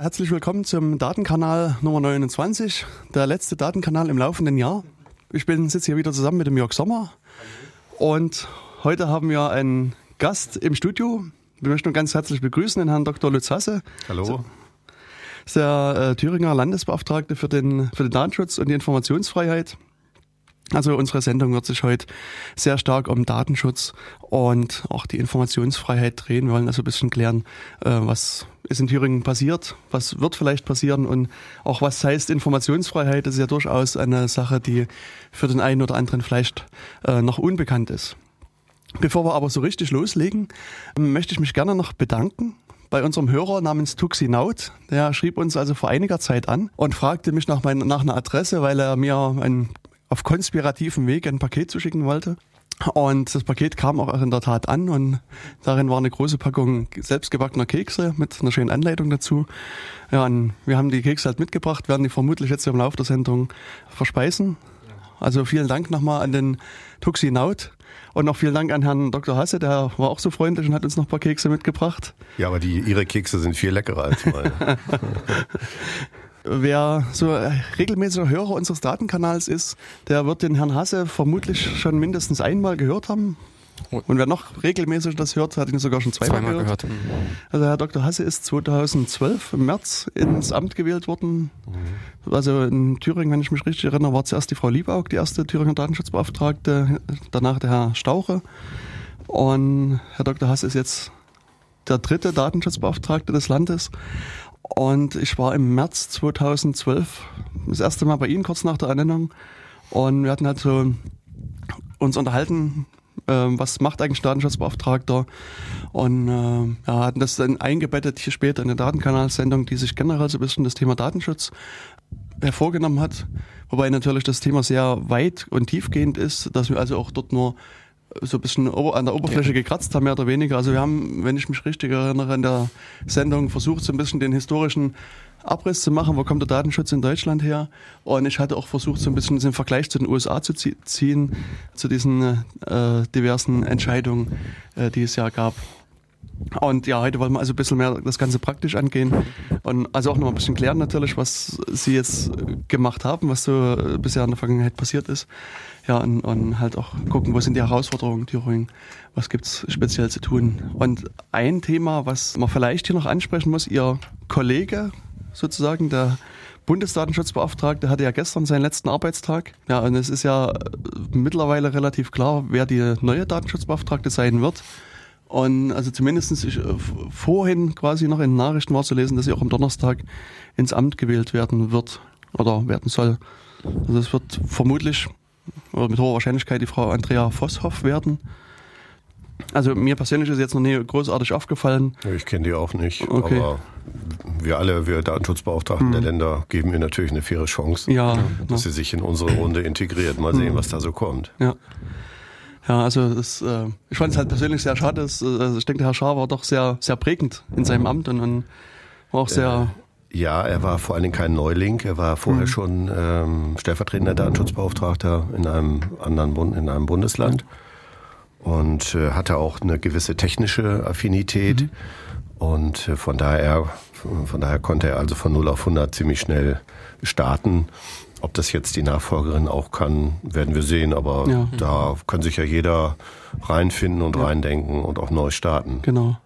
Herzlich willkommen zum Datenkanal Nummer 29, der letzte Datenkanal im laufenden Jahr. Ich bin sitze hier wieder zusammen mit dem Jörg Sommer und heute haben wir einen Gast im Studio. Wir möchten ganz herzlich begrüßen den Herrn Dr. Lutz Hasse. Hallo. Das ist der äh, Thüringer Landesbeauftragte für den, für den Datenschutz und die Informationsfreiheit. Also unsere Sendung wird sich heute sehr stark um Datenschutz und auch die Informationsfreiheit drehen. Wir wollen also ein bisschen klären, äh, was ist in Thüringen passiert, was wird vielleicht passieren und auch was heißt Informationsfreiheit. Das ist ja durchaus eine Sache, die für den einen oder anderen vielleicht äh, noch unbekannt ist. Bevor wir aber so richtig loslegen, möchte ich mich gerne noch bedanken bei unserem Hörer namens Tuxinaut. Der schrieb uns also vor einiger Zeit an und fragte mich nach, mein, nach einer Adresse, weil er mir ein auf konspirativen Weg ein Paket zu schicken wollte. Und das Paket kam auch in der Tat an und darin war eine große Packung selbstgebackener Kekse mit einer schönen Anleitung dazu. Ja, und wir haben die Kekse halt mitgebracht, werden die vermutlich jetzt im Laufe der Sendung verspeisen. Also vielen Dank nochmal an den Tuxinaut und noch vielen Dank an Herrn Dr. Hasse, der war auch so freundlich und hat uns noch ein paar Kekse mitgebracht. Ja, aber die, Ihre Kekse sind viel leckerer als meine. Wer so regelmäßiger Hörer unseres Datenkanals ist, der wird den Herrn Hasse vermutlich schon mindestens einmal gehört haben. Und wer noch regelmäßig das hört, hat ihn sogar schon zweimal, zweimal gehört. gehört. Also Herr Dr. Hasse ist 2012 im März ins Amt gewählt worden. Mhm. Also in Thüringen, wenn ich mich richtig erinnere, war zuerst die Frau Liebaug, die erste Thüringer Datenschutzbeauftragte, danach der Herr Stauche. Und Herr Dr. Hasse ist jetzt der dritte Datenschutzbeauftragte des Landes. Und ich war im März 2012 das erste Mal bei Ihnen kurz nach der Ernennung. Und wir hatten halt so uns unterhalten, äh, was macht eigentlich Datenschutzbeauftragter? Und äh, ja, hatten das dann eingebettet hier später in der Datenkanalsendung, die sich generell so ein bisschen das Thema Datenschutz hervorgenommen hat. Wobei natürlich das Thema sehr weit und tiefgehend ist, dass wir also auch dort nur so ein bisschen an der Oberfläche gekratzt haben, mehr oder weniger. Also wir haben, wenn ich mich richtig erinnere, in der Sendung versucht, so ein bisschen den historischen Abriss zu machen, wo kommt der Datenschutz in Deutschland her? Und ich hatte auch versucht, so ein bisschen den Vergleich zu den USA zu ziehen, zu diesen äh, diversen Entscheidungen, äh, die es ja gab. Und ja, heute wollen wir also ein bisschen mehr das Ganze praktisch angehen und also auch noch ein bisschen klären natürlich, was Sie jetzt gemacht haben, was so bisher in der Vergangenheit passiert ist. Ja, und, und halt auch gucken, wo sind die Herausforderungen Thüringen, was gibt's speziell zu tun. Und ein Thema, was man vielleicht hier noch ansprechen muss, Ihr Kollege sozusagen, der Bundesdatenschutzbeauftragte hatte ja gestern seinen letzten Arbeitstag. Ja, und es ist ja mittlerweile relativ klar, wer die neue Datenschutzbeauftragte sein wird. Und also zumindest ich, äh, vorhin quasi noch in den Nachrichten war zu lesen, dass sie auch am Donnerstag ins Amt gewählt werden wird oder werden soll. Also es wird vermutlich oder mit hoher Wahrscheinlichkeit die Frau Andrea Vosshoff werden. Also mir persönlich ist jetzt noch nie großartig aufgefallen. Ich kenne die auch nicht, okay. aber wir alle, wir Datenschutzbeauftragten mhm. der Länder, geben ihr natürlich eine faire Chance, ja, dass ja. sie sich in unsere Runde integriert. Mal sehen, mhm. was da so kommt. Ja. Ja, also das, äh, ich fand es halt persönlich sehr schade. Dass, äh, also ich denke, der Herr Schaar war doch sehr, sehr prägend in seinem Amt und, und war auch sehr. Ja, er war vor allen Dingen kein Neuling. Er war vorher mhm. schon ähm, stellvertretender Datenschutzbeauftragter in einem anderen Bund, in einem Bundesland und äh, hatte auch eine gewisse technische Affinität. Mhm. Und äh, von daher, von daher konnte er also von 0 auf 100 ziemlich schnell starten ob das jetzt die Nachfolgerin auch kann, werden wir sehen. Aber ja. da kann sich ja jeder reinfinden und ja. reindenken und auch neu starten. Genau.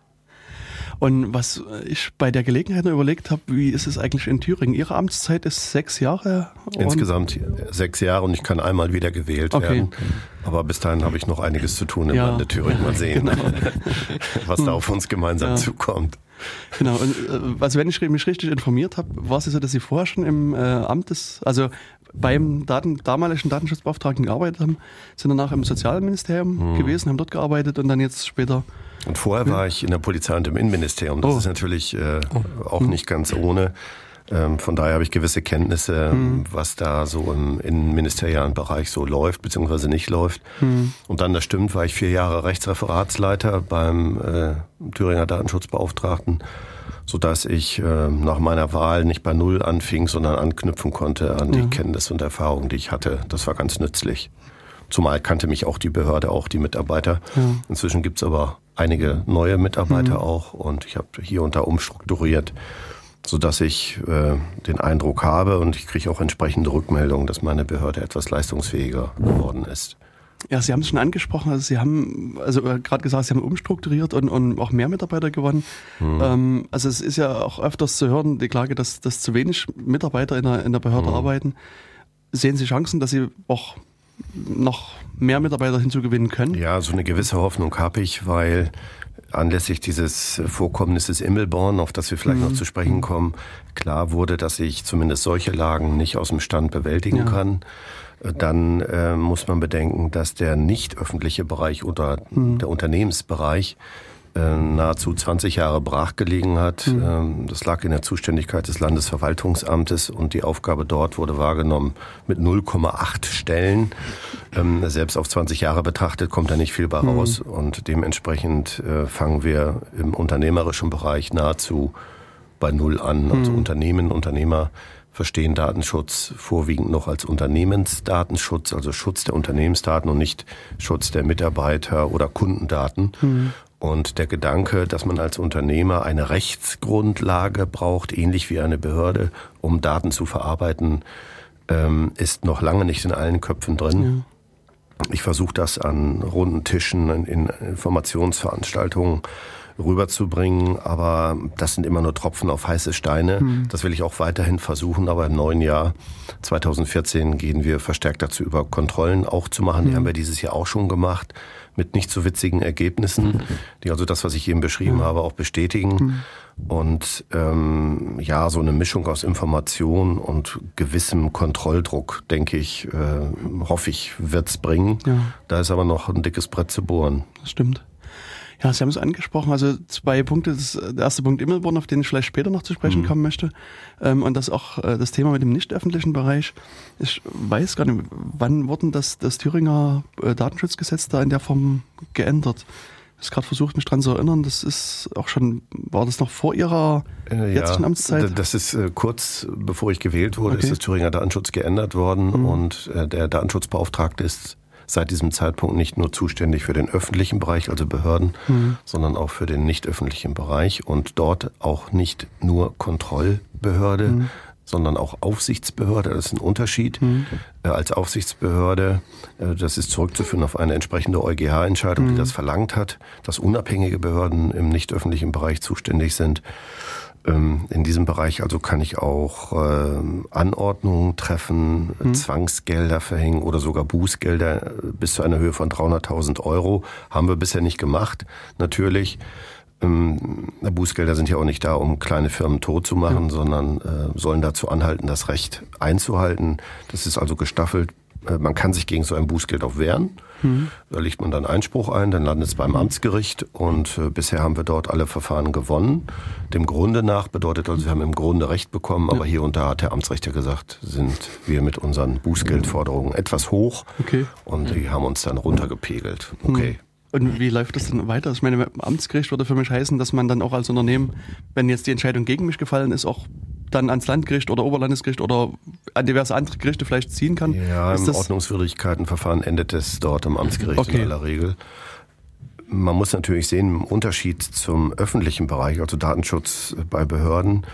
Und was ich bei der Gelegenheit überlegt habe, wie ist es eigentlich in Thüringen? Ihre Amtszeit ist sechs Jahre? Insgesamt sechs Jahre und ich kann einmal wieder gewählt okay. werden. Aber bis dahin habe ich noch einiges zu tun im ja. Lande Thüringen. Mal sehen, genau. was da auf uns gemeinsam ja. zukommt. Genau, und äh, also wenn ich mich richtig informiert habe, war es so, dass Sie vorher schon im äh, Amt des, also beim Daten, damaligen Datenschutzbeauftragten gearbeitet haben, sind danach im Sozialministerium mhm. gewesen, haben dort gearbeitet und dann jetzt später. Und vorher war ich in der Polizei und im Innenministerium. Das oh. ist natürlich äh, oh. auch mhm. nicht ganz ohne. Ähm, von daher habe ich gewisse Kenntnisse, mhm. was da so im innenministerialen Bereich so läuft, beziehungsweise nicht läuft. Mhm. Und dann, das stimmt, war ich vier Jahre Rechtsreferatsleiter beim äh, Thüringer Datenschutzbeauftragten, sodass ich äh, nach meiner Wahl nicht bei Null anfing, sondern anknüpfen konnte an ja. die Kenntnisse und Erfahrungen, die ich hatte. Das war ganz nützlich. Zumal kannte mich auch die Behörde, auch die Mitarbeiter. Ja. Inzwischen gibt's aber einige neue Mitarbeiter mhm. auch und ich habe hier und da umstrukturiert sodass ich äh, den Eindruck habe und ich kriege auch entsprechende Rückmeldungen, dass meine Behörde etwas leistungsfähiger geworden ist. Ja, Sie haben es schon angesprochen, also Sie haben, also äh, gerade gesagt, Sie haben umstrukturiert und, und auch mehr Mitarbeiter gewonnen. Mhm. Ähm, also es ist ja auch öfters zu hören, die Klage, dass, dass zu wenig Mitarbeiter in der, in der Behörde mhm. arbeiten. Sehen Sie Chancen, dass Sie auch noch mehr Mitarbeiter hinzugewinnen können? Ja, so eine gewisse Hoffnung habe ich, weil anlässlich dieses Vorkommnisses Immelborn, auf das wir vielleicht mhm. noch zu sprechen kommen, klar wurde, dass ich zumindest solche Lagen nicht aus dem Stand bewältigen ja. kann. Dann äh, muss man bedenken, dass der nicht öffentliche Bereich oder mhm. der Unternehmensbereich nahezu 20 Jahre brachgelegen hat. Mhm. Ähm, das lag in der Zuständigkeit des Landesverwaltungsamtes und die Aufgabe dort wurde wahrgenommen mit 0,8 Stellen. Ähm, selbst auf 20 Jahre betrachtet kommt da nicht viel bei mhm. raus und dementsprechend äh, fangen wir im unternehmerischen Bereich nahezu bei Null an. Also mhm. Unternehmen, Unternehmer verstehen Datenschutz vorwiegend noch als Unternehmensdatenschutz, also Schutz der Unternehmensdaten und nicht Schutz der Mitarbeiter oder Kundendaten. Mhm. Und der Gedanke, dass man als Unternehmer eine Rechtsgrundlage braucht, ähnlich wie eine Behörde, um Daten zu verarbeiten, ähm, ist noch lange nicht in allen Köpfen drin. Ja. Ich versuche das an runden Tischen, in Informationsveranstaltungen rüberzubringen, aber das sind immer nur Tropfen auf heiße Steine. Mhm. Das will ich auch weiterhin versuchen, aber im neuen Jahr 2014 gehen wir verstärkt dazu über, Kontrollen auch zu machen. Die mhm. haben wir dieses Jahr auch schon gemacht mit nicht so witzigen Ergebnissen, die also das, was ich eben beschrieben habe, auch bestätigen. Mhm. Und ähm, ja, so eine Mischung aus Information und gewissem Kontrolldruck, denke ich, äh, hoffe ich, wird's bringen. Ja. Da ist aber noch ein dickes Brett zu bohren. Das stimmt. Ja, Sie haben es angesprochen. Also zwei Punkte. Das, der erste Punkt Immelborn, auf den ich vielleicht später noch zu sprechen mhm. kommen möchte. Ähm, und das auch äh, das Thema mit dem nicht öffentlichen Bereich. Ich weiß gar nicht, wann wurden das, das Thüringer äh, Datenschutzgesetz da in der Form geändert? Ich habe gerade versucht, mich dran zu erinnern. Das ist auch schon, war das noch vor Ihrer äh, jetzigen ja, Amtszeit? Das ist äh, kurz bevor ich gewählt wurde, okay. ist das Thüringer Datenschutz geändert worden mhm. und äh, der Datenschutzbeauftragte ist seit diesem Zeitpunkt nicht nur zuständig für den öffentlichen Bereich, also Behörden, mhm. sondern auch für den nicht öffentlichen Bereich und dort auch nicht nur Kontrollbehörde, mhm. sondern auch Aufsichtsbehörde. Das ist ein Unterschied. Mhm. Äh, als Aufsichtsbehörde, äh, das ist zurückzuführen auf eine entsprechende EuGH-Entscheidung, die mhm. das verlangt hat, dass unabhängige Behörden im nicht öffentlichen Bereich zuständig sind. Ähm, in diesem Bereich also kann ich auch äh, Anordnungen treffen, mhm. Zwangsgelder verhängen oder sogar Bußgelder bis zu einer Höhe von 300.000 Euro. Haben wir bisher nicht gemacht, natürlich. Ähm, Bußgelder sind ja auch nicht da, um kleine Firmen tot zu machen, mhm. sondern äh, sollen dazu anhalten, das Recht einzuhalten. Das ist also gestaffelt. Äh, man kann sich gegen so ein Bußgeld auch wehren. Mhm. Da legt man dann Einspruch ein, dann landet es beim Amtsgericht und äh, bisher haben wir dort alle Verfahren gewonnen. Dem Grunde nach bedeutet also, wir haben im Grunde Recht bekommen, aber ja. hier und da hat der Amtsrichter gesagt, sind wir mit unseren Bußgeldforderungen etwas hoch okay. und die haben uns dann runtergepegelt. Okay. Und wie läuft das dann weiter? Ich meine, Amtsgericht würde für mich heißen, dass man dann auch als Unternehmen, wenn jetzt die Entscheidung gegen mich gefallen ist, auch dann ans Landgericht oder Oberlandesgericht oder an diverse andere Gerichte vielleicht ziehen kann? Ja, ist im Ordnungswidrigkeitenverfahren endet es dort am Amtsgericht okay. in aller Regel. Man muss natürlich sehen, im Unterschied zum öffentlichen Bereich, also Datenschutz bei Behörden,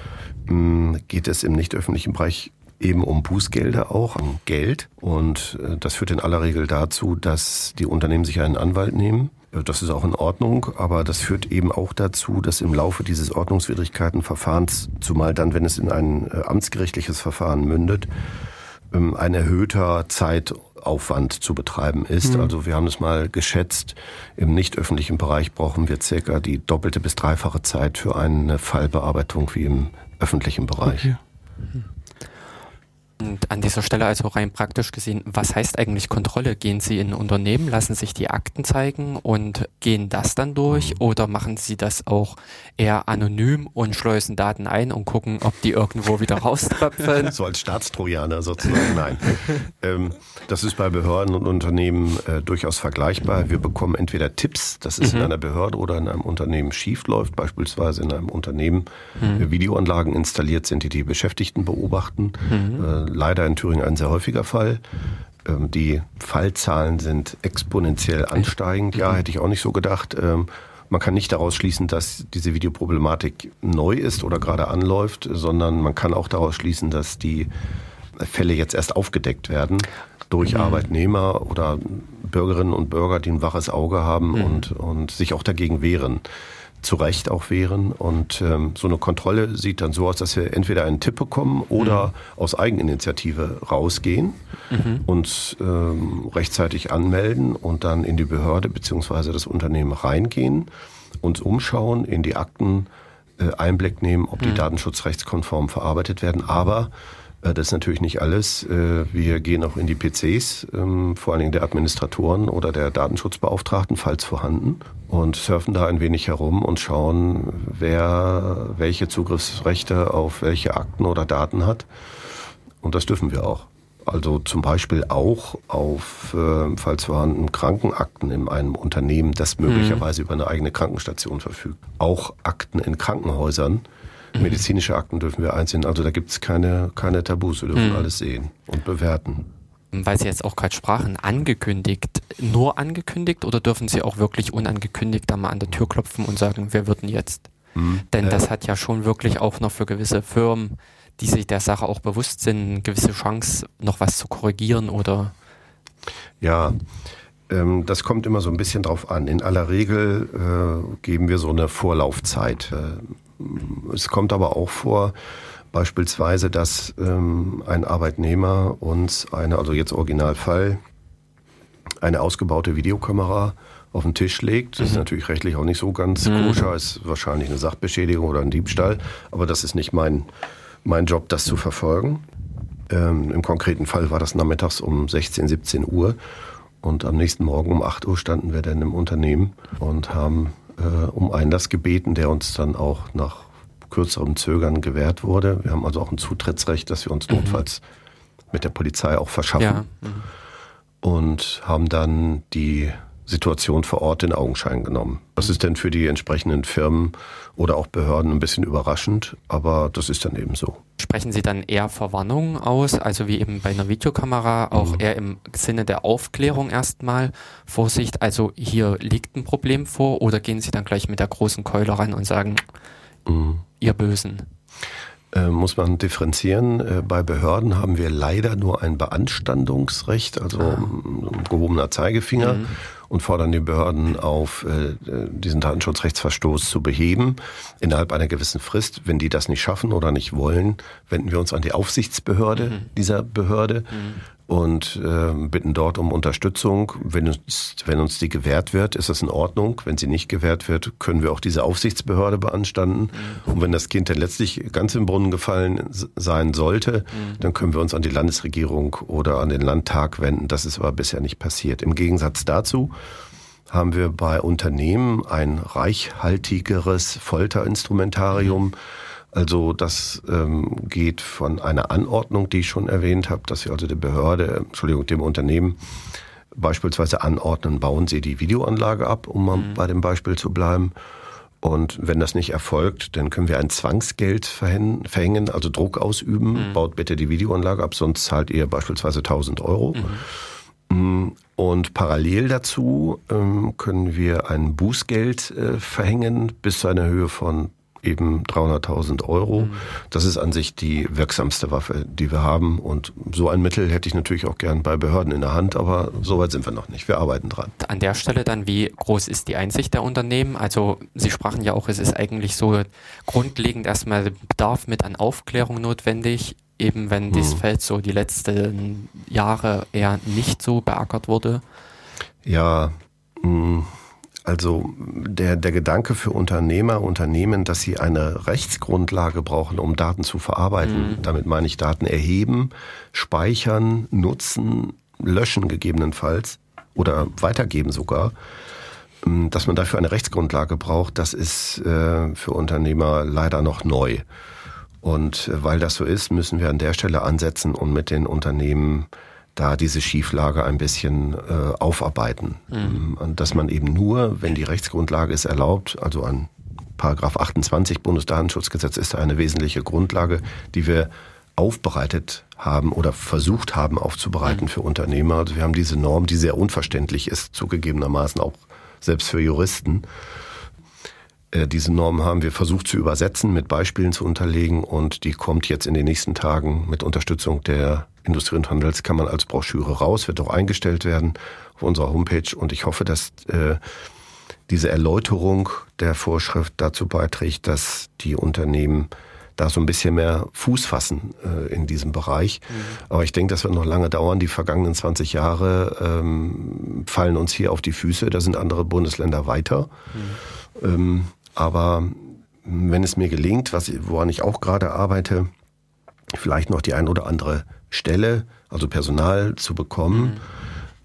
hm, geht es im nicht öffentlichen Bereich eben um Bußgelder auch, um Geld. Und äh, das führt in aller Regel dazu, dass die Unternehmen sich einen Anwalt nehmen äh, das ist auch in Ordnung, aber das führt eben auch dazu, dass im Laufe dieses Ordnungswidrigkeitenverfahrens, zumal dann, wenn es in ein äh, amtsgerichtliches Verfahren mündet, ähm, ein erhöhter Zeitaufwand zu betreiben ist. Mhm. Also wir haben es mal geschätzt, im nicht öffentlichen Bereich brauchen wir circa die doppelte bis dreifache Zeit für eine Fallbearbeitung wie im öffentlichen Bereich. Okay. Mhm. Und an dieser Stelle also rein praktisch gesehen, was heißt eigentlich Kontrolle? Gehen Sie in ein Unternehmen, lassen sich die Akten zeigen und gehen das dann durch oder machen Sie das auch eher anonym und schleusen Daten ein und gucken, ob die irgendwo wieder rauströpfeln? so als Staatstrojaner sozusagen, nein. ähm, das ist bei Behörden und Unternehmen äh, durchaus vergleichbar. Wir bekommen entweder Tipps, dass es mhm. in einer Behörde oder in einem Unternehmen schief läuft, beispielsweise in einem Unternehmen mhm. Videoanlagen installiert sind, die die Beschäftigten beobachten. Mhm. Äh, leider in Thüringen ein sehr häufiger Fall. Ähm, die Fallzahlen sind exponentiell ansteigend. Ja, hätte ich auch nicht so gedacht. Ähm, Man kann nicht daraus schließen, dass diese Videoproblematik neu ist oder gerade anläuft, sondern man kann auch daraus schließen, dass die Fälle jetzt erst aufgedeckt werden durch mhm. Arbeitnehmer oder Bürgerinnen und Bürger, die ein waches Auge haben mhm. und, und sich auch dagegen wehren zu Recht auch wehren. Und ähm, so eine Kontrolle sieht dann so aus, dass wir entweder einen Tipp bekommen oder mhm. aus Eigeninitiative rausgehen, mhm. uns ähm, rechtzeitig anmelden und dann in die Behörde beziehungsweise das Unternehmen reingehen, uns umschauen, in die Akten äh, Einblick nehmen, ob die mhm. datenschutzrechtskonform verarbeitet werden. Aber das ist natürlich nicht alles. Äh, wir gehen auch in die PCs, ähm, vor allen Dingen der Administratoren oder der Datenschutzbeauftragten, falls vorhanden, und surfen da ein wenig herum und schauen, wer welche Zugriffsrechte auf welche Akten oder Daten hat. Und das dürfen wir auch. Also zum Beispiel auch auf, äh, falls vorhanden, Krankenakten in einem Unternehmen, das möglicherweise mhm. über eine eigene Krankenstation verfügt. Auch Akten in Krankenhäusern. Medizinische Akten dürfen wir einsehen. Also da gibt es keine, keine Tabus. Wir dürfen mhm. alles sehen und bewerten. Weil Sie jetzt auch gerade sprachen, angekündigt, nur angekündigt oder dürfen Sie auch wirklich unangekündigt da mal an der Tür klopfen und sagen, wir würden jetzt? Mhm. Denn äh. das hat ja schon wirklich auch noch für gewisse Firmen, die sich der Sache auch bewusst sind, eine gewisse Chance, noch was zu korrigieren oder? Ja, ähm, das kommt immer so ein bisschen drauf an. In aller Regel äh, geben wir so eine Vorlaufzeit. Es kommt aber auch vor, beispielsweise, dass ähm, ein Arbeitnehmer uns eine, also jetzt Originalfall, eine ausgebaute Videokamera auf den Tisch legt. Das mhm. ist natürlich rechtlich auch nicht so ganz mhm. koscher, ist wahrscheinlich eine Sachbeschädigung oder ein Diebstahl, aber das ist nicht mein, mein Job, das zu verfolgen. Ähm, Im konkreten Fall war das nachmittags um 16, 17 Uhr und am nächsten Morgen um 8 Uhr standen wir dann im Unternehmen und haben äh, um Einlass gebeten, der uns dann auch nach kürzerem Zögern gewährt wurde. Wir haben also auch ein Zutrittsrecht, dass wir uns mhm. notfalls mit der Polizei auch verschaffen. Ja. Mhm. Und haben dann die Situation vor Ort in Augenschein genommen. Das ist dann für die entsprechenden Firmen oder auch Behörden ein bisschen überraschend, aber das ist dann eben so. Sprechen Sie dann eher Verwarnungen aus, also wie eben bei einer Videokamera, auch mhm. eher im Sinne der Aufklärung erstmal, Vorsicht, also hier liegt ein Problem vor, oder gehen Sie dann gleich mit der großen Keule ran und sagen, mhm. ihr Bösen? Äh, muss man differenzieren. Äh, bei Behörden haben wir leider nur ein Beanstandungsrecht, also ah. gehobener Zeigefinger. Mhm und fordern die Behörden auf, äh, diesen Datenschutzrechtsverstoß zu beheben innerhalb einer gewissen Frist. Wenn die das nicht schaffen oder nicht wollen, wenden wir uns an die Aufsichtsbehörde mhm. dieser Behörde mhm und äh, bitten dort um Unterstützung. Wenn uns, wenn uns die gewährt wird, ist das in Ordnung. Wenn sie nicht gewährt wird, können wir auch diese Aufsichtsbehörde beanstanden. Mhm. Und wenn das Kind dann letztlich ganz im Brunnen gefallen sein sollte, mhm. dann können wir uns an die Landesregierung oder an den Landtag wenden. Das ist aber bisher nicht passiert. Im Gegensatz dazu haben wir bei Unternehmen ein reichhaltigeres Folterinstrumentarium. Mhm also das ähm, geht von einer Anordnung, die ich schon erwähnt habe, dass wir also der Behörde, Entschuldigung, dem Unternehmen beispielsweise anordnen, bauen Sie die Videoanlage ab, um mal mhm. bei dem Beispiel zu bleiben. Und wenn das nicht erfolgt, dann können wir ein Zwangsgeld verhängen, also Druck ausüben. Mhm. Baut bitte die Videoanlage ab, sonst zahlt ihr beispielsweise 1000 Euro. Mhm. Mm, und parallel dazu ähm, können wir ein Bußgeld äh, verhängen bis zu einer Höhe von eben 300.000 Euro. Mhm. Das ist an sich die wirksamste Waffe, die wir haben. Und so ein Mittel hätte ich natürlich auch gern bei Behörden in der Hand, aber so weit sind wir noch nicht. Wir arbeiten dran. An der Stelle dann, wie groß ist die Einsicht der Unternehmen? Also Sie sprachen ja auch, es ist eigentlich so grundlegend erstmal Bedarf mit an Aufklärung notwendig, eben wenn mhm. dieses Feld so die letzten Jahre eher nicht so beackert wurde. Ja, mh mm, also der, der Gedanke für Unternehmer, Unternehmen, dass sie eine Rechtsgrundlage brauchen, um Daten zu verarbeiten. Mhm. Damit meine ich Daten erheben, speichern, nutzen, löschen gegebenenfalls oder weitergeben sogar. Ähm, dass man dafür eine Rechtsgrundlage braucht, das ist äh, für Unternehmer leider noch neu. Und äh, weil das so ist, müssen wir an der Stelle ansetzen und mit den Unternehmen da diese Schieflage ein bisschen äh, aufarbeiten. Mhm. Und dass man eben nur, wenn die Rechtsgrundlage es erlaubt, also an Paragraph 28 Bundesdatenschutzgesetz ist da eine wesentliche Grundlage, die wir aufbereitet haben oder versucht haben aufzubereiten mhm. für Unternehmer. Also wir haben diese Norm, die sehr unverständlich ist, zugegebenermaßen auch selbst für Juristen. äh, diese Norm haben wir versucht zu übersetzen, mit Beispielen zu unterlegen und die kommt jetzt in den nächsten Tagen mit Unterstützung der Industrie- und Handelskammern als Broschüre raus, wird auch eingestellt werden auf unserer Homepage und ich hoffe, dass äh, diese Erläuterung der Vorschrift dazu beiträgt, dass die Unternehmen da so ein bisschen mehr Fuß fassen äh, in diesem Bereich. Mhm. Aber ich denke, das wird noch lange dauern. Die vergangenen 20 Jahre ähm, fallen uns hier auf die Füße. Da sind andere Bundesländer weiter. Mhm. Ähm, aber wenn es mir gelingt, was, woran ich auch gerade arbeite, vielleicht noch die ein oder andere Stelle, also Personal zu bekommen,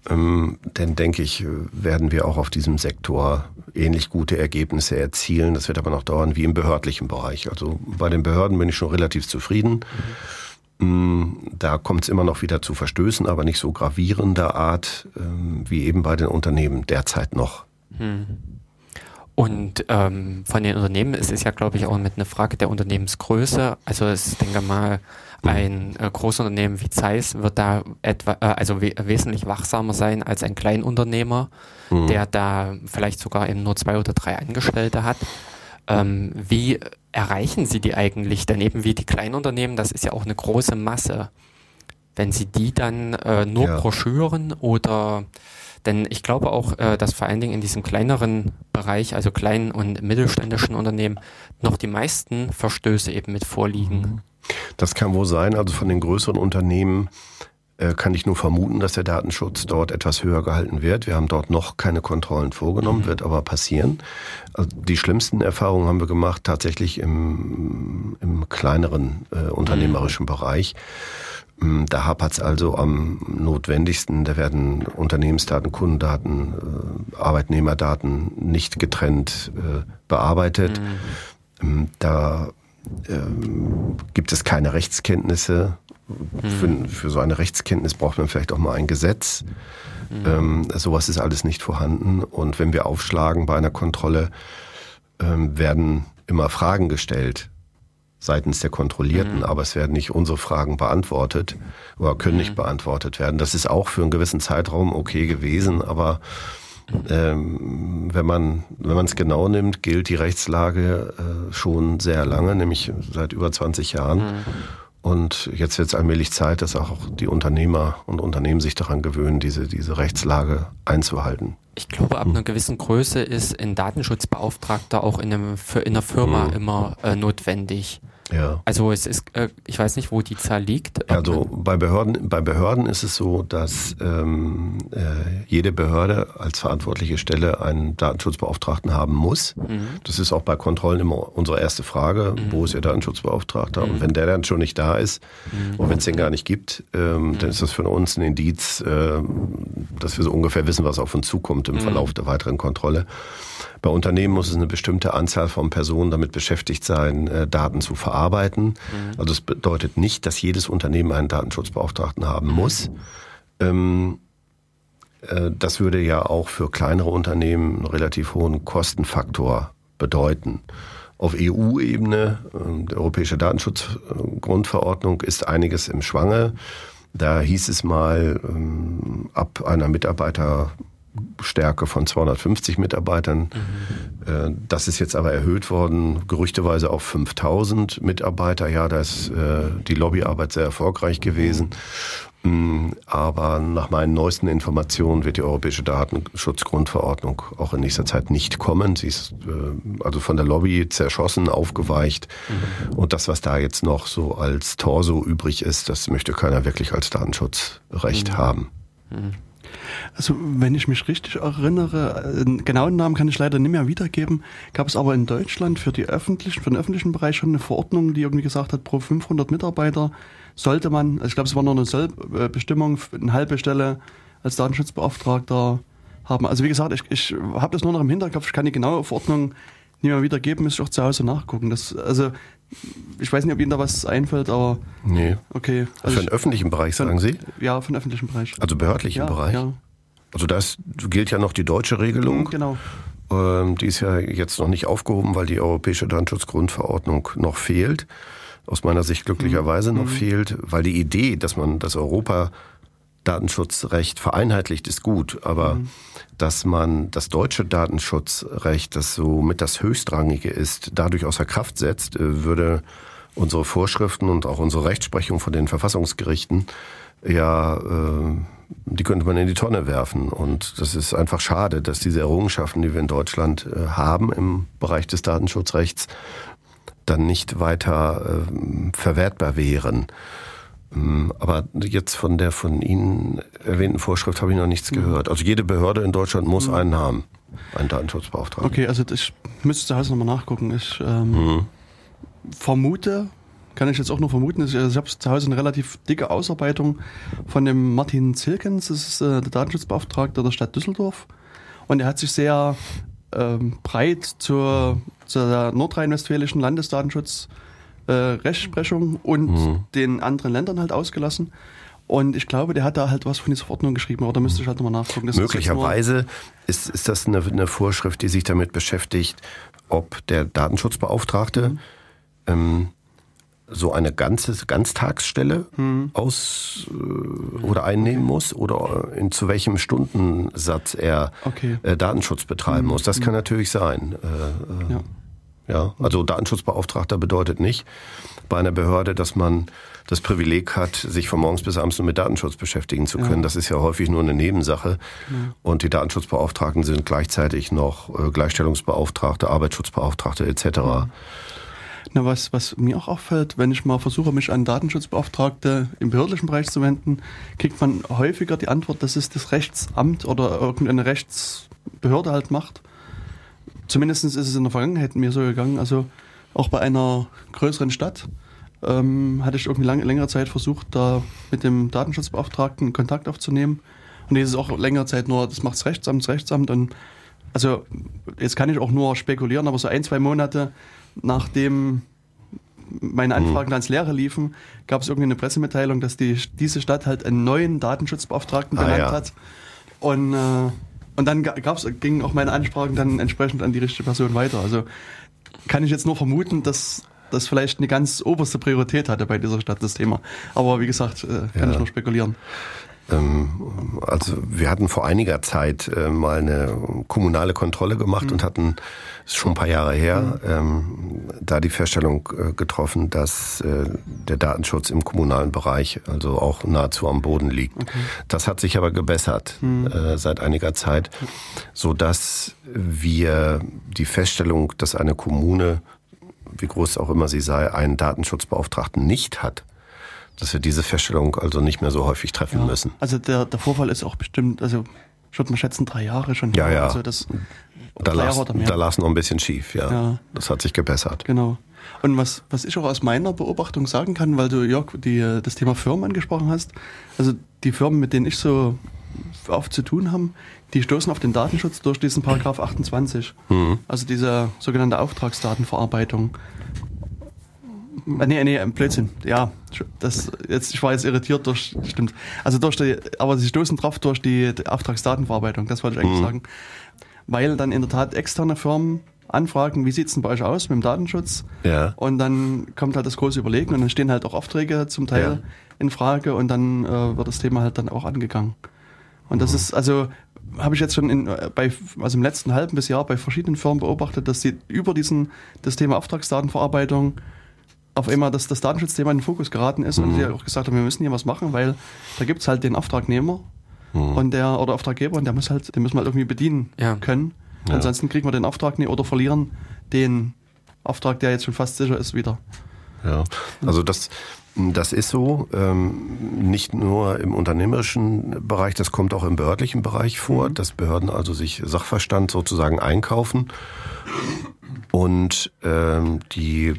mhm. ähm, dann denke ich, werden wir auch auf diesem Sektor ähnlich gute Ergebnisse erzielen. Das wird aber noch dauern wie im behördlichen Bereich. Also bei den Behörden bin ich schon relativ zufrieden. Mhm. Da kommt es immer noch wieder zu Verstößen, aber nicht so gravierender Art ähm, wie eben bei den Unternehmen derzeit noch. Mhm. Und ähm, von den Unternehmen ist es ja, glaube ich, auch mit einer Frage der Unternehmensgröße. Also ich denke mal, ein äh, Großunternehmen wie Zeiss wird da etwa, äh, also we wesentlich wachsamer sein als ein Kleinunternehmer, mhm. der da vielleicht sogar eben nur zwei oder drei Angestellte hat. Ähm, wie erreichen Sie die eigentlich? Denn eben wie die Kleinunternehmen, das ist ja auch eine große Masse. Wenn Sie die dann äh, nur ja. Broschüren oder denn ich glaube auch, äh, dass vor allen Dingen in diesem kleineren Bereich, also kleinen und mittelständischen Unternehmen, noch die meisten Verstöße eben mit vorliegen. Mhm. Das kann wohl sein. Also von den größeren Unternehmen äh, kann ich nur vermuten, dass der Datenschutz dort etwas höher gehalten wird. Wir haben dort noch keine Kontrollen vorgenommen, mhm. wird aber passieren. Also die schlimmsten Erfahrungen haben wir gemacht tatsächlich im, im kleineren äh, unternehmerischen mhm. Bereich. Mm, da hapert es also am notwendigsten. Da werden Unternehmensdaten, Kundendaten, äh, Arbeitnehmerdaten nicht getrennt äh, bearbeitet. Mhm. Mm, da ähm, gibt es keine Rechtskenntnisse. Für, für, so eine Rechtskenntnis braucht man vielleicht auch mal ein Gesetz. Mhm. Ähm, sowas ist alles nicht vorhanden. Und wenn wir aufschlagen bei einer Kontrolle, ähm, werden immer Fragen gestellt seitens der Kontrollierten, mhm. aber es werden nicht unsere Fragen beantwortet oder können mhm. nicht beantwortet werden. Das ist auch für einen gewissen Zeitraum okay gewesen, aber ähm, wenn man wenn man es genau nimmt, gilt die Rechtslage äh, schon sehr lange, nämlich seit über 20 Jahren. Mhm. Und jetzt wird es allmählich Zeit, dass auch die Unternehmer und Unternehmen sich daran gewöhnen, diese, diese Rechtslage einzuhalten. Ich glaube, ab einer gewissen Größe ist ein Datenschutzbeauftragter auch in, einem, in einer Firma mhm. immer äh, notwendig. Ja. Also es ist, äh, ich weiß nicht, wo die Zahl liegt. Also bei Behörden, bei Behörden ist es so, dass ähm, äh, jede Behörde als verantwortliche Stelle einen Datenschutzbeauftragten haben muss. Mhm. Das ist auch bei Kontrollen immer unsere erste Frage, mhm. wo ist Ihr Datenschutzbeauftragter? Mhm. Und wenn der dann schon nicht da ist, mhm. und wenn es den gar nicht gibt, ähm, dann ist das für uns ein Indiz, äh, dass wir so ungefähr wissen, was auf uns zukommt im mhm. Verlauf der weiteren Kontrolle. Bei Unternehmen muss es eine bestimmte Anzahl von Personen damit beschäftigt sein, äh, Daten zu verarbeiten. Mhm. Also es bedeutet nicht, dass jedes Unternehmen einen Datenschutzbeauftragten haben muss. Ähm, äh, das würde ja auch für kleinere Unternehmen einen relativ hohen Kostenfaktor bedeuten. Auf EU-Ebene, äh, die Europäische Datenschutzgrundverordnung, ist einiges im Schwange. Da hieß es mal, ähm, ab einer Mitarbeiter Stärke von 250 Mitarbeitern. Mhm. Äh, das ist jetzt aber erhöht worden, gerüchteweise auf 5000 Mitarbeiter. Ja, da ist äh, die Lobbyarbeit sehr erfolgreich gewesen. Mm, aber nach meinen neuesten Informationen wird die Europäische Datenschutzgrundverordnung auch in nächster Zeit nicht kommen. Sie ist äh, also von der Lobby zerschossen, aufgeweicht. Mhm. Und das, was da jetzt noch so als Torso übrig ist, das möchte keiner wirklich als Datenschutzrecht mhm. haben. Also wenn ich mich richtig erinnere, einen genauen Namen kann ich leider nicht mehr wiedergeben, gab es aber in Deutschland für, die öffentlichen, für den öffentlichen Bereich schon eine Verordnung, die irgendwie gesagt hat, pro 500 Mitarbeiter sollte man, also ich glaube es war nur eine Sollbestimmung, eine halbe Stelle als Datenschutzbeauftragter haben. Also wie gesagt, ich, ich habe das nur noch im Hinterkopf, ich kann die genaue Verordnung nicht mehr wiedergeben, müsste ich auch zu Hause nachgucken. Das, also ich weiß nicht, ob Ihnen da was einfällt, aber. Nee. Okay. Also für den öffentlichen Bereich, sagen Sie? Ja, für den öffentlichen Bereich. Also behördlichen ja, Bereich? Ja. Also das gilt ja noch die deutsche Regelung. Mhm, genau. Ähm, die ist ja jetzt noch nicht aufgehoben, weil die Europäische Datenschutzgrundverordnung noch fehlt. Aus meiner Sicht glücklicherweise mhm. noch fehlt, weil die Idee, dass man, dass Europa Datenschutzrecht vereinheitlicht, ist gut, aber mhm. dass man das deutsche Datenschutzrecht, das so mit das höchstrangige ist, dadurch außer Kraft setzt, äh, würde unsere Vorschriften und auch unsere Rechtsprechung von den Verfassungsgerichten ja, äh, die könnte man in die Tonne werfen. Und das ist einfach schade, dass diese Errungenschaften, die wir in Deutschland äh, haben im Bereich des Datenschutzrechts, dann nicht weiter äh, verwertbar wären. Ähm, aber jetzt von der von Ihnen erwähnten Vorschrift habe ich noch nichts mhm. gehört. Also jede Behörde in Deutschland muss mhm. einen haben, einen Datenschutzbeauftragten. Okay, also ich müsste zu Hause nochmal nachgucken. Ich ähm, mhm. vermute, kann ich jetzt auch nur vermuten, ich, ich habe zu Hause eine relativ dicke Ausarbeitung von dem Martin Zilkens, das ist äh, der Datenschutzbeauftragte der Stadt Düsseldorf. Und er hat sich sehr ähm, breit zur, zur nordrhein-westfälischen Landesdatenschutz äh, Rechtsprechung und mhm. den anderen Ländern halt ausgelassen. Und ich glaube, der hat da halt was von dieser Verordnung geschrieben, aber da müsste ich halt nochmal nachgucken. Das Möglicherweise ist, ist das eine, eine, Vorschrift, die sich damit beschäftigt, ob der Datenschutzbeauftragte mhm. ähm, so eine ganze Ganztagsstelle mhm. aus äh, oder einnehmen okay. muss oder in zu welchem Stundensatz er okay. äh, Datenschutz betreiben mhm. muss. Das kann mhm. natürlich sein. Äh, äh ja. Ja, also Datenschutzbeauftragter bedeutet nicht bei einer Behörde, dass man das Privileg hat, sich von morgens bis abends nur mit Datenschutz beschäftigen zu können. Ja. Das ist ja häufig nur eine Nebensache. Ja. Und die Datenschutzbeauftragten sind gleichzeitig noch äh, Gleichstellungsbeauftragte, Arbeitsschutzbeauftragte etc. Ja. Na, was, was mir auch auffällt, wenn ich mal versuche, mich an Datenschutzbeauftragte im behördlichen Bereich zu wenden, kriegt man häufiger die Antwort, dass es das Rechtsamt oder irgendeine Rechtsbehörde halt macht. Zumindest ist es in der Vergangenheit mir so gegangen. Also auch bei einer größeren Stadt ähm, hatte ich irgendwie lang, längere Zeit versucht, da mit dem Datenschutzbeauftragten Kontakt aufzunehmen. Und jetzt ist auch längere Zeit nur, das macht das Rechtsamt, das Rechtsamt. Und also jetzt kann ich auch nur spekulieren, aber so ein, zwei Monate nachdem meine mhm. Anfragen ins Leere liefen, gab es irgendwie eine Pressemitteilung, dass die, diese Stadt halt einen neuen Datenschutzbeauftragten ah, benannt ja. hat. Und äh, und dann gab's, gingen auch meine Ansprachen dann entsprechend an die richtige Person weiter. Also kann ich jetzt nur vermuten, dass das vielleicht eine ganz oberste Priorität hatte bei dieser Stadt, das Thema. Aber wie gesagt, äh, kann ja. ich nur spekulieren. Ähm, also wir hatten vor einiger Zeit äh, mal eine kommunale Kontrolle gemacht mhm. und hatten ist schon ein paar Jahre her, mhm. ähm, da die Feststellung äh, getroffen, dass äh, der Datenschutz im kommunalen Bereich also auch nahezu am Boden liegt. Okay. Das hat sich aber gebessert mhm. seit einiger Zeit, so dass wir die Feststellung, dass eine Kommune, wie groß auch immer sie sei, einen Datenschutzbeauftragten nicht hat, dass wir diese Feststellung also nicht mehr so häufig treffen ja. müssen. Also der, der Vorfall ist auch bestimmt, also ich würde mal schätzen, drei Jahre schon. Ja, ja. Also das, da las, da las noch ein bisschen schief, ja. ja. Das hat sich gebessert. Genau. Und was, was ich auch aus meiner Beobachtung sagen kann, weil du, Jörg, die, das Thema Firmen angesprochen hast, also die Firmen, mit denen ich so oft zu tun habe, die stoßen auf den Datenschutz durch diesen Paragraph 28. Mhm. Also diese sogenannte Auftragsdatenverarbeitung. Äh, nee, nee, Blödsinn. Ja, das, jetzt, ich war jetzt irritiert durch, stimmt. Also durch die, aber sie stoßen drauf durch die, die Auftragsdatenverarbeitung, das wollte ich eigentlich mhm. sagen weil dann in der Tat externe Firmen anfragen, wie sieht es denn bei euch aus mit dem Datenschutz? Ja. Und dann kommt halt das große Überlegen und dann stehen halt auch Aufträge zum Teil ja. in Frage und dann äh, wird das Thema halt dann auch angegangen. Und das mhm. ist, also habe ich jetzt schon in, äh, bei, also im letzten halben bis Jahr bei verschiedenen Firmen beobachtet, dass sie über diesen, das Thema Auftragsdatenverarbeitung auf einmal das, das Datenschutzthema in den Fokus geraten ist mhm. und sie auch gesagt haben, wir müssen hier was machen, weil da gibt es halt den Auftragnehmer Mhm. Und der, oder Auftraggeber, und der muss halt, den müssen wir halt irgendwie bedienen ja. können. Ja. Ansonsten kriegen wir den Auftrag nicht oder verlieren den Auftrag, der jetzt schon fast sicher ist, wieder. Ja, also das, das ist so, ähm, nicht nur im unternehmerischen Bereich, das kommt auch im behördlichen Bereich vor, mhm. dass Behörden also sich Sachverstand sozusagen einkaufen und ähm, die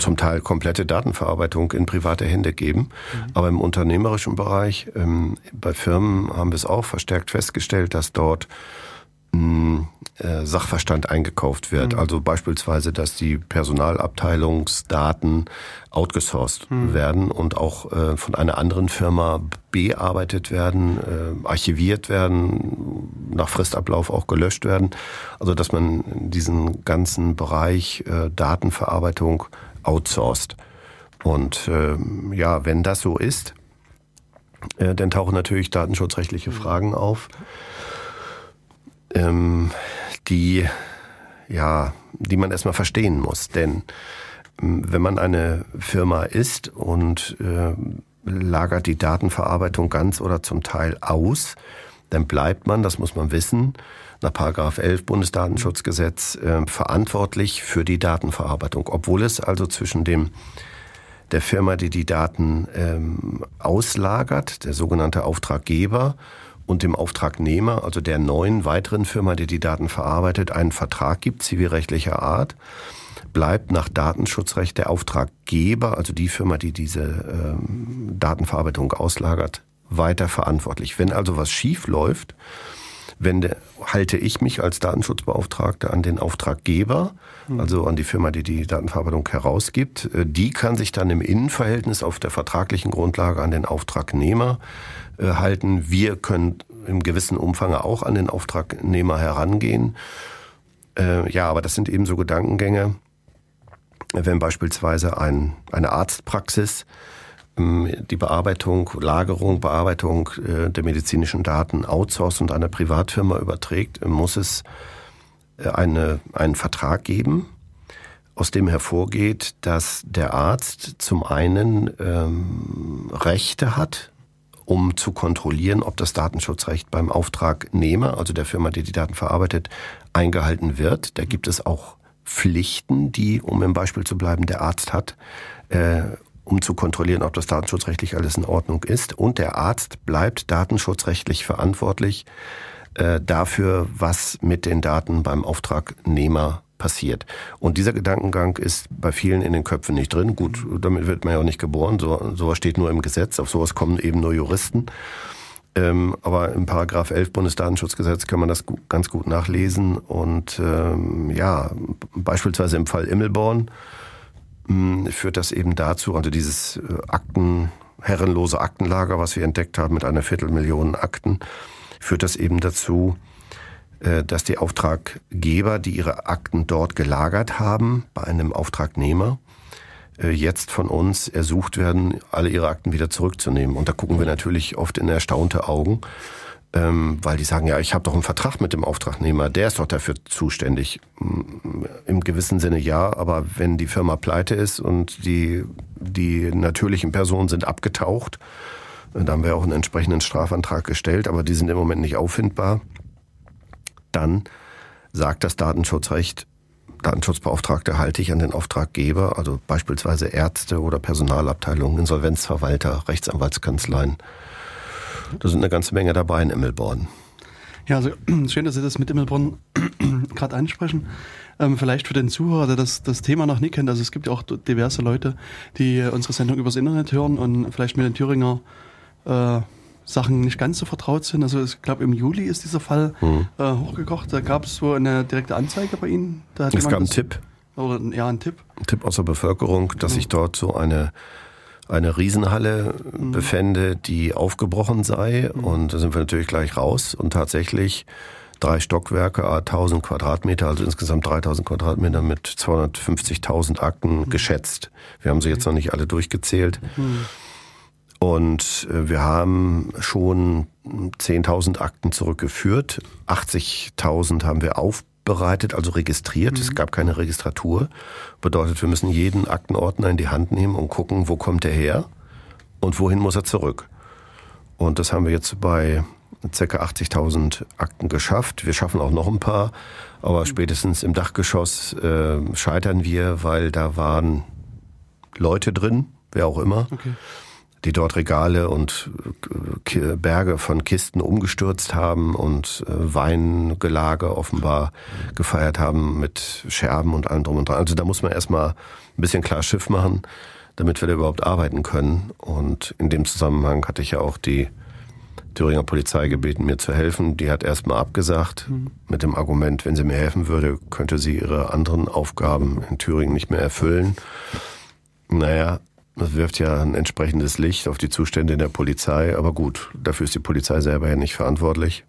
zum Teil komplette Datenverarbeitung in private Hände geben. Mhm. Aber im unternehmerischen Bereich, ähm, bei Firmen haben wir es auch verstärkt festgestellt, dass dort mh, äh, Sachverstand eingekauft wird. Mhm. Also beispielsweise, dass die Personalabteilungsdaten outgesourced mhm. werden und auch äh, von einer anderen Firma bearbeitet werden, äh, archiviert werden, nach Fristablauf auch gelöscht werden. Also dass man diesen ganzen Bereich äh, Datenverarbeitung outsourced. Und äh, ja, wenn das so ist, äh, dann tauchen natürlich datenschutzrechtliche Fragen auf, ähm, die, ja, die man erstmal verstehen muss. Denn ähm, wenn man eine Firma ist und äh, lagert die Datenverarbeitung ganz oder zum Teil aus, dann bleibt man, das muss man wissen, nach Paragraph 11 Bundesdatenschutzgesetz äh, verantwortlich für die Datenverarbeitung, obwohl es also zwischen dem der Firma, die die Daten ähm, auslagert, der sogenannte Auftraggeber, und dem Auftragnehmer, also der neuen weiteren Firma, die die Daten verarbeitet, einen Vertrag gibt, zivilrechtlicher Art, bleibt nach Datenschutzrecht der Auftraggeber, also die Firma, die diese ähm, Datenverarbeitung auslagert, weiter verantwortlich. Wenn also was schief läuft, wende, halte ich mich als Datenschutzbeauftragter an den Auftraggeber, mhm. also an die Firma, die die Datenverarbeitung herausgibt. Äh, die kann sich dann im Innenverhältnis auf der vertraglichen Grundlage an den Auftragnehmer äh, halten. Wir können im gewissen Umfang auch an den Auftragnehmer herangehen. Äh, ja, aber das sind eben so Gedankengänge, wenn beispielsweise ein, eine Arztpraxis die Bearbeitung, Lagerung, Bearbeitung äh, der medizinischen Daten outsourced und einer Privatfirma überträgt, muss es äh, eine, einen Vertrag geben, aus dem hervorgeht, dass der Arzt zum einen ähm, Rechte hat, um zu kontrollieren, ob das Datenschutzrecht beim Auftragnehmer, also der Firma, die die Daten verarbeitet, eingehalten wird. Da gibt es auch Pflichten, die, um im Beispiel zu bleiben, der Arzt hat, äh, um zu kontrollieren, ob das datenschutzrechtlich alles in Ordnung ist. Und der Arzt bleibt datenschutzrechtlich verantwortlich äh, dafür, was mit den Daten beim Auftragnehmer passiert. Und dieser Gedankengang ist bei vielen in den Köpfen nicht drin. Gut, damit wird man ja auch nicht geboren. So, sowas steht nur im Gesetz. Auf sowas kommen eben nur Juristen. Ähm, aber im Paragraph 11 Bundesdatenschutzgesetz kann man das gut, ganz gut nachlesen. Und ähm, ja, beispielsweise im Fall Immelborn führt das eben dazu, also dieses äh, Akten, herrenlose Aktenlager, was wir entdeckt haben mit einer Viertelmillion Akten, führt das eben dazu, äh, dass die Auftraggeber, die ihre Akten dort gelagert haben, bei einem Auftragnehmer, äh, jetzt von uns ersucht werden, alle ihre Akten wieder zurückzunehmen. Und da gucken wir natürlich oft in erstaunte Augen, ähm, weil die sagen, ja, ich habe doch einen Vertrag mit dem Auftragnehmer, der ist doch dafür zuständig. Im gewissen Sinne ja, aber wenn die Firma pleite ist und die, die natürlichen Personen sind abgetaucht, äh, da haben wir auch einen entsprechenden Strafantrag gestellt, aber die sind im Moment nicht auffindbar, dann sagt das Datenschutzrecht, Datenschutzbeauftragte halte ich an den Auftraggeber, also beispielsweise Ärzte oder Personalabteilungen, Insolvenzverwalter, Rechtsanwaltskanzleien, da sind eine ganze Menge dabei in Immelborn. Ja, also schön, dass Sie das mit Immelborn gerade ansprechen. Ähm, vielleicht für den Zuhörer, der das, das Thema noch nicht kennt. Also es gibt ja auch diverse Leute, die unsere Sendung übers Internet hören und vielleicht mit den Thüringer äh, Sachen nicht ganz so vertraut sind. Also ich glaube, im Juli ist dieser Fall mhm. äh, hochgekocht. Da gab es so eine direkte Anzeige bei Ihnen. es gab einen Tipp. Oder ja, ein Tipp. Ein Tipp aus der Bevölkerung, dass mhm. sich dort so eine eine Riesenhalle mhm. befände, die aufgebrochen sei. Mhm. Und da sind wir natürlich gleich raus. Und tatsächlich drei Stockwerke, 1000 Quadratmeter, also insgesamt 3000 Quadratmeter mit 250.000 Akten mhm. geschätzt. Wir haben sie jetzt noch nicht alle durchgezählt. Mhm. Und äh, wir haben schon 10.000 Akten zurückgeführt. 80.000 haben wir auf bereitet, also registriert. Mhm. Es gab keine Registratur. Bedeutet, wir müssen jeden Aktenordner in die Hand nehmen und gucken, wo kommt er her und wohin muss er zurück. Und das haben wir jetzt bei ca. 80.000 Akten geschafft. Wir schaffen auch noch ein paar, aber spätestens im Dachgeschoss äh, scheitern wir, weil da waren Leute drin, wer auch immer. Okay die dort Regale und äh, Berge von Kisten umgestürzt haben und äh, Weingelage offenbar gefeiert haben mit Scherben und allem drum und dran. Also da muss man erstmal ein bisschen klar Schiff machen, damit wir da überhaupt arbeiten können. Und in dem Zusammenhang hatte ich ja auch die Thüringer Polizei gebeten, mir zu helfen. Die hat erstmal abgesagt mhm. mit dem Argument, wenn sie mir helfen würde, könnte sie ihre anderen Aufgaben in Thüringen nicht mehr erfüllen. Naja, das wirft ja ein entsprechendes Licht auf die Zustände in der Polizei, aber gut, dafür ist die Polizei selber ja nicht verantwortlich.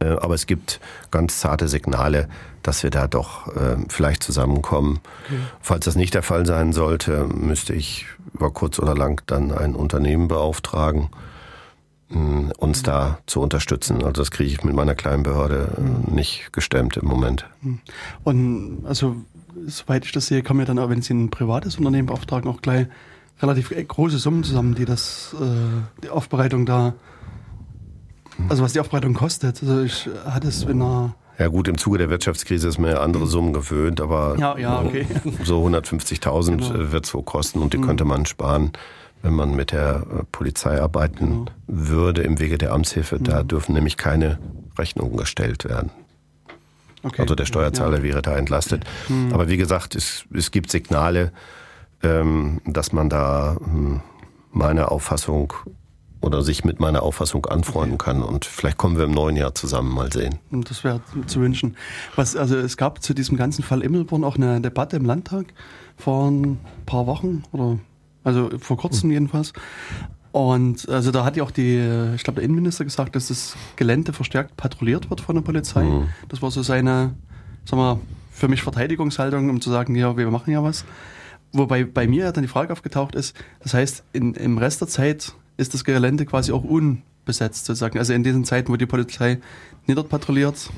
Äh, aber es gibt ganz zarte Signale, dass wir da doch äh, vielleicht zusammenkommen. Okay. Falls das nicht der Fall sein sollte, müsste ich über kurz oder lang dann ein Unternehmen beauftragen, uns da zu unterstützen. Also das kriege ich mit meiner kleinen Behörde äh, nicht gestemmt im Moment. Und also soweit ich das sehe, kommen ja dann auch, wenn Sie ein privates Unternehmen beauftragen, auch gleich relativ große Summen zusammen, die das äh, die Aufbereitung da, also was die Aufbereitung kostet. Also ich hatte es in einer ja gut, im Zuge der Wirtschaftskrise ist mir andere mhm. Summen gewöhnt, aber ja, ja, okay. so 150.000 genau. wird es wohl kosten und die mhm. könnte man sparen, wenn man mit der äh, Polizei arbeiten genau. würde im Wege der Amtshilfe. Mhm. Da dürfen nämlich keine Rechnungen gestellt werden. Okay. Also der Steuerzahler ja. wäre da entlastet. Mhm. Aber wie gesagt, es, es gibt Signale, ähm, dass man da hm, meiner Auffassung oder sich mit meiner Auffassung anfreunden okay. kann. Und vielleicht kommen wir im neuen Jahr zusammen mal sehen. Das wäre zu wünschen. Was, also es gab zu diesem ganzen Fall Immelborn auch eine Debatte im Landtag vor ein paar Wochen oder also vor kurzem jedenfalls. Und also da hat ja auch die, ich glaube, der Innenminister gesagt, dass das Gelände verstärkt patrouilliert wird von der Polizei. Mhm. Das war so seine, sagen wir, für mich Verteidigungshaltung, um zu sagen, ja, wir machen ja was. Wobei bei mir dann die Frage aufgetaucht ist, das heißt, in, im Rest der Zeit ist das Gelände quasi auch unbesetzt sozusagen. Also in diesen Zeiten, wo die Polizei nicht dort patrouilliert,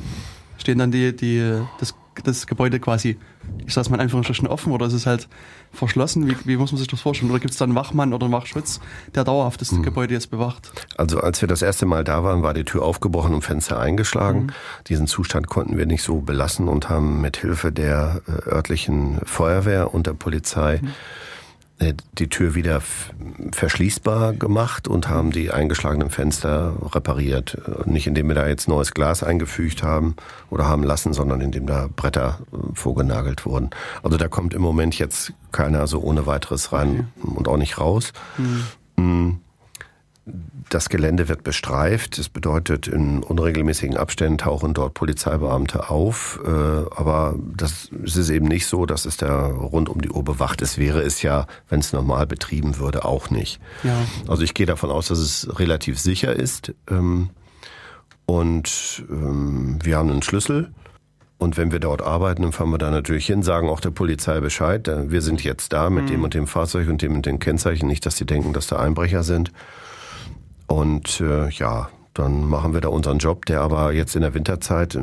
stehen dann die, die, das das Gebäude quasi, ich sag's mal in Anführungsstrichen offen oder ist es halt verschlossen? Wie, wie muss man sich das vorstellen? Oder gibt es da einen Wachmann oder einen Wachschutz, der dauerhaft das hm. Gebäude jetzt bewacht? Also als wir das erste Mal da waren, war die Tür aufgebrochen und Fenster eingeschlagen. Mhm. Diesen Zustand konnten wir nicht so belassen und haben mit Hilfe der äh, örtlichen Feuerwehr und der Polizei mhm die Tür wieder verschließbar gemacht und haben die eingeschlagenen Fenster repariert. Äh, nicht indem wir da jetzt neues Glas eingefügt haben oder haben lassen, sondern indem da Bretter äh, vorgenagelt wurden. Also da kommt im Moment jetzt keiner so ohne weiteres rein okay. und auch nicht raus. Mhm. Das Gelände wird bestreift. Das bedeutet, in unregelmäßigen Abständen tauchen dort Polizeibeamte auf. Äh, aber das ist eben nicht so, dass es da rund um die Uhr bewacht ist. Wäre es ja, wenn es normal betrieben würde, auch nicht. Ja. Also ich gehe davon aus, dass es relativ sicher ist. Ähm, und ähm, wir haben einen Schlüssel. Und wenn wir dort arbeiten, dann fahren wir da natürlich hin, sagen auch der Polizei Bescheid. Wir sind jetzt da mit mhm. dem und dem Fahrzeug und dem und den Kennzeichen. Nicht, dass sie denken, dass da Einbrecher sind. Und äh, ja, dann machen wir da unseren Job, der aber jetzt in der Winterzeit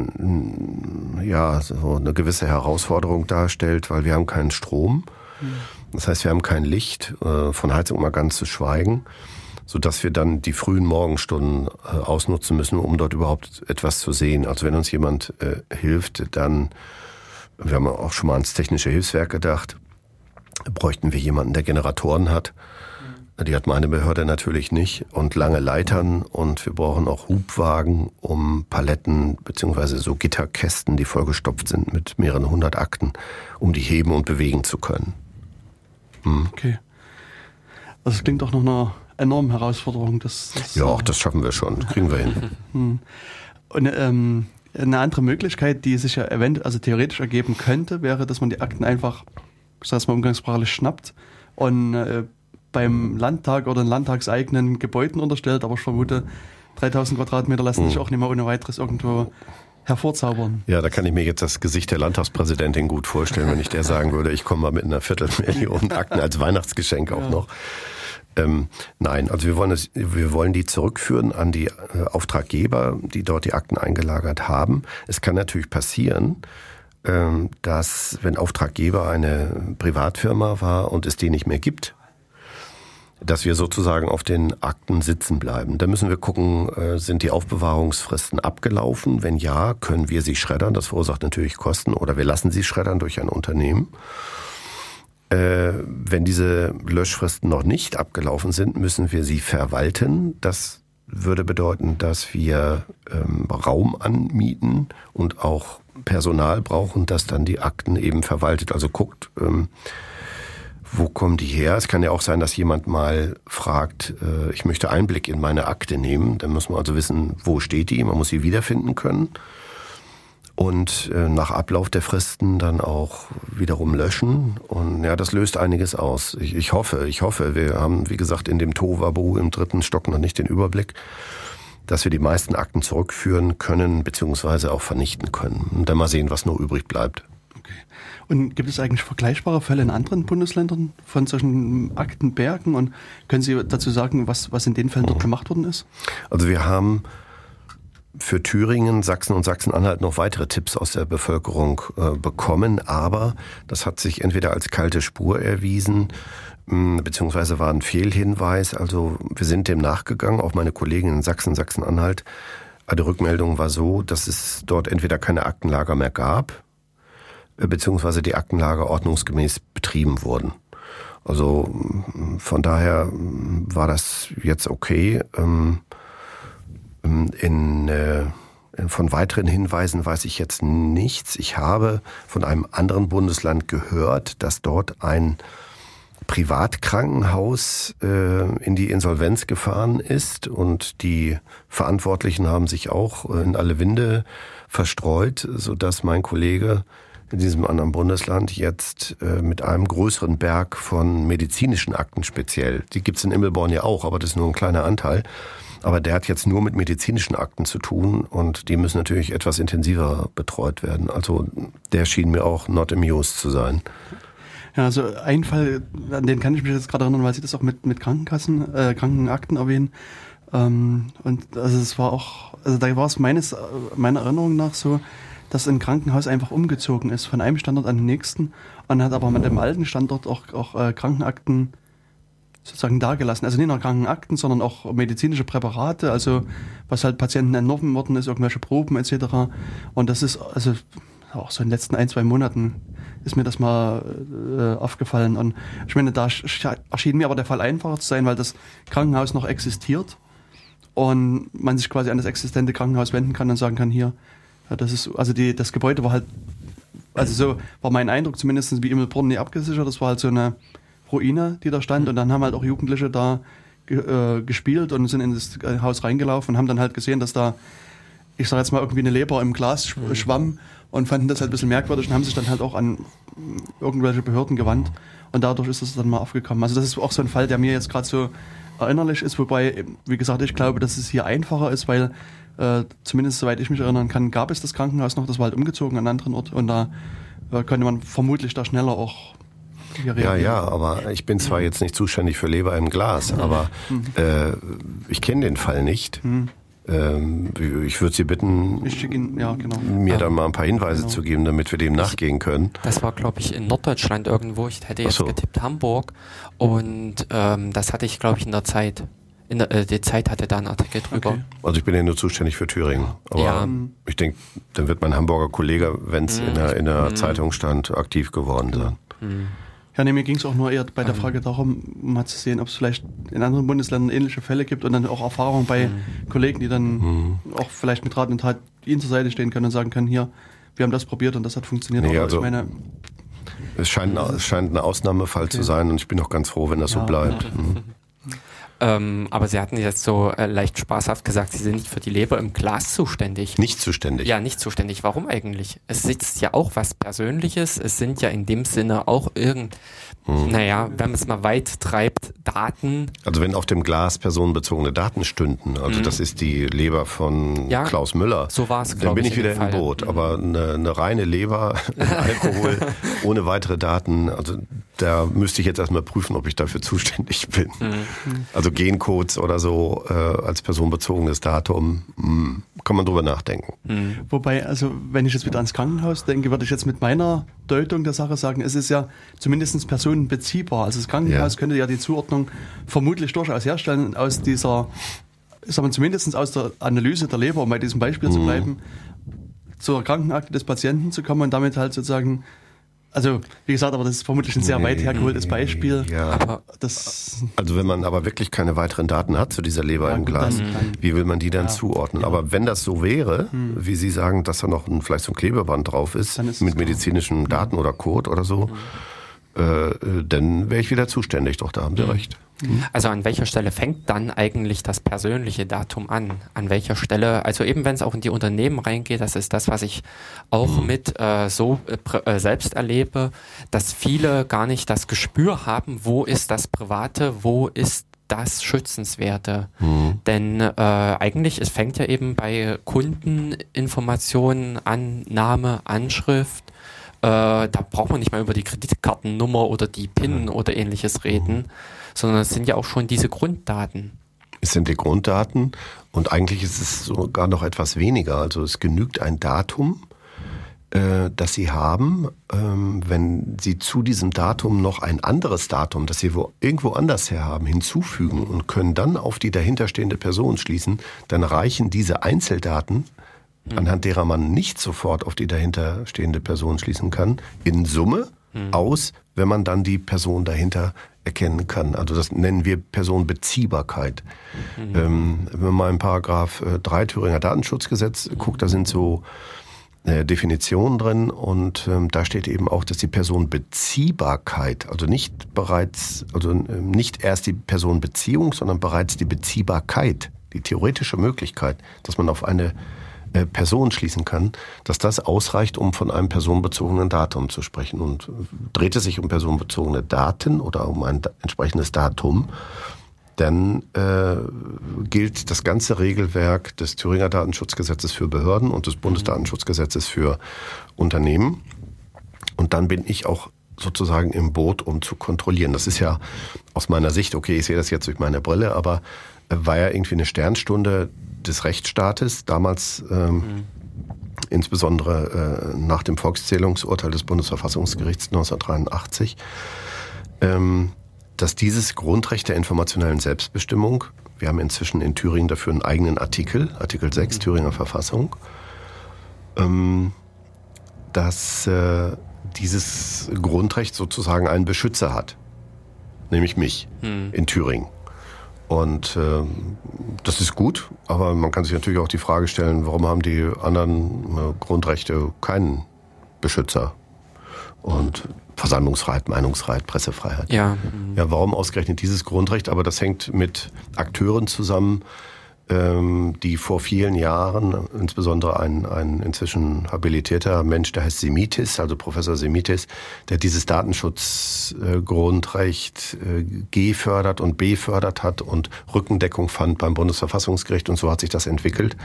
ja so eine gewisse Herausforderung darstellt, weil wir haben keinen Strom. Das heißt, wir haben kein Licht, äh, von Heizung mal ganz zu schweigen, so dass wir dann die frühen Morgenstunden äh, ausnutzen müssen, um dort überhaupt etwas zu sehen. Also wenn uns jemand äh, hilft, dann, wir haben auch schon mal ans technische Hilfswerk gedacht, bräuchten wir jemanden, der Generatoren hat die hat meine Behörde natürlich nicht. Und lange Leitern und wir brauchen auch Hubwagen, um Paletten beziehungsweise so Gitterkästen, die vollgestopft sind mit mehreren hundert Akten, um die heben und bewegen zu können. Hm. Okay. Also es klingt doch noch einer enormen Herausforderung. Das, das ja, auch das schaffen wir schon. Kriegen wir hin. Hm. Und ähm, eine andere Möglichkeit, die sich ja eventuell, also theoretisch ergeben könnte, wäre, dass man die Akten einfach, ich sag's mal umgangssprachlich, schnappt und äh, beim Landtag oder in landtagseigenen Gebäuden unterstellt, aber ich vermute, 3000 Quadratmeter lassen sich hm. auch nicht mehr ohne weiteres irgendwo hervorzaubern. Ja, da kann ich mir jetzt das Gesicht der Landtagspräsidentin gut vorstellen, wenn ich der sagen würde, ich komme mal mit einer Viertelmillion Akten als Weihnachtsgeschenk auch ja. noch. Ähm, nein, also wir wollen, es, wir wollen die zurückführen an die äh, Auftraggeber, die dort die Akten eingelagert haben. Es kann natürlich passieren, ähm, dass wenn Auftraggeber eine Privatfirma war und es die nicht mehr gibt, dass wir sozusagen auf den Akten sitzen bleiben. Da müssen wir gucken, äh, sind die Aufbewahrungsfristen abgelaufen? Wenn ja, können wir sie schreddern. Das verursacht natürlich Kosten oder wir lassen sie schreddern durch ein Unternehmen. Äh, wenn diese Löschfristen noch nicht abgelaufen sind, müssen wir sie verwalten. Das würde bedeuten, dass wir ähm, Raum anmieten und auch Personal brauchen, das dann die Akten eben verwaltet. Also guckt, ähm, wo kommen die her? Es kann ja auch sein, dass jemand mal fragt, äh, ich möchte Einblick in meine Akte nehmen. Dann muss man also wissen, wo steht die? Man muss sie wiederfinden können. Und äh, nach Ablauf der Fristen dann auch wiederum löschen. Und ja, das löst einiges aus. Ich, ich hoffe, ich hoffe, wir haben, wie gesagt, in dem Tovabu im dritten Stock noch nicht den Überblick, dass wir die meisten Akten zurückführen können, beziehungsweise auch vernichten können. Und dann mal sehen, was nur übrig bleibt. Und gibt es eigentlich vergleichbare Fälle in anderen Bundesländern von solchen Aktenbergen? Und können Sie dazu sagen, was, was in den Fällen dort gemacht worden ist? Also wir haben für Thüringen, Sachsen und Sachsen-Anhalt noch weitere Tipps aus der Bevölkerung äh, bekommen, aber das hat sich entweder als kalte Spur erwiesen, beziehungsweise war ein Fehlhinweis. Also wir sind dem nachgegangen, auch meine Kollegen in Sachsen, Sachsen-Anhalt. Die Rückmeldung war so, dass es dort entweder keine Aktenlager mehr gab, beziehungsweise die Aktenlager ordnungsgemäß betrieben wurden. Also von daher war das jetzt okay. Ähm, in, äh, von weiteren Hinweisen weiß ich jetzt nichts. Ich habe von einem anderen Bundesland gehört, dass dort ein Privatkrankenhaus äh, in die Insolvenz gefahren ist und die Verantwortlichen haben sich auch in alle Winde verstreut, so dass mein Kollege in diesem anderen Bundesland jetzt äh, mit einem größeren Berg von medizinischen Akten speziell, die gibt's in Immelborn ja auch, aber das ist nur ein kleiner Anteil, aber der hat jetzt nur mit medizinischen Akten zu tun und die müssen natürlich etwas intensiver betreut werden. Also der schien mir auch not amused zu sein. Ja, also ein Fall, an den kann ich mich jetzt gerade erinnern, weil Sie das auch mit, mit Krankenkassen, äh, Krankenakten erwähnen. Ähm, und also es war auch, also da war es meines, meiner Erinnerung nach so, dass ein Krankenhaus einfach umgezogen ist von einem Standort an den nächsten und hat aber mit dem alten Standort auch, auch äh, Krankenakten sozusagen dagelassen. Also nicht nur Krankenakten, sondern auch medizinische Präparate, also was halt Patienten entnommen worden ist, irgendwelche Proben etc. Und das ist also auch so in den letzten ein, zwei Monaten ist mir das mal äh, aufgefallen. Und ich meine, da erschien mir aber der Fall einfacher zu sein, weil das Krankenhaus noch existiert und man sich quasi an das existente Krankenhaus wenden kann und sagen kann, hier, ja, das ist, also die, das Gebäude war halt, also so war mein Eindruck zumindest wie Immelbrunn nie abgesichert, das war halt so eine Ruine, die da stand. Und dann haben halt auch Jugendliche da äh, gespielt und sind in das äh, Haus reingelaufen und haben dann halt gesehen, dass da, ich sag jetzt mal, irgendwie eine Leber im Glas mhm. schwamm und fanden das halt ein bisschen merkwürdig und haben sich dann halt auch an irgendwelche Behörden gewandt. Und dadurch ist das dann mal aufgekommen. Also das ist auch so ein Fall, der mir jetzt gerade so erinnerlich ist, wobei, wie gesagt, ich glaube, dass es hier einfacher ist, weil äh, zumindest soweit ich mich erinnern kann, gab es das Krankenhaus noch, das war halt umgezogen an einen anderen Ort und da äh, könnte man vermutlich da schneller auch ja, ja, aber ich bin zwar jetzt nicht zuständig für Leber im Glas, aber mhm. äh, ich kenne den Fall nicht. Mhm. Ähm, ich würde Sie bitten, ihn, ja, genau. mir ja. da mal ein paar Hinweise genau. zu geben, damit wir dem nachgehen können. Das war, glaube ich, in Norddeutschland irgendwo. Ich hätte jetzt so. getippt Hamburg. Und ähm, das hatte ich, glaube ich, in der Zeit. In der, äh, die Zeit hatte da einen Artikel drüber. Okay. Also ich bin ja nur zuständig für Thüringen. Aber ja. ich denke, dann wird mein Hamburger Kollege, wenn es mhm. in der, in der mhm. Zeitung stand, aktiv geworden sein. Mhm. Ja, nee, mir ging es auch nur eher bei der ähm. Frage darum, mal zu sehen, ob es vielleicht in anderen Bundesländern ähnliche Fälle gibt und dann auch Erfahrungen bei mhm. Kollegen, die dann mhm. auch vielleicht mit Rat und Tat ihnen zur Seite stehen können und sagen können, hier, wir haben das probiert und das hat funktioniert. Nee, also, meine, es, scheint, es scheint ein Ausnahmefall okay. zu sein und ich bin auch ganz froh, wenn das ja, so bleibt. Mhm. Ähm, aber Sie hatten jetzt so äh, leicht spaßhaft gesagt, Sie sind nicht für die Leber im Glas zuständig. Nicht zuständig. Ja, nicht zuständig. Warum eigentlich? Es sitzt ja auch was Persönliches. Es sind ja in dem Sinne auch irgend, hm. naja, wenn man es mal weit treibt, Daten. Also wenn auf dem Glas personenbezogene Daten stünden, also hm. das ist die Leber von ja, Klaus Müller. So war es, Dann bin ich, ich wieder im Boot. Aber eine, eine reine Leber, Alkohol, ohne weitere Daten, also da müsste ich jetzt erstmal prüfen, ob ich dafür zuständig bin. Mhm. Also Gencodes oder so äh, als personenbezogenes Datum, mh, hm, kann man drüber nachdenken. Mhm. Wobei, also wenn ich jetzt wieder ans Krankenhaus denke, würde ich jetzt mit meiner Deutung der Sache sagen, es ist ja zumindest personenbeziehbar. Also das Krankenhaus ja. könnte ja die Zuordnung vermutlich durchaus herstellen aus dieser, sagen wir zumindest aus der Analyse der Leber, um bei diesem Beispiel mhm. zu bleiben, zur Krankenakte des Patienten zu kommen und damit halt sozusagen also, wie gesagt, aber das ist vermutlich ein sehr nee, weit hergeholtes Beispiel. Ja. Aber das also, wenn man aber wirklich keine weiteren Daten hat zu dieser Leber ja, im Glas, dann, dann, wie will man die dann ja, zuordnen? Aber wenn das so wäre, hm. wie Sie sagen, dass da noch ein, vielleicht so ein Klebeband drauf ist, ist mit medizinischen klar. Daten oder Code oder so, hm äh, dann wäre ich wieder zuständig. Doch, da haben Sie mhm. recht. Mhm. Also an welcher Stelle fängt dann eigentlich das persönliche Datum an? An welcher Stelle, also eben wenn es auch in die Unternehmen reingeht, das ist das, was ich auch mhm. mit äh, so äh, äh, selbst erlebe, dass viele gar nicht das Gespür haben, wo ist das Private, wo ist das Schützenswerte. Mhm. Denn äh, eigentlich, es fängt ja eben bei Kundeninformationen an, Name, Anschrift, da braucht man nicht mal über die Kreditkartennummer oder die PIN mhm. oder ähnliches reden, sondern es sind ja auch schon diese Grunddaten. Es sind die Grunddaten und eigentlich ist es sogar noch etwas weniger. Also es genügt ein Datum, äh, das Sie haben, ähm, wenn Sie zu diesem Datum noch ein anderes Datum, das Sie wo, irgendwo anders her haben, hinzufügen und können dann auf die dahinterstehende Person schließen, dann reichen diese Einzeldaten, mhm. anhand derer man nicht sofort auf die dahinterstehende Person schließen kann, in Summe mhm. aus, wenn man dann die Person dahinter erkennen kann. Also das nennen wir Personenbeziehbarkeit. Mhm. Ähm, wenn man mal in Paragraph 3 äh, Thüringer Datenschutzgesetz guckt, da sind so äh, Definition drin und ähm, da steht eben auch, dass die Personenbeziehbarkeit, also nicht bereits, also ähm, nicht erst die Personenbeziehung, sondern bereits die Beziehbarkeit, die theoretische Möglichkeit, dass man auf eine äh, Person schließen kann, dass das ausreicht, um von einem personenbezogenen Datum zu sprechen. Und äh, dreht es sich um personenbezogene Daten oder um ein entsprechendes Datum, dann äh, gilt das ganze Regelwerk des Thüringer Datenschutzgesetzes für Behörden und des Bundesdatenschutzgesetzes für Unternehmen. Und dann bin ich auch sozusagen im Boot, um zu kontrollieren. Das ist ja aus meiner Sicht, okay, ich sehe das jetzt durch meine Brille, aber äh, war ja irgendwie eine Sternstunde des Rechtsstaates, damals ähm, mhm. insbesondere äh, nach dem Volkszählungsurteil des Bundesverfassungsgerichts 1983. Ähm, dass dieses Grundrecht der informationellen Selbstbestimmung, wir haben inzwischen in Thüringen dafür einen eigenen Artikel, Artikel 6 mhm. Thüringer Verfassung, ähm, dass äh, dieses Grundrecht sozusagen einen Beschützer hat, nämlich mich hm. in Thüringen. Und äh, das ist gut, aber man kann sich natürlich auch die Frage stellen, warum haben die anderen äh, Grundrechte keinen Beschützer? Und Versammlungsfreiheit, Meinungsfreiheit, Pressefreiheit. Ja. Ja, warum ausgerechnet dieses Grundrecht? Aber das hängt mit Akteuren zusammen, die vor vielen Jahren, insbesondere ein, ein inzwischen habilitierter Mensch, der heißt Semitis, also Professor Semitis, der dieses Datenschutzgrundrecht äh, gefördert und befördert hat und Rückendeckung fand beim Bundesverfassungsgericht und so hat sich das entwickelt.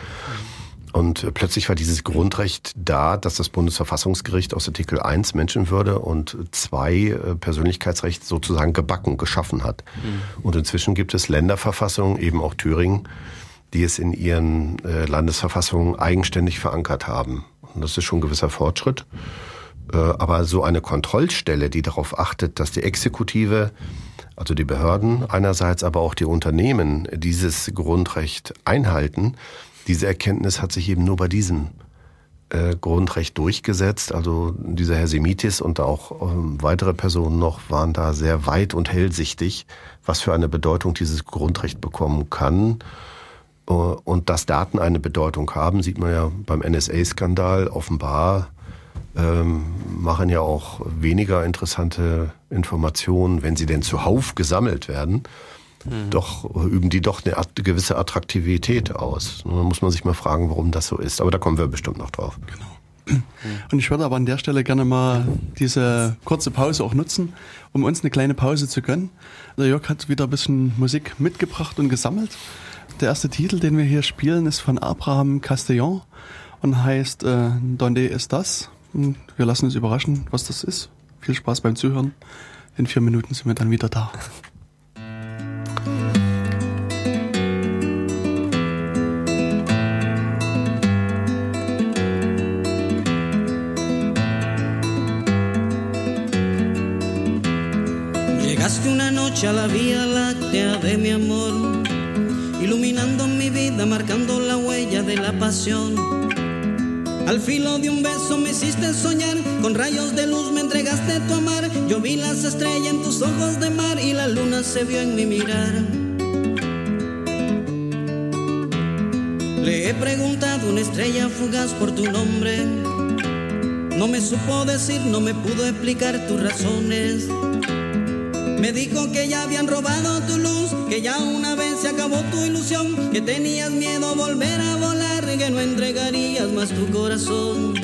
Und plötzlich war dieses Grundrecht da, dass das Bundesverfassungsgericht aus Artikel 1 Menschenwürde und 2 äh, Persönlichkeitsrecht sozusagen gebacken, geschaffen hat. Mhm. Und inzwischen gibt es Länderverfassungen, eben auch Thüringen, die es in ihren äh, Landesverfassungen eigenständig verankert haben. Und das ist schon ein gewisser Fortschritt. Äh, aber so eine Kontrollstelle, die darauf achtet, dass die Exekutive, also die Behörden einerseits, aber auch die Unternehmen dieses Grundrecht einhalten, diese Erkenntnis hat sich eben nur bei diesem äh, Grundrecht durchgesetzt. Also dieser Herr Semitis und auch ähm, weitere Personen noch waren da sehr weit und hellsichtig, was für eine Bedeutung dieses Grundrecht bekommen kann. Äh, und dass Daten eine Bedeutung haben, sieht man ja beim NSA-Skandal offenbar. Ähm, machen ja auch weniger interessante Informationen, wenn sie denn zuhauf gesammelt werden mhm. doch üben die doch eine gewisse Attraktivität aus. Da muss man sich mal fragen, warum das so ist. Aber da kommen wir bestimmt noch drauf. Genau. Und ich würde aber an der Stelle gerne mal diese kurze Pause auch nutzen, um uns eine kleine Pause zu gönnen. Der Jörg hat wieder ein bisschen Musik mitgebracht und gesammelt. Der erste Titel, den wir hier spielen, ist von Abraham Castellon und heißt äh, Donde ist das? Und wir lassen uns überraschen, was das ist. Viel Spaß beim Zuhören. In vier Minuten sind wir dann wieder da. a la vía láctea de mi amor, iluminando mi vida, marcando la huella de la pasión. Al filo de un beso me hiciste soñar, con rayos de luz me entregaste tu amar. Yo vi las estrellas en tus ojos de mar y la luna se vio en mi mirar. Le he preguntado una estrella fugaz por tu nombre. No me supo decir, no me pudo explicar tus razones. Me dijo que ya habían robado tu luz, que ya una vez se acabó tu ilusión, que tenías miedo a volver a volar, que no entregarías más tu corazón.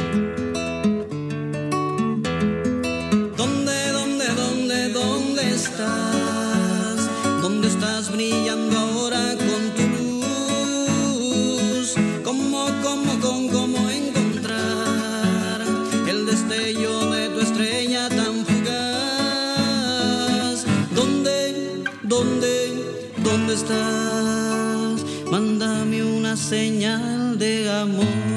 Mándame una señal de amor.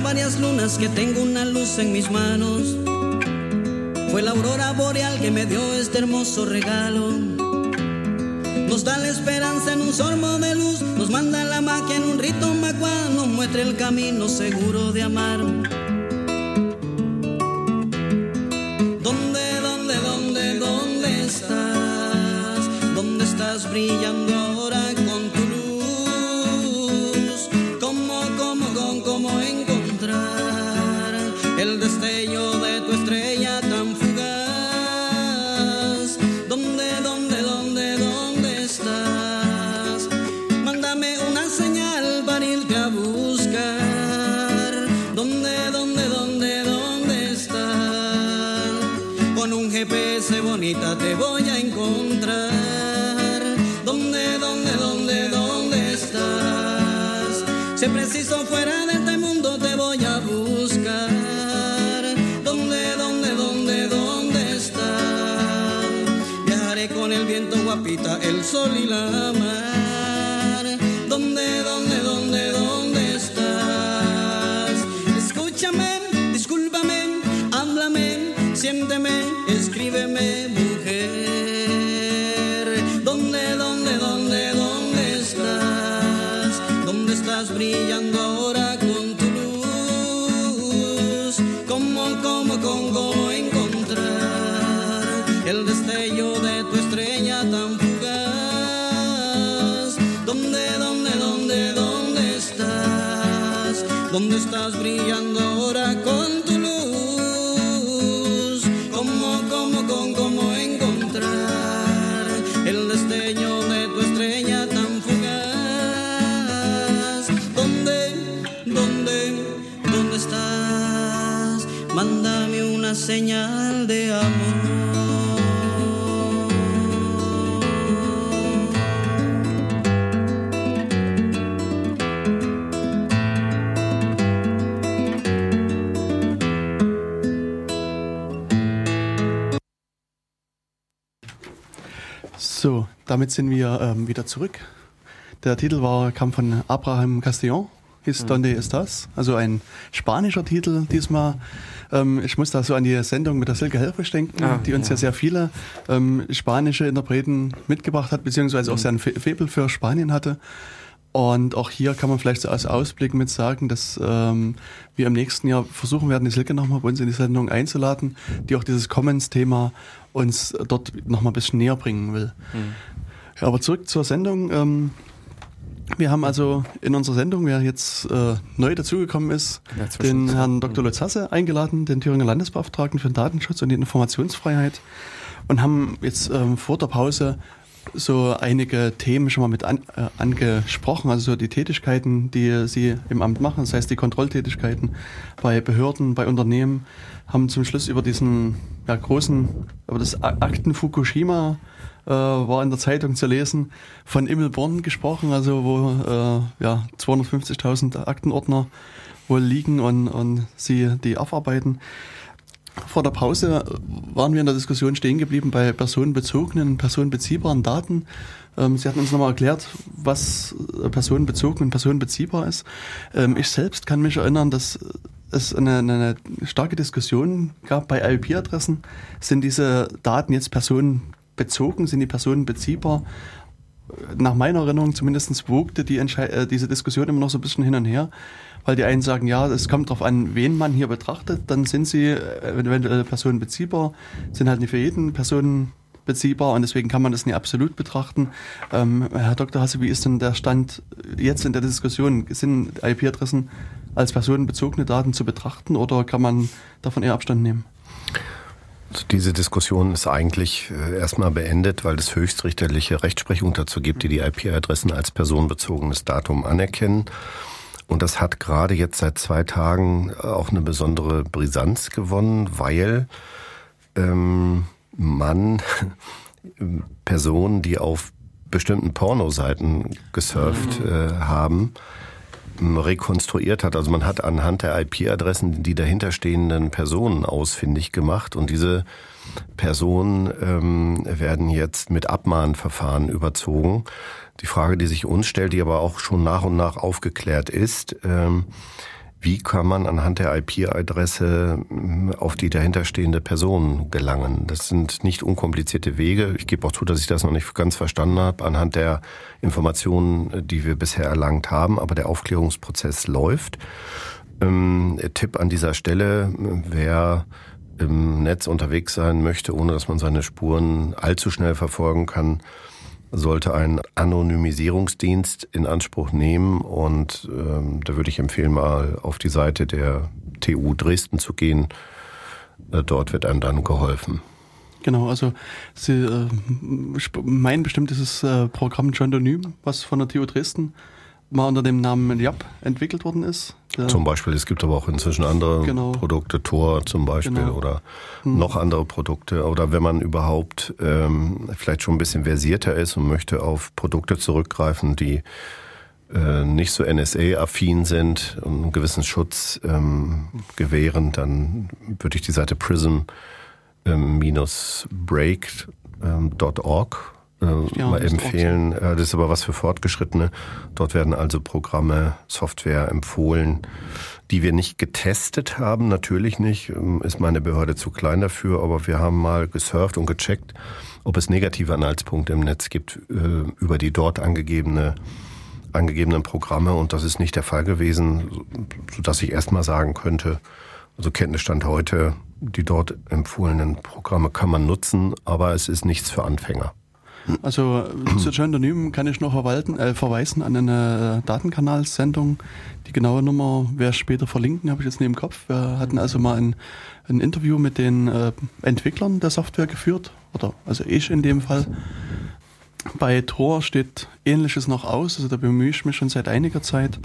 varias lunas que tengo una luz en mis manos. Fue la aurora boreal que me dio este hermoso regalo. Nos da la esperanza en un sorbo de luz, nos manda la magia en un rito macuá, nos muestra el camino seguro de amar. Damit sind wir ähm, wieder zurück. Der Titel war, kam von Abraham Castillon, hieß mhm. Donde Estas, also ein spanischer Titel diesmal. Ähm, ich muss da so an die Sendung mit der Silke Helfrich denken, ah, die uns ja. ja sehr viele ähm, spanische Interpreten mitgebracht hat, beziehungsweise auch mhm. sehr ein Febel für Spanien hatte. Und auch hier kann man vielleicht so als Ausblick mit sagen, dass ähm, wir im nächsten Jahr versuchen werden, die Silke nochmal bei uns in die Sendung einzuladen, die auch dieses Commons-Thema uns dort nochmal ein bisschen näher bringen will. Mhm. Ja, aber zurück zur Sendung. Ähm, wir haben also in unserer Sendung, wer jetzt äh, neu dazugekommen ist, den Herrn Dr. Lutz Hasse eingeladen, den Thüringer Landesbeauftragten für den Datenschutz und die Informationsfreiheit und haben jetzt ähm, vor der Pause so einige Themen schon mal mit an, äh, angesprochen, also so die Tätigkeiten, die Sie im Amt machen, das heißt die Kontrolltätigkeiten bei Behörden, bei Unternehmen, haben zum Schluss über diesen ja, großen, über das Akten Fukushima äh, war in der Zeitung zu lesen, von Immelborn gesprochen, also wo äh, ja, 250.000 Aktenordner wohl liegen und, und sie die abarbeiten. Vor der Pause waren wir in der Diskussion stehen geblieben bei personenbezogenen, personenbeziehbaren Daten. Ähm, Sie hatten uns nochmal erklärt, was personenbezogen und personenbeziehbar ist. Ähm, ich selbst kann mich erinnern, dass es eine, eine starke Diskussion gab bei IP-Adressen. Sind diese Daten jetzt personenbezogen? Sind die personenbeziehbar? Nach meiner Erinnerung zumindest wogte die äh, diese Diskussion immer noch so ein bisschen hin und her weil die einen sagen, ja, es kommt darauf an, wen man hier betrachtet, dann sind sie äh, eventuell Personen beziehbar, sind halt nicht für jeden Personen beziehbar und deswegen kann man das nicht absolut betrachten. Ähm, Herr Dr. Hasse, wie ist denn der Stand jetzt in der Diskussion? Sind IP-Adressen als personenbezogene Daten zu betrachten oder kann man davon eher Abstand nehmen? Also diese Diskussion ist eigentlich äh, erstmal beendet, weil es höchstrichterliche Rechtsprechung dazu gibt, die die IP-Adressen als personenbezogenes Datum anerkennen. Und das hat gerade jetzt seit zwei Tagen äh, auch eine besondere Brisanz gewonnen, weil ähm, man Personen, die auf bestimmten Pornoseiten gesurft mhm. äh, haben, rekonstruiert hat. Also man hat anhand der IP-Adressen die dahinterstehenden Personen ausfindig gemacht und diese Personen ähm, werden jetzt mit Abmahnverfahren überzogen. Die Frage, die sich uns stellt, die aber auch schon nach und nach aufgeklärt ist, ähm, wie kann man anhand der IP-Adresse hm, auf die dahinterstehende Person gelangen? Das sind nicht unkomplizierte Wege. Ich gebe auch zu, dass ich das noch nicht ganz verstanden habe anhand der Informationen, die wir bisher erlangt haben. Aber der Aufklärungsprozess läuft. Ähm, Tipp an dieser Stelle, wer im Netz unterwegs sein möchte, ohne dass man seine Spuren allzu schnell verfolgen kann, sollte einen Anonymisierungsdienst in Anspruch nehmen und ähm, da würde ich empfehlen, mal auf die Seite der TU Dresden zu gehen. Äh, dort wird einem dann geholfen. Genau, also Sie äh, meinen bestimmt dieses äh, Programm Gendonym, was von der TU Dresden mal unter dem Namen Yap entwickelt worden ist. Zum Beispiel, es gibt aber auch inzwischen andere genau. Produkte, Tor zum Beispiel genau. oder hm. noch andere Produkte. Oder wenn man überhaupt ähm, vielleicht schon ein bisschen versierter ist und möchte auf Produkte zurückgreifen, die äh, nicht so NSA-affin sind und einen gewissen Schutz ähm, gewähren, dann würde ich die Seite prism-break.org äh, ja, mal empfehlen. Äh, das ist aber was für Fortgeschrittene. Dort werden also Programme, Software empfohlen, die wir nicht getestet haben. Natürlich nicht, ähm, ist meine Behörde zu klein dafür, aber wir haben mal gesurft und gecheckt, ob es negative Anhaltspunkte im Netz gibt äh, über die dort angegebene angegebenen Programme und das ist nicht der Fall gewesen, sodass ich erstmal sagen könnte, also Kenntnisstand heute, die dort empfohlenen Programme kann man nutzen, aber es ist nichts für Anfänger. Also zu Gendonym kann ich noch verwalten, äh, verweisen an eine Datenkanalsendung. Die genaue Nummer werde ich später verlinken, habe ich jetzt neben dem Kopf. Wir hatten also mal ein, ein Interview mit den äh, Entwicklern der Software geführt, oder also ich in dem Fall. Bei Tor steht Ähnliches noch aus. Also da bemühe ich mich schon seit einiger Zeit,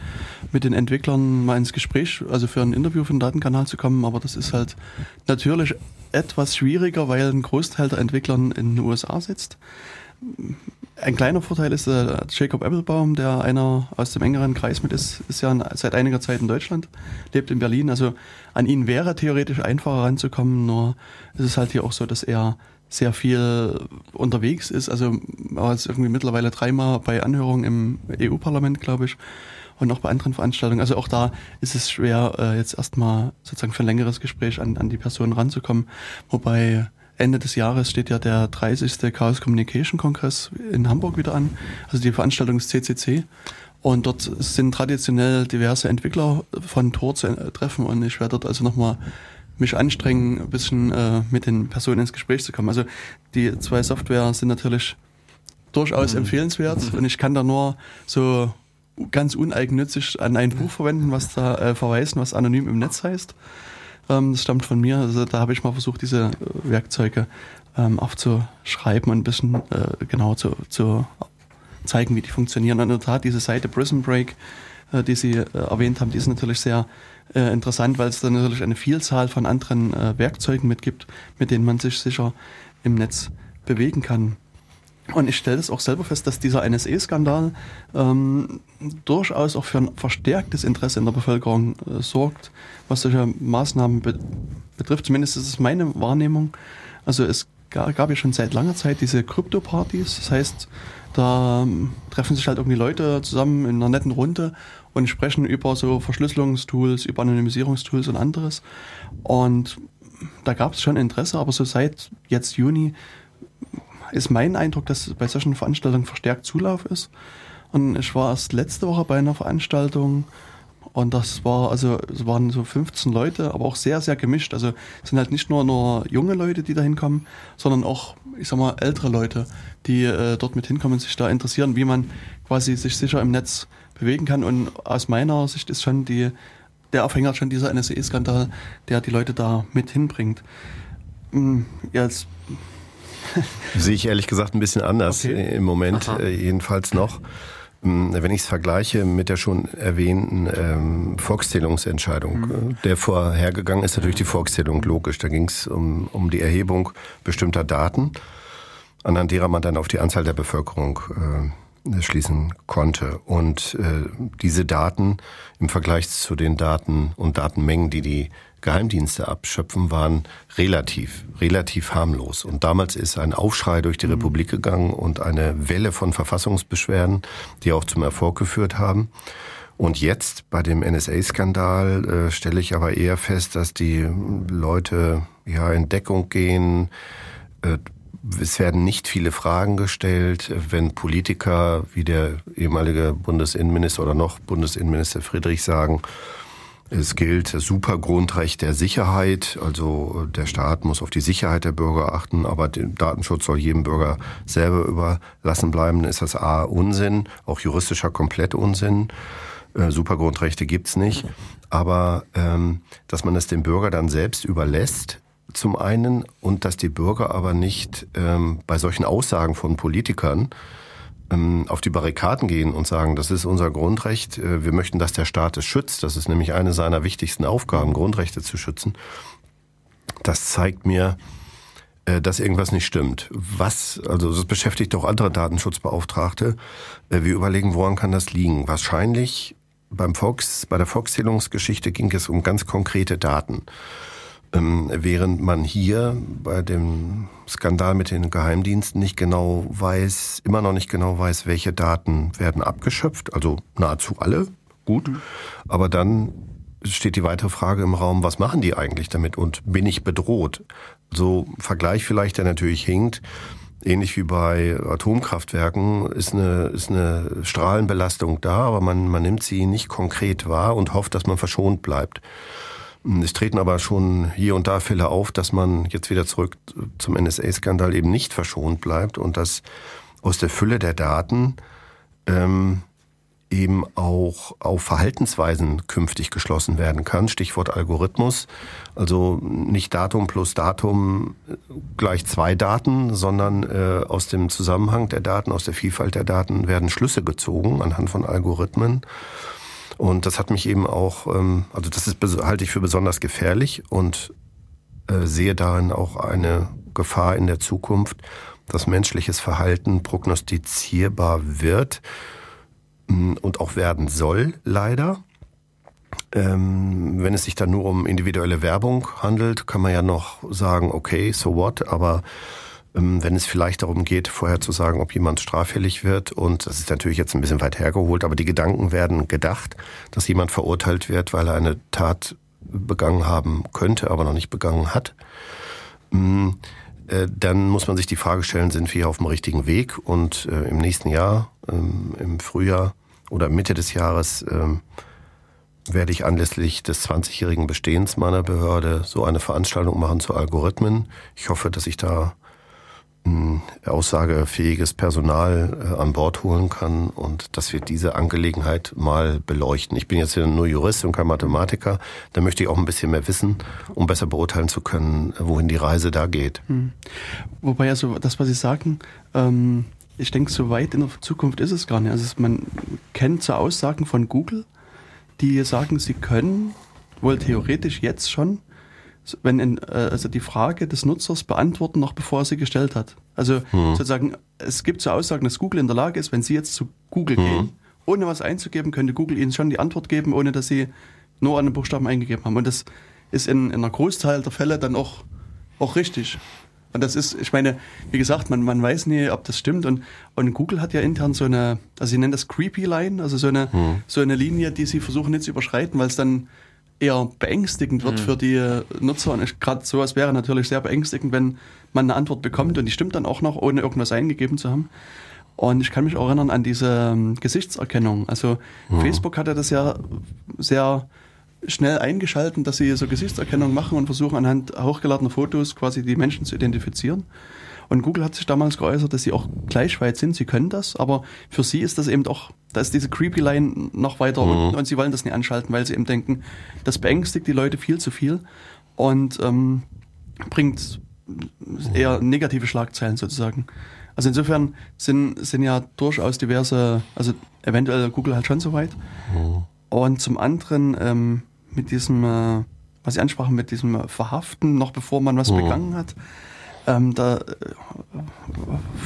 mit den Entwicklern mal ins Gespräch, also für ein Interview für den Datenkanal zu kommen. Aber das ist halt natürlich etwas schwieriger, weil ein Großteil der Entwickler in den USA sitzt. Ein kleiner Vorteil ist äh, Jacob Applebaum, der einer aus dem engeren Kreis mit ist, ist ja seit einiger Zeit in Deutschland, lebt in Berlin. Also an ihn wäre theoretisch einfacher ranzukommen, nur ist es halt hier auch so, dass er sehr viel unterwegs ist. Also er jetzt irgendwie mittlerweile dreimal bei Anhörungen im EU-Parlament, glaube ich, und auch bei anderen Veranstaltungen. Also auch da ist es schwer, äh, jetzt erstmal sozusagen für ein längeres Gespräch an, an die Person ranzukommen. Wobei Ende des Jahres steht ja der 30. Chaos Communication Kongress in Hamburg wieder an, also die Veranstaltung des CCC. Und dort sind traditionell diverse Entwickler von Tor zu treffen und ich werde dort also nochmal mich anstrengen, ein bisschen äh, mit den Personen ins Gespräch zu kommen. Also die zwei Software sind natürlich durchaus mhm. empfehlenswert und ich kann da nur so ganz uneigennützig an ein Buch verwenden, was da äh, verweisen, was anonym im Netz heißt. Ähm, das stammt von mir. Also da habe ich mal versucht, diese äh, Werkzeuge ähm, aufzuschreiben und ein bisschen äh, genau zu, zu zeigen, wie die funktionieren. Und in der Tat, diese Seite Prism Break, äh, die Sie äh, erwähnt haben, die ist natürlich sehr äh, interessant, weil es da natürlich eine Vielzahl von anderen äh, Werkzeugen mitgibt, mit denen man sich sicher im Netz bewegen kann. Und ich stelle das auch selber fest, dass dieser NSE-Skandal ähm, durchaus auch für ein verstärktes Interesse in der Bevölkerung äh, sorgt, was solche Maßnahmen be betrifft. Zumindest ist es meine Wahrnehmung. Also es gab, gab ja schon seit langer Zeit diese Krypto-Partys. Das heißt, da ähm, treffen sich halt irgendwie Leute zusammen in einer netten Runde und sprechen über so Verschlüsselungstools, über Anonymisierungstools und anderes. Und da gab es schon Interesse, aber so seit jetzt Juni ist mein Eindruck, dass bei solchen Veranstaltungen verstärkt Zulauf ist. Und ich war erst letzte Woche bei einer Veranstaltung und das war, also es waren so 15 Leute, aber auch sehr, sehr gemischt. Also es sind halt nicht nur nur junge Leute, die da hinkommen, sondern auch, ich sag mal, ältere Leute, die äh, dort mit hinkommen und sich da interessieren, wie man quasi sich sicher im Netz bewegen kann. Und aus meiner Sicht ist schon die, der Aufhänger schon dieser NSA-Skandal, der die Leute da mit hinbringt. Hm, jetzt Sehe ich ehrlich gesagt ein bisschen anders okay. im Moment, Aha. Äh, jedenfalls noch. Hm, wenn ich es vergleiche mit der schon erwähnten ähm, Volkszählungsentscheidung, mhm. der vorhergegangen ist natürlich die Volkszählung logisch. Da ging es um, um die Erhebung bestimmter Daten. anhand derer man dann auf die Anzahl der Bevölkerung äh, schließen konnte. Und äh, diese Daten im Vergleich zu den Daten und Datenmengen, die die Geheimdienste abschöpfen, waren relativ, relativ harmlos. Und damals ist ein Aufschrei durch die mhm. Republik gegangen und eine Welle von Verfassungsbeschwerden, die auch zum Erfolg geführt haben. Und jetzt bei dem NSA-Skandal äh, stelle ich aber eher fest, dass die Leute ja in Deckung gehen. Äh, es werden nicht viele Fragen gestellt, wenn Politiker wie der ehemalige Bundesinnenminister oder noch Bundesinnenminister Friedrich sagen, es gilt Supergrundrecht der Sicherheit, also der Staat muss auf die Sicherheit der Bürger achten, aber der Datenschutz soll jedem Bürger selber überlassen bleiben. Ist das A Unsinn, auch juristischer komplett Unsinn. Äh, Supergrundrechte gibt's nicht. Aber ähm, dass man es dem Bürger dann selbst überlässt, zum einen, und dass die Bürger aber nicht ähm, bei solchen Aussagen von Politikern ähm, auf die Barrikaden gehen und sagen, das ist unser Grundrecht, äh, wir möchten, dass der Staat es schützt. Das ist nämlich eine seiner wichtigsten Aufgaben, Grundrechte zu schützen. Das zeigt mir, äh, dass irgendwas nicht stimmt. Was, also das beschäftigt auch andere Datenschutzbeauftragte. Äh, wir überlegen, woran kann das liegen? Wahrscheinlich beim Volks, bei der Volkszählungsgeschichte ging es um ganz konkrete Daten. Ähm, während man hier bei dem Skandal mit den Geheimdiensten nicht genau weiß, immer noch nicht genau weiß, welche Daten werden abgeschöpft, also nahezu alle, gut. Mhm. Aber dann steht die weitere Frage im Raum, was machen die eigentlich damit und bin ich bedroht? So Vergleich vielleicht, der natürlich hinkt ähnlich wie bei Atomkraftwerken, ist eine, ist eine Strahlenbelastung da, aber man, man nimmt sie nicht konkret wahr und hofft, dass man verschont bleibt. Es treten aber schon hier und da Fälle auf, dass man jetzt wieder zurück zum NSA-Skandal eben nicht verschont bleibt und dass aus der Fülle der Daten ähm, eben auch auf Verhaltensweisen künftig geschlossen werden kann. Stichwort Algorithmus. Also nicht Datum plus Datum gleich zwei Daten, sondern äh, aus dem Zusammenhang der Daten, aus der Vielfalt der Daten werden Schlüsse gezogen anhand von Algorithmen. Und das hat mich eben auch, ähm, also das ist, halte ich für besonders gefährlich und äh, sehe darin auch eine Gefahr in der Zukunft, dass menschliches Verhalten prognostizierbar wird und auch werden soll, leider. Ähm, wenn es sich dann nur um individuelle Werbung handelt, kann man ja noch sagen, okay, so what, aber wenn es vielleicht darum geht, vorher zu sagen, ob jemand straffällig wird, und das ist natürlich jetzt ein bisschen weit hergeholt, aber die Gedanken werden gedacht, dass jemand verurteilt wird, weil er eine Tat begangen haben könnte, aber noch nicht begangen hat, ähm, äh, dann muss man sich die Frage stellen, sind wir auf dem richtigen Weg? Und äh, im nächsten Jahr, ähm, im Frühjahr, oder Mitte des Jahres ähm, werde ich anlässlich des 20-jährigen Bestehens meiner Behörde so eine Veranstaltung machen zu Algorithmen. Ich hoffe, dass ich da aussagefähiges Personal äh, an Bord holen kann und dass wir diese Angelegenheit mal beleuchten. Ich bin jetzt ja nur Jurist und kein Mathematiker. Da möchte ich auch ein bisschen mehr wissen, um besser beurteilen zu können, wohin die Reise da geht. Hm. Wobei also das, was Sie sagen, ähm, ich denke, so weit in der Zukunft ist es gar nicht. Also man kennt so Aussagen von Google, die sagen, sie können wohl theoretisch jetzt schon, wenn in, äh, also die Frage des Nutzers beantworten, noch bevor er sie gestellt hat. Also hm. sozusagen, es gibt so Aussagen, dass Google in der Lage ist, wenn Sie jetzt zu Google hm. gehen, ohne was einzugeben, könnte Google Ihnen schon die Antwort geben, ohne dass Sie nur einen Buchstaben eingegeben haben. Und das ist in, in einer Großteil der Fälle dann auch, auch richtig. Und das ist, ich meine, wie gesagt, man, man weiß nie, ob das stimmt. Und, und Google hat ja intern so eine, also sie nennen das Creepy Line, also so eine, hm. so eine Linie, die sie versuchen nicht zu überschreiten, weil es dann eher beängstigend wird hm. für die Nutzer. Und gerade sowas wäre natürlich sehr beängstigend, wenn man eine Antwort bekommt und die stimmt dann auch noch, ohne irgendwas eingegeben zu haben. Und ich kann mich auch erinnern an diese um, Gesichtserkennung. Also hm. Facebook hatte das ja sehr schnell eingeschalten, dass sie so Gesichtserkennung machen und versuchen anhand hochgeladener Fotos quasi die Menschen zu identifizieren. Und Google hat sich damals geäußert, dass sie auch gleich weit sind, sie können das, aber für sie ist das eben auch, da ist diese Creepy Line noch weiter mhm. unten und sie wollen das nicht anschalten, weil sie eben denken, das beängstigt die Leute viel zu viel und ähm, bringt eher negative Schlagzeilen sozusagen. Also insofern sind, sind ja durchaus diverse, also eventuell Google halt schon so weit. Mhm. Und zum anderen ähm, mit diesem, äh, was Sie ansprachen, mit diesem Verhaften, noch bevor man was mhm. begangen hat. Ähm, da äh,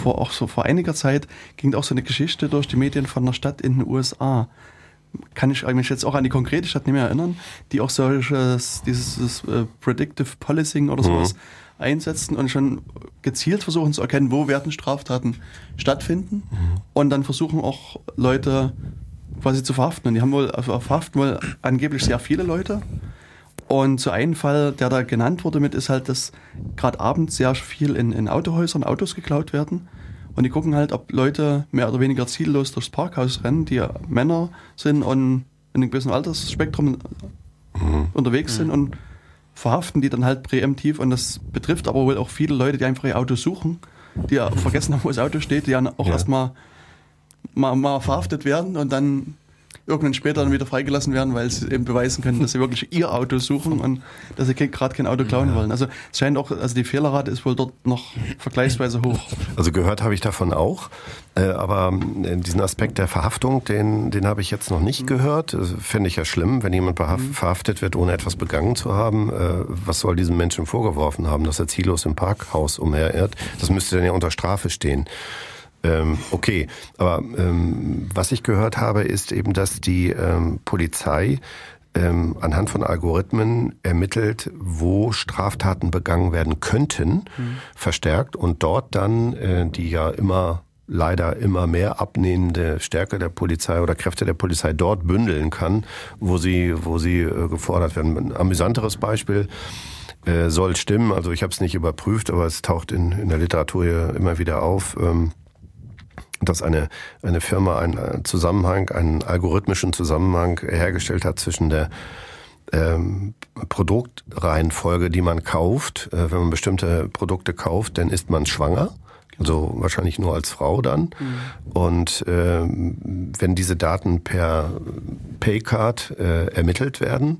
vor auch so vor einiger Zeit ging auch so eine Geschichte durch die Medien von einer Stadt in den USA. Kann ich mich jetzt auch an die konkrete Stadt nicht mehr erinnern, die auch solches, dieses äh, Predictive Policing oder sowas mhm. einsetzen und schon gezielt versuchen zu erkennen, wo werden Straftaten stattfinden mhm. und dann versuchen auch Leute quasi zu verhaften. Und die haben wohl, also verhaften wohl angeblich sehr viele Leute und so ein Fall, der da genannt wurde mit, ist halt, dass gerade abends sehr viel in, in Autohäusern Autos geklaut werden. Und die gucken halt, ob Leute mehr oder weniger ziellos durchs Parkhaus rennen, die ja Männer sind und in einem gewissen Altersspektrum mhm. unterwegs mhm. sind und verhaften die dann halt präemptiv. Und das betrifft aber wohl auch viele Leute, die einfach ihr Auto suchen, die ja vergessen haben, wo das Auto steht, die ja auch ja. erstmal mal, mal verhaftet werden und dann irgendwann später dann wieder freigelassen werden, weil sie eben beweisen können, dass sie wirklich ihr Auto suchen und dass sie gerade kein Auto klauen wollen. Also es scheint auch, also die Fehlerrate ist wohl dort noch vergleichsweise hoch. Also gehört habe ich davon auch, äh, aber äh, diesen Aspekt der Verhaftung, den, den habe ich jetzt noch nicht mhm. gehört. Fände ich ja schlimm, wenn jemand mhm. verhaftet wird, ohne etwas begangen zu haben. Äh, was soll diesem Menschen vorgeworfen haben, dass er ziellos im Parkhaus umherirrt? Das müsste dann ja unter Strafe stehen. Ähm, okay, aber ähm, was ich gehört habe, ist eben, dass die ähm, Polizei ähm, anhand von Algorithmen ermittelt, wo Straftaten begangen werden könnten, mhm. verstärkt und dort dann äh, die ja immer leider immer mehr abnehmende Stärke der Polizei oder Kräfte der Polizei dort bündeln kann, wo sie, wo sie äh, gefordert werden. Ein amüsanteres Beispiel äh, soll stimmen, also ich habe es nicht überprüft, aber es taucht in, in der Literatur ja immer wieder auf. Ähm, dass eine, eine Firma einen Zusammenhang, einen algorithmischen Zusammenhang hergestellt hat zwischen der ähm, Produktreihenfolge, die man kauft. Äh, wenn man bestimmte Produkte kauft, dann ist man schwanger. Also wahrscheinlich nur als Frau dann. Mhm. Und äh, wenn diese Daten per Paycard äh, ermittelt werden,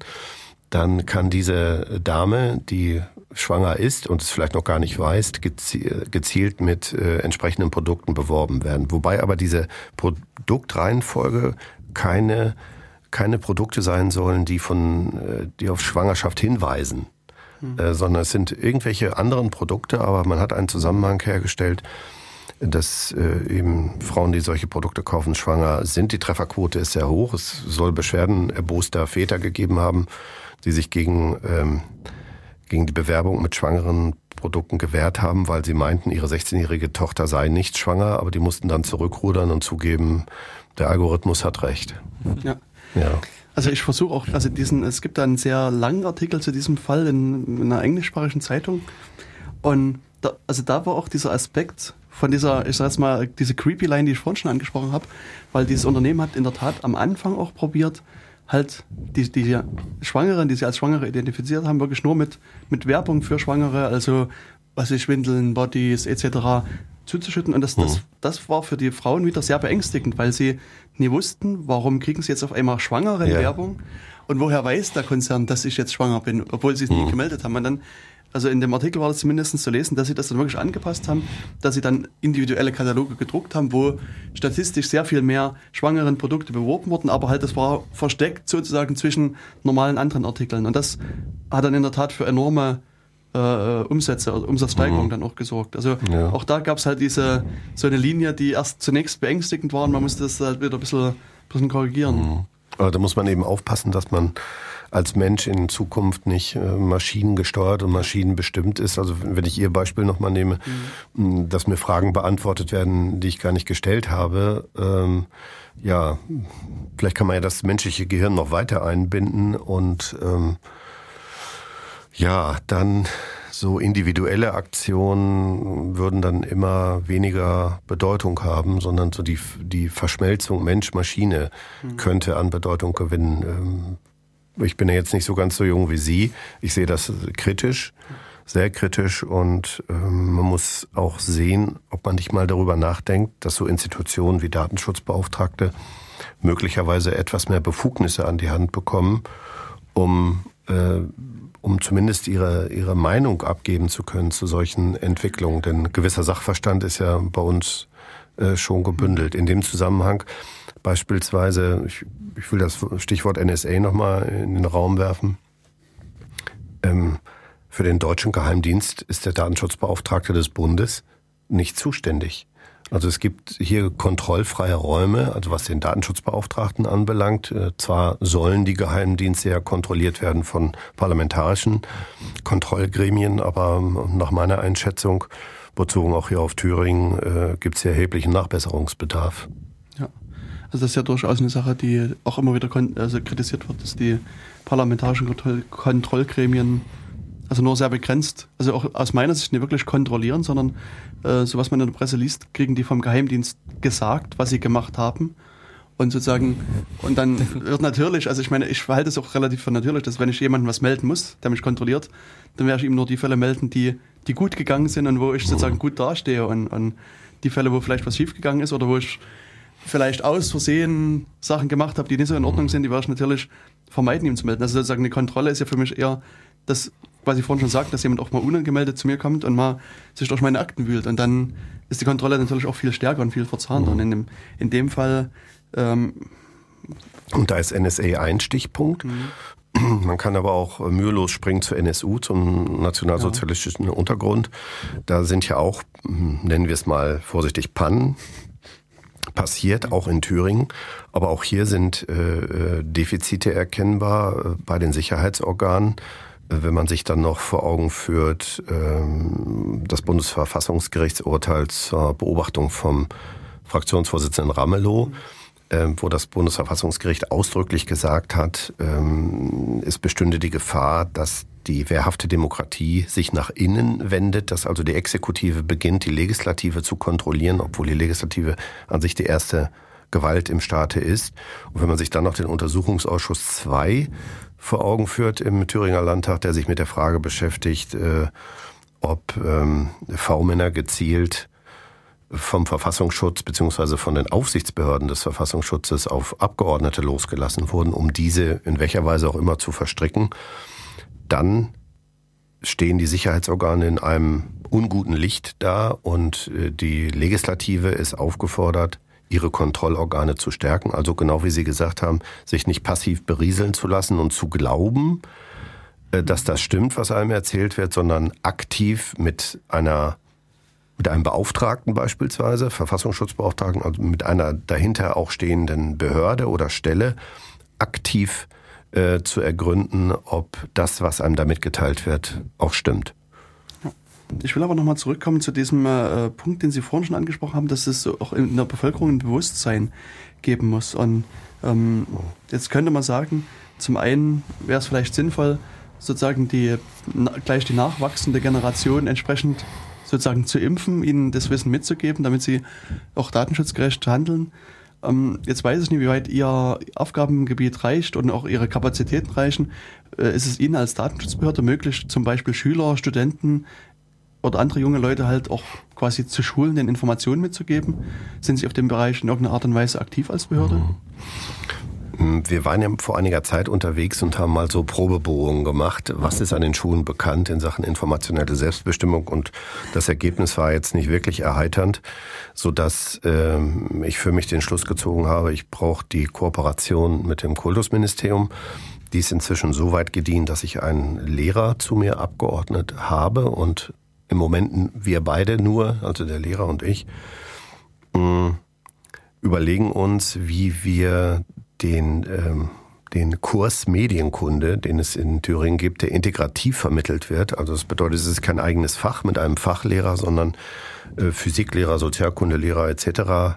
dann kann diese Dame, die schwanger ist und es vielleicht noch gar nicht weiß, gezielt mit äh, entsprechenden Produkten beworben werden. Wobei aber diese Produktreihenfolge keine, keine Produkte sein sollen, die, von, äh, die auf Schwangerschaft hinweisen, mhm. äh, sondern es sind irgendwelche anderen Produkte, aber man hat einen Zusammenhang hergestellt, dass äh, eben Frauen, die solche Produkte kaufen, schwanger sind. Die Trefferquote ist sehr hoch. Es soll Beschwerden erboster Väter gegeben haben, die sich gegen ähm, gegen die Bewerbung mit schwangeren Produkten gewehrt haben, weil sie meinten, ihre 16-jährige Tochter sei nicht schwanger, aber die mussten dann zurückrudern und zugeben, der Algorithmus hat recht. Ja. ja. Also ich versuche auch, also diesen, es gibt da einen sehr langen Artikel zu diesem Fall in, in einer englischsprachigen Zeitung. Und da, also da war auch dieser Aspekt von dieser, ich sag jetzt mal, diese creepy Line, die ich vorhin schon angesprochen habe, weil dieses Unternehmen hat in der Tat am Anfang auch probiert, halt die, die Schwangeren, die sie als Schwangere identifiziert haben, wirklich nur mit, mit Werbung für Schwangere, also was ich Schwindeln, Bodies etc. zuzuschütten. Und das, das, mhm. das war für die Frauen wieder sehr beängstigend, weil sie nie wussten, warum kriegen sie jetzt auf einmal Schwangere in ja. Werbung und woher weiß der Konzern, dass ich jetzt schwanger bin, obwohl sie es nie mhm. gemeldet haben. Und dann also in dem Artikel war das zumindest zu lesen, dass sie das dann wirklich angepasst haben, dass sie dann individuelle Kataloge gedruckt haben, wo statistisch sehr viel mehr schwangeren Produkte beworben wurden, aber halt das war versteckt sozusagen zwischen normalen anderen Artikeln. Und das hat dann in der Tat für enorme äh, Umsätze, also Umsatzsteigerung mhm. dann auch gesorgt. Also ja. auch da gab es halt diese so eine Linie, die erst zunächst beängstigend war und man musste das halt wieder ein bisschen, bisschen korrigieren. Mhm. Aber da muss man eben aufpassen, dass man als Mensch in Zukunft nicht äh, maschinengesteuert und maschinenbestimmt ist. Also wenn ich Ihr Beispiel nochmal nehme, mhm. dass mir Fragen beantwortet werden, die ich gar nicht gestellt habe. Ähm, ja, vielleicht kann man ja das menschliche Gehirn noch weiter einbinden und ähm, ja, dann so individuelle Aktionen würden dann immer weniger Bedeutung haben, sondern so die, die Verschmelzung Mensch-Maschine mhm. könnte an Bedeutung gewinnen. Ich bin ja jetzt nicht so ganz so jung wie Sie. Ich sehe das kritisch, sehr kritisch und ähm, man muss auch sehen, ob man nicht mal darüber nachdenkt, dass so Institutionen wie Datenschutzbeauftragte möglicherweise etwas mehr Befugnisse an die Hand bekommen, um, äh, um zumindest ihre, ihre Meinung abgeben zu können zu solchen Entwicklungen. Denn gewisser Sachverstand ist ja bei uns äh, schon gebündelt. In dem Zusammenhang beispielsweise, ich, ich will das Stichwort NSA nochmal in den Raum werfen, ähm, Für den deutschen Geheimdienst ist der Datenschutzbeauftragte des Bundes nicht zuständig. Also es gibt hier kontrollfreie Räume, also was den Datenschutzbeauftragten anbelangt. Äh, zwar sollen die Geheimdienste ja kontrolliert werden von parlamentarischen Kontrollgremien, aber nach meiner Einschätzung, bezogen auch hier auf Thüringen, äh, gibt es hier erheblichen Nachbesserungsbedarf. Also das ist ja durchaus eine Sache, die auch immer wieder also kritisiert wird, dass die parlamentarischen Kontrollgremien also nur sehr begrenzt, also auch aus meiner Sicht nicht wirklich kontrollieren, sondern äh, so was man in der Presse liest, kriegen die vom Geheimdienst gesagt, was sie gemacht haben. Und sozusagen, und dann wird natürlich, also ich meine, ich verhalte es auch relativ für natürlich, dass wenn ich jemandem was melden muss, der mich kontrolliert, dann werde ich ihm nur die Fälle melden, die, die gut gegangen sind und wo ich sozusagen gut dastehe. Und, und die Fälle, wo vielleicht was schiefgegangen ist oder wo ich vielleicht aus Versehen Sachen gemacht habe, die nicht so in Ordnung sind, die werde ich natürlich vermeiden, ihm zu melden. Also sozusagen eine Kontrolle ist ja für mich eher das was ich vorhin schon sagte, dass jemand auch mal unangemeldet zu mir kommt und mal sich durch meine Akten wühlt. Und dann ist die Kontrolle natürlich auch viel stärker und viel verzahnter. Mhm. Und in dem, in dem Fall. Ähm, und da ist NSA ein Stichpunkt. Mhm. Man kann aber auch mühelos springen zur NSU, zum nationalsozialistischen ja. Untergrund. Da sind ja auch, nennen wir es mal vorsichtig, Pannen passiert, auch in Thüringen. Aber auch hier sind äh, äh Defizite erkennbar äh, bei den Sicherheitsorganen wenn man sich dann noch vor Augen führt, ähm, das Bundesverfassungsgerichtsurteil zur Beobachtung vom Fraktionsvorsitzenden Ramelow, wo das Bundesverfassungsgericht ausdrücklich gesagt hat, ähm, es bestünde die Gefahr, dass die wehrhafte Demokratie sich nach innen wendet, dass also die Exekutive beginnt, die Legislative zu kontrollieren, obwohl die Legislative an sich die erste Gewalt im Staate ist. Und wenn man sich dann noch den Untersuchungsausschuss 2 vor Augen führt im Thüringer Landtag, der sich mit der Frage beschäftigt, äh, ob ähm, V-Männer gezielt vom Verfassungsschutz beziehungsweise von den Aufsichtsbehörden des Verfassungsschutzes auf Abgeordnete losgelassen wurden, um diese in welcher Weise auch immer zu verstricken, dann stehen die Sicherheitsorgane in einem unguten Licht da und äh, die Legislative ist aufgefordert, ihre Kontrollorgane zu stärken. Also genau wie Sie gesagt haben, sich nicht passiv berieseln zu lassen und zu glauben, äh, dass das stimmt, was einem erzählt wird, sondern aktiv mit einer mit einem Beauftragten beispielsweise, Verfassungsschutzbeauftragten, also mit einer dahinter auch stehenden Behörde oder Stelle aktiv äh, zu ergründen, ob das, was einem da mitgeteilt wird, auch stimmt. Ich will aber nochmal zurückkommen zu diesem äh, Punkt, den Sie vorhin schon angesprochen haben, dass es auch in der Bevölkerung ein Bewusstsein geben muss. Und ähm, jetzt könnte man sagen, zum einen wäre es vielleicht sinnvoll, sozusagen die gleich die nachwachsende Generation entsprechend sozusagen zu impfen, ihnen das Wissen mitzugeben, damit sie auch datenschutzgerecht handeln. Ähm, jetzt weiß ich nicht, wie weit Ihr Aufgabengebiet reicht und auch Ihre Kapazitäten reichen. Äh, ist es Ihnen als Datenschutzbehörde möglich, zum Beispiel Schüler, Studenten oder andere junge Leute halt auch quasi zu schulen, den Informationen mitzugeben? Sind Sie auf dem Bereich in irgendeiner Art und Weise aktiv als Behörde? Mhm. Wir waren ja vor einiger Zeit unterwegs und haben mal so Probebohrungen gemacht. Was ist an den Schulen bekannt in Sachen informationelle Selbstbestimmung? Und das Ergebnis war jetzt nicht wirklich erheiternd, so dass äh, ich für mich den Schluss gezogen habe, ich brauche die Kooperation mit dem Kultusministerium. Die ist inzwischen so weit gediehen, dass ich einen Lehrer zu mir abgeordnet habe und im Moment wir beide nur, also der Lehrer und ich, mm, überlegen uns, wie wir den, ähm, den Kurs Medienkunde, den es in Thüringen gibt, der integrativ vermittelt wird. Also das bedeutet, es ist kein eigenes Fach mit einem Fachlehrer, sondern äh, Physiklehrer, Sozialkundelehrer etc.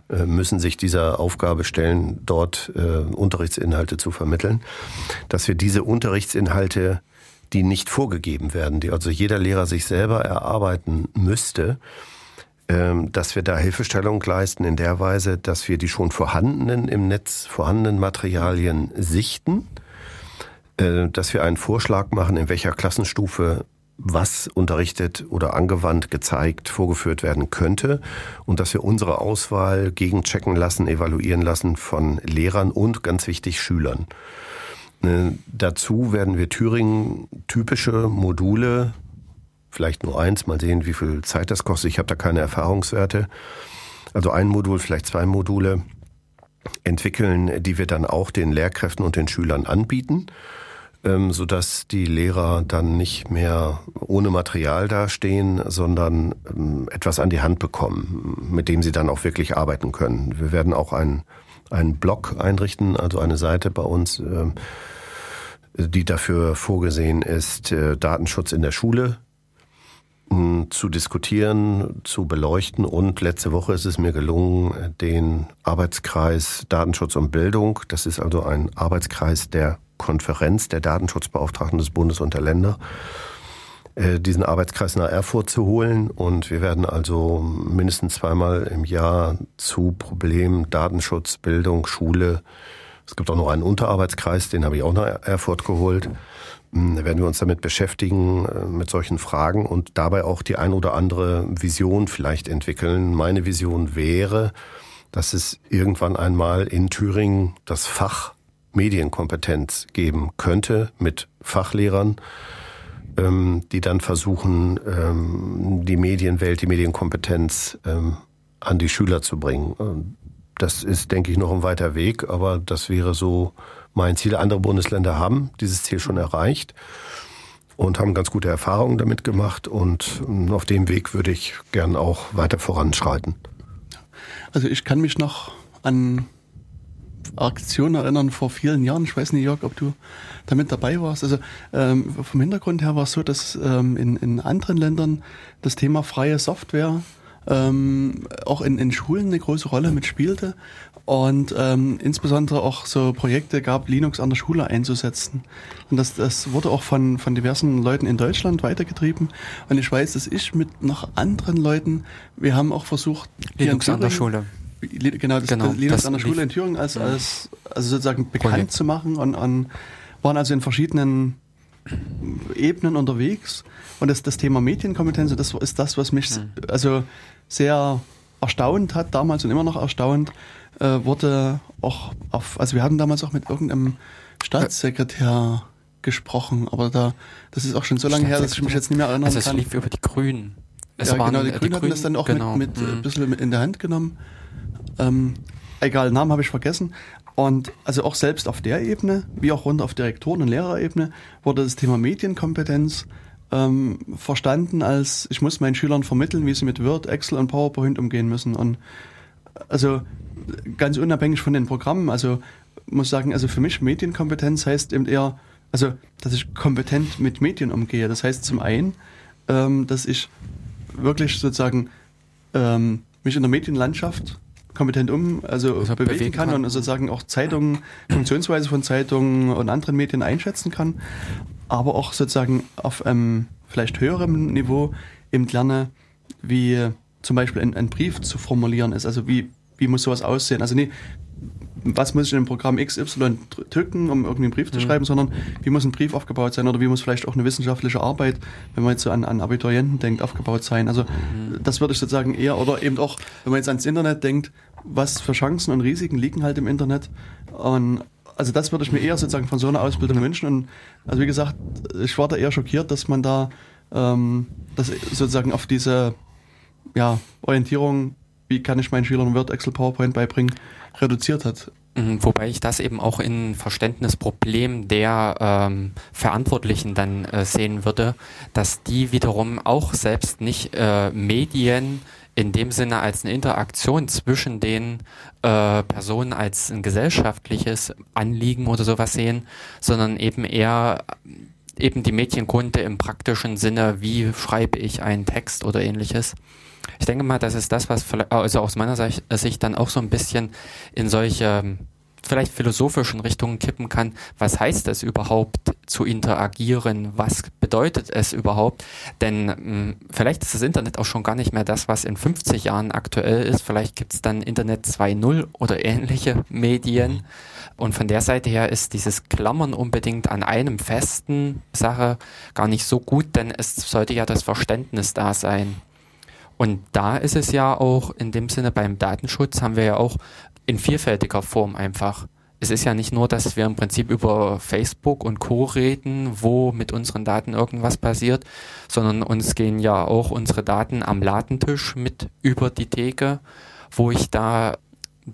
Äh, müssen sich dieser Aufgabe stellen, dort äh, Unterrichtsinhalte zu vermitteln. Dass wir diese Unterrichtsinhalte die nicht vorgegeben werden, die also jeder Lehrer sich selber erarbeiten müsste, dass wir da Hilfestellung leisten in der Weise, dass wir die schon vorhandenen im Netz vorhandenen Materialien sichten, äh, dass wir einen Vorschlag machen, in welcher Klassenstufe was unterrichtet oder angewandt, gezeigt, vorgeführt werden könnte und dass wir unsere Auswahl gegenchecken lassen, evaluieren lassen von Lehrern und ganz wichtig Schülern. Äh, dazu werden wir Thüringen typische Module, vielleicht nur eins, mal sehen, wie viel Zeit das kostet. Ich habe da keine Erfahrungswerte. Also ein Modul, vielleicht zwei Module entwickeln, die wir dann auch den Lehrkräften und den Schülern anbieten. ähm, sodass die Lehrer dann nicht mehr ohne Material dastehen, sondern ähm, etwas an die Hand bekommen, mit dem sie dann auch wirklich arbeiten können. Wir werden auch einen, einen Blog einrichten, also eine Seite bei uns, ähm, die dafür vorgesehen ist, äh, Datenschutz in der Schule zu diskutieren, zu beleuchten. Und letzte Woche ist es mir gelungen, den Arbeitskreis Datenschutz und Bildung, das ist also ein Arbeitskreis der Konferenz der Datenschutzbeauftragten des Bundes und der Länder, äh, diesen Arbeitskreis nach Erfurt zu holen. Und wir werden also mindestens zweimal im Jahr zu Problemen Datenschutz, Bildung, Schule, es gibt auch noch einen Unterarbeitskreis, den habe ich auch nach Erfurt geholt. Hm, werden wir uns damit beschäftigen, äh, mit solchen Fragen und dabei auch die ein oder andere Vision vielleicht entwickeln. Meine Vision wäre, dass es irgendwann einmal in Thüringen das Fach Medienkompetenz geben könnte mit Fachlehrern, ähm, die dann versuchen, ähm, die Medienwelt, die Medienkompetenz ähm, an die Schüler zu bringen. Das ist, denke ich, noch ein weiter Weg, aber das wäre so mein Ziel. Andere Bundesländer haben dieses Ziel schon erreicht und haben ganz gute Erfahrungen damit gemacht und auf dem Weg würde ich gern auch weiter voranschreiten. Also ich kann mich noch an Aktion erinnern vor vielen Jahren. Ich weiß nicht, Jörg, ob du damit dabei warst. Also ähm, vom Hintergrund her war es so, dass ähm, in, in anderen Ländern das Thema freie Software ähm, auch in, in Schulen eine große Rolle mitspielte und ähm, insbesondere auch so Projekte gab, Linux an der Schule einzusetzen. Und das, das wurde auch von, von diversen Leuten in Deutschland weitergetrieben. Und ich weiß, dass ich mit noch anderen Leuten, wir haben auch versucht, Linux an der Schule genau, das, genau, Linux das an der Schule in Thüringen als, als also sozusagen bekannt Projekt. zu machen und, und waren also in verschiedenen Ebenen unterwegs. Und das, das Thema Medienkompetenz, das ist das, was mich mhm. also sehr erstaunt hat damals und immer noch erstaunt, äh, wurde auch auf, also wir hatten damals auch mit irgendeinem Staatssekretär gesprochen, aber da, das ist auch schon so lange her, dass ich mich jetzt nicht mehr erinnern also kann. Es lief über die Grünen. Es ja, genau, die Grünen, die Grünen hatten das dann auch genau. mit, mit mhm. ein bisschen in der Hand genommen. Ähm, egal, Namen habe ich vergessen. Und also auch selbst auf der Ebene, wie auch runter auf Direktoren- und Lehrerebene, wurde das Thema Medienkompetenz ähm, verstanden als, ich muss meinen Schülern vermitteln, wie sie mit Word, Excel und PowerPoint umgehen müssen. Und also ganz unabhängig von den Programmen, also muss sagen, also für mich Medienkompetenz heißt eben eher, also dass ich kompetent mit Medien umgehe. Das heißt zum einen, ähm, dass ich wirklich sozusagen ähm, mich in der Medienlandschaft kompetent um, also, also bewegen, bewegen, kann, kann und sozusagen auch Zeitungen, Funktionsweise von Zeitungen und anderen Medien einschätzen kann, aber auch sozusagen auf einem vielleicht höherem Niveau eben lerne, wie zum Beispiel ein, ein Brief zu formulieren ist, also wie, wie muss sowas aussehen. Also nee, was muss ich in einem Programm XY drücken, um irgendwie einen Brief zu mhm. schreiben, sondern wie muss ein Brief aufgebaut sein oder wie muss vielleicht auch eine wissenschaftliche Arbeit, wenn man jetzt so an, an Abiturienten denkt, aufgebaut sein. Also mhm. das würde ich sozusagen eher, oder eben auch, wenn man jetzt ans Internet denkt, was für Chancen und Risiken liegen halt im Internet. Und also das würde ich mir eher sozusagen von so einer Ausbildung wünschen. Und also wie gesagt, ich war da eher schockiert, dass man da ähm, das sozusagen auf diese ja, Orientierung, wie kann ich meinen Schülern Word, Excel, PowerPoint beibringen, reduziert hat. Mhm, wobei ich das eben auch in Verständnisproblem der ähm, Verantwortlichen dann äh, sehen würde, dass die wiederum auch selbst nicht äh, Medien in dem Sinne als eine Interaktion zwischen den äh, Personen als ein gesellschaftliches Anliegen oder sowas sehen, sondern eben eher eben die Medienkunde im praktischen Sinne, wie schreibe ich einen Text oder ähnliches. Ich denke mal, das ist das, was also aus meiner Sicht dann auch so ein bisschen in solche vielleicht philosophischen Richtungen kippen kann. Was heißt es überhaupt zu interagieren? Was bedeutet es überhaupt? Denn mh, hm, vielleicht ist das Internet auch schon gar nicht mehr das, was in 50 Jahren aktuell ist. Vielleicht gibt es dann Internet 2.0 oder ähnliche Medien. Und von der Seite her ist dieses Klammern unbedingt an einem festen Sache gar nicht so gut, denn es sollte ja das Verständnis da sein. Und da ist es ja auch in dem Sinne beim Datenschutz haben wir ja auch in vielfältiger Form einfach. Es ist ja nicht nur, dass wir im Prinzip über Facebook und Co. reden, wo mit unseren Daten irgendwas passiert, sondern uns gehen ja auch unsere Daten am Ladentisch mit über die Theke, wo ich da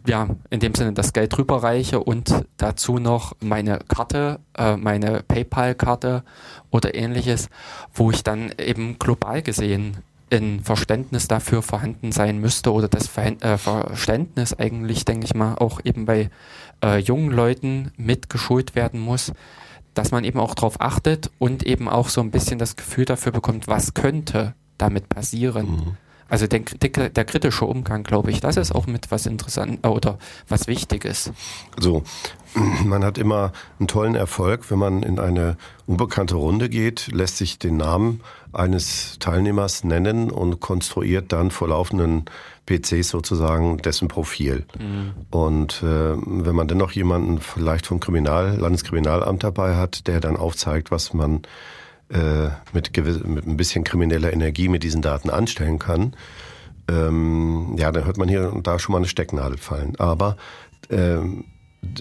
ja, in dem Sinne das Geld rüberreiche und dazu noch meine Karte, äh, meine PayPal-Karte oder ähnliches, wo ich dann eben global gesehen ein Verständnis dafür vorhanden sein müsste oder das äh, Verständnis eigentlich, denke ich mal, auch eben bei äh, jungen Leuten mitgeschult werden muss, dass man eben auch darauf achtet und eben auch so ein bisschen das Gefühl dafür bekommt, was könnte damit passieren. Mhm. Also der, der, der, kritische Umgang, glaube ich, das ist auch mit was interessant oder was Wichtiges. So, man hat immer einen tollen Erfolg, wenn man in eine unbekannte Runde geht, lässt sich den Namen eines Teilnehmers nennen und konstruiert dann vor laufenden PCs sozusagen dessen Profil. Mhm. Und äh, wenn man dennoch jemanden vielleicht vom Kriminal, Landeskriminalamt dabei hat, der dann aufzeigt, was man äh, mit, mit ein bisschen krimineller Energie mit diesen Daten anstellen kann, ähm, ja, dann hört man hier und da schon mal eine Stecknadel fallen. Aber ähm,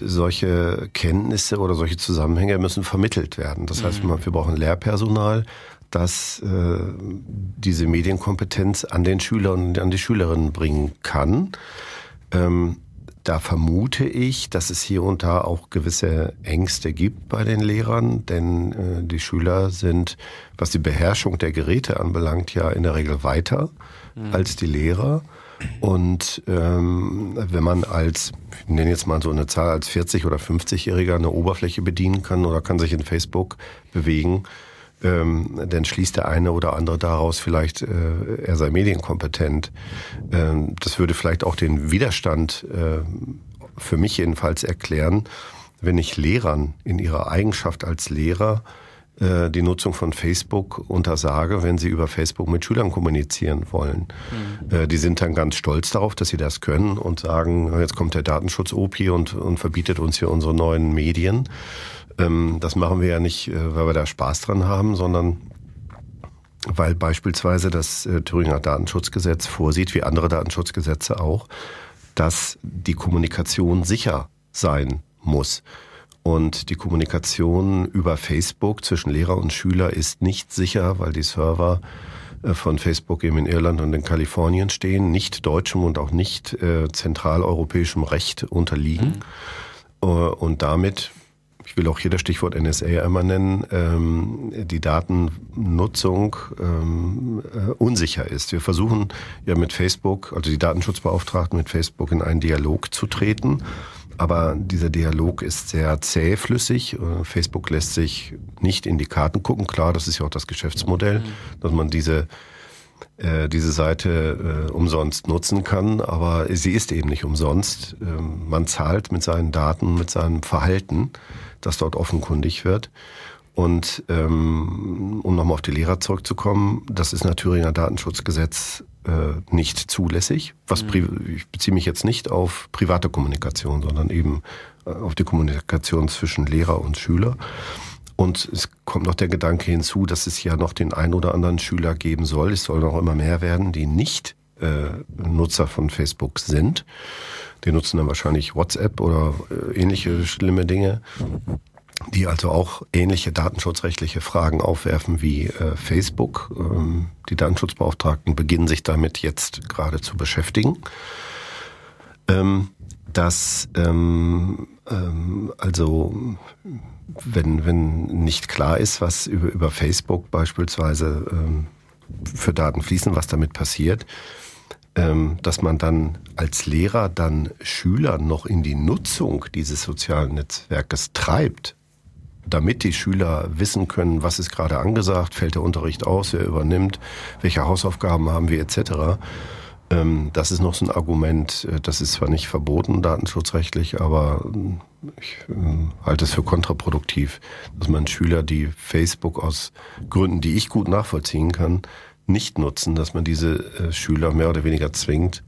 solche Kenntnisse oder solche Zusammenhänge müssen vermittelt werden. Das heißt, mhm. wir brauchen Lehrpersonal, das äh, diese Medienkompetenz an den Schüler und an die Schülerinnen bringen kann. Ähm, da vermute ich, dass es hier und da auch gewisse Ängste gibt bei den Lehrern, denn äh, die Schüler sind, was die Beherrschung der Geräte anbelangt, ja in der Regel weiter mhm. als die Lehrer. Und ähm, wenn man als, ich nenne jetzt mal so eine Zahl, als 40- oder 50-Jähriger eine Oberfläche bedienen kann oder kann sich in Facebook bewegen, ähm, dann schließt der eine oder andere daraus vielleicht, äh, er sei medienkompetent. Ähm, das würde vielleicht auch den Widerstand äh, für mich jedenfalls erklären, wenn ich Lehrern in ihrer Eigenschaft als Lehrer äh, die Nutzung von Facebook untersage, wenn sie über Facebook mit Schülern kommunizieren wollen. Mhm. Äh, die sind dann ganz stolz darauf, dass sie das können und sagen, jetzt kommt der Datenschutz-OP und, und verbietet uns hier unsere neuen Medien. Ähm, das machen wir ja nicht, äh, weil wir da Spaß dran haben, sondern weil beispielsweise das äh, Thüringer Datenschutzgesetz vorsieht, wie andere Datenschutzgesetze auch, dass die Kommunikation sicher sein muss. Und die Kommunikation über Facebook zwischen Lehrer und Schüler ist nicht sicher, weil die Server äh, von Facebook eben in Irland und in Kalifornien stehen, nicht deutschem und auch nicht äh, zentraleuropäischem Recht unterliegen. Mhm. Und damit ich will auch hier das Stichwort NSA einmal nennen, ähm, die Datennutzung ähm, äh, unsicher ist. Wir versuchen ja mit Facebook, also die Datenschutzbeauftragten mit Facebook in einen Dialog zu treten. Aber dieser Dialog ist sehr zähflüssig. Äh, Facebook lässt sich nicht in die Karten gucken. Klar, das ist ja auch das Geschäftsmodell, mhm. dass man diese äh, diese Seite äh, umsonst nutzen kann, aber sie ist eben nicht umsonst. Ähm, man zahlt mit seinen Daten, mit seinem Verhalten das dort offenkundig wird. Und ähm, um nochmal auf die Lehrer zurückzukommen, das ist nach Thüringer Datenschutzgesetz äh, nicht zulässig. Was mhm. ich beziehe mich jetzt nicht auf private Kommunikation, sondern eben äh, auf die Kommunikation zwischen Lehrer und Schüler. Und es kommt noch der Gedanke hinzu, dass es ja noch den ein oder anderen Schüler geben soll. Es sollen auch immer mehr werden, die nicht äh, Nutzer von Facebook sind. Die nutzen dann wahrscheinlich WhatsApp oder äh, ähnliche schlimme Dinge, die also auch ähnliche datenschutzrechtliche Fragen aufwerfen wie äh, Facebook. Ähm, die Datenschutzbeauftragten beginnen sich damit jetzt gerade zu beschäftigen. Ähm, dass ähm, ähm, also wenn, wenn nicht klar ist, was über, über Facebook beispielsweise ähm, für Daten fließen, was damit passiert, dass man dann als Lehrer dann Schüler noch in die Nutzung dieses sozialen Netzwerkes treibt, damit die Schüler wissen können, was ist gerade angesagt, fällt der Unterricht aus, wer übernimmt, welche Hausaufgaben haben wir etc. Ähm, das ist noch so ein Argument, äh, das ist zwar nicht verboten datenschutzrechtlich, aber äh, ich ähm, halte es für kontraproduktiv, dass man Schüler, die Facebook aus Gründen, die ich gut nachvollziehen kann, nicht nutzen, dass man diese äh, Schüler mehr oder weniger zwingt,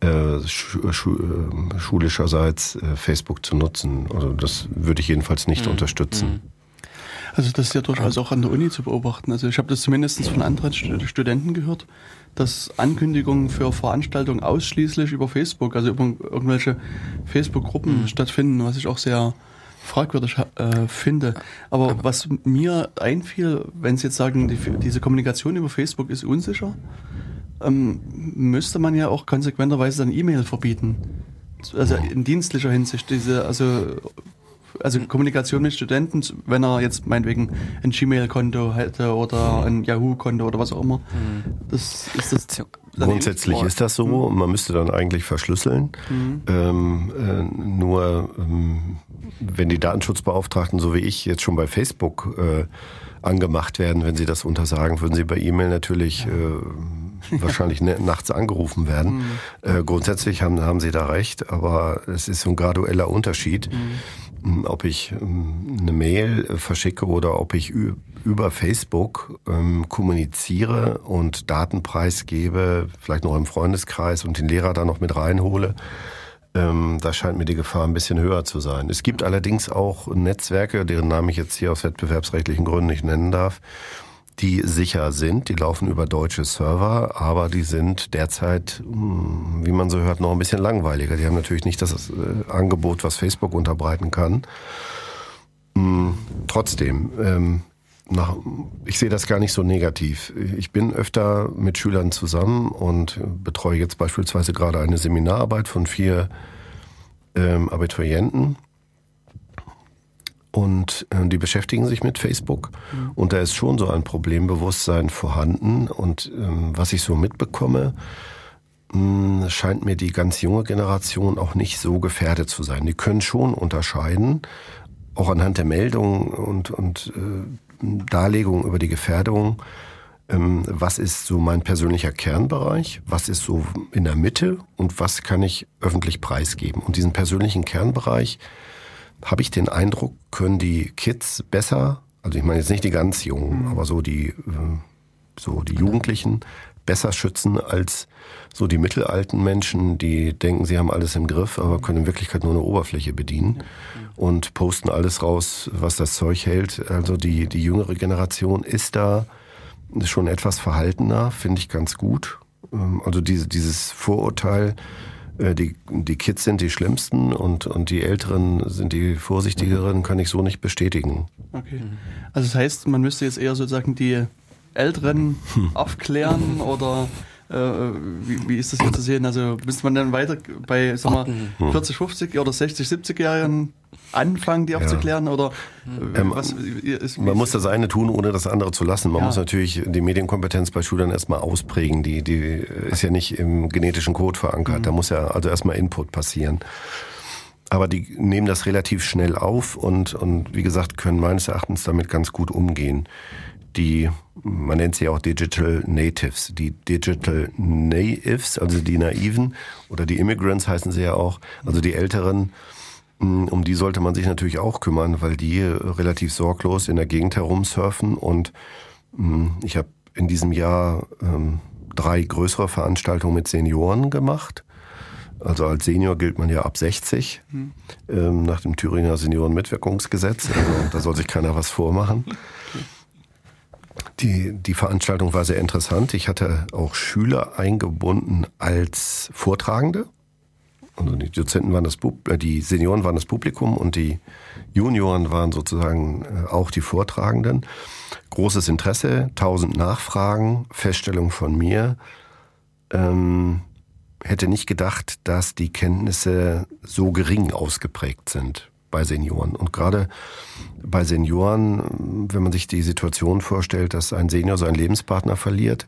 äh, schu schu äh, schulischerseits äh, Facebook zu nutzen. Also das würde ich jedenfalls nicht mhm. unterstützen. Mhm. Also das ist ja durchaus auch an der Uni zu beobachten. Also ich habe das zumindest von anderen Studenten gehört, dass Ankündigungen für Veranstaltungen ausschließlich über Facebook, also über irgendwelche Facebook-Gruppen mhm. stattfinden, was ich auch sehr fragwürdig äh, finde. Aber, Aber, was mir einfiel, wenn Sie jetzt sagen, die, diese Kommunikation über Facebook ist unsicher, ähm, müsste man ja auch konsequenterweise dann E-Mail verbieten. also in dienstlicher Hinsicht, diese, also also Kommunikation mit Studenten, wenn er jetzt meinetwegen ein Gmail-Konto hätte oder ein Yahoo-Konto oder was auch immer. Mhm. Das ist das. Grundsätzlich ist das so. Mhm. Man müsste dann eigentlich verschlüsseln. Mhm. Ähm, äh, nur ähm, wenn die Datenschutzbeauftragten, so wie ich, jetzt schon bei Facebook äh, angemacht werden, wenn sie das untersagen, würden sie bei E-Mail natürlich ja. äh, wahrscheinlich ne, nachts angerufen werden. Mhm. Äh, grundsätzlich haben, haben sie da recht, aber es ist so ein gradueller Unterschied. Mhm ob ich ähm, eine Mail verschicke oder ob ich über Facebook ähm, kommuniziere und Daten preisgebe, vielleicht noch im Freundeskreis und den Lehrer da noch mit reinhole. Ähm, da scheint mir die Gefahr ein bisschen höher zu sein. Es gibt allerdings auch Netzwerke, deren Namen ich jetzt hier aus wettbewerbsrechtlichen Gründen nicht nennen darf, die sicher sind. Die laufen über deutsche Server, aber die sind derzeit, hm, wie man so hört, noch ein bisschen langweiliger. Die haben natürlich nicht das äh, Angebot, was Facebook unterbreiten kann. Hm, trotzdem, ähm, nach, ich sehe das gar nicht so negativ. Ich bin öfter mit Schülern zusammen und betreue jetzt beispielsweise gerade eine Seminararbeit von vier ähm, Abiturienten und äh, die beschäftigen sich mit Facebook. Mhm. Und da ist schon so ein Problembewusstsein vorhanden. Und ähm, was ich so mitbekomme, mh, hm, scheint mir die ganz junge Generation auch nicht so gefährdet zu sein. Die können schon unterscheiden, auch anhand der Meldungen und, und äh, Darlegungen über die Gefährdung, ähm, was ist so mein persönlicher Kernbereich, was ist so in der Mitte und was kann ich öffentlich preisgeben. Und diesen persönlichen Kernbereich, habe ich den Eindruck, können die Kids besser, also ich meine jetzt nicht die ganz Jungen, mhm. aber so die, äh, so die Jugendlichen besser schützen als so die mittelalten Menschen, die denken, sie haben alles im Griff, aber können in Wirklichkeit nur eine Oberfläche bedienen und posten alles raus, was das Zeug hält. Also die, die jüngere Generation ist da schon etwas verhaltener, finde ich ganz gut. Ähm, also diese, dieses Vorurteil, äh, die, die Kids sind die schlimmsten und, und die Älteren sind die vorsichtigeren, kann ich so nicht bestätigen. Okay. Also das heißt, man müsste jetzt eher sozusagen die Älteren hm. aufklären oder äh, wie, wie, ist das hier zu sehen? Also müsste man dann weiter bei sag mal, 40, 50 oder 60, 70 Jahren anfangen, die aufzuklären? Ja. Oder äh, ähm, was, ist, man muss das eine tun, ohne das andere zu lassen. Man ja. muss natürlich die Medienkompetenz bei Schülern erstmal ausprägen. Die, die ist ja nicht im genetischen Code verankert. Mhm. Da muss ja also erstmal Input passieren. Aber die nehmen das relativ schnell auf und, und wie gesagt, können meines Erachtens damit ganz gut umgehen die, man nennt sie auch Digital Natives, die Digital Natives, also die Naiven oder die Immigrants heißen sie ja auch, also die Älteren, mm, um die sollte man sich natürlich auch kümmern, weil die relativ sorglos in der Gegend herumsurfen und mm, ich habe in diesem Jahr ähm, drei größere Veranstaltungen mit Senioren gemacht. Also als Senior gilt man ja ab 60 mhm. ähm, nach dem Thüringer Seniorenmitwirkungsgesetz. Also da soll sich keiner was vormachen. Die, die Veranstaltung war sehr interessant. Ich hatte auch Schüler eingebunden als Vortragende. Also die Dozenten waren das, äh, die Senioren waren das Publikum und die Junioren waren sozusagen äh, auch die Vortragenden. Großes Interesse, tausend Nachfragen, Feststellung von mir. Ähm, hätte nicht gedacht, dass die Kenntnisse so gering ausgeprägt sind bei Senioren. Und gerade bei Senioren, wenn man sich die Situation vorstellt, dass ein Senior seinen Lebenspartner verliert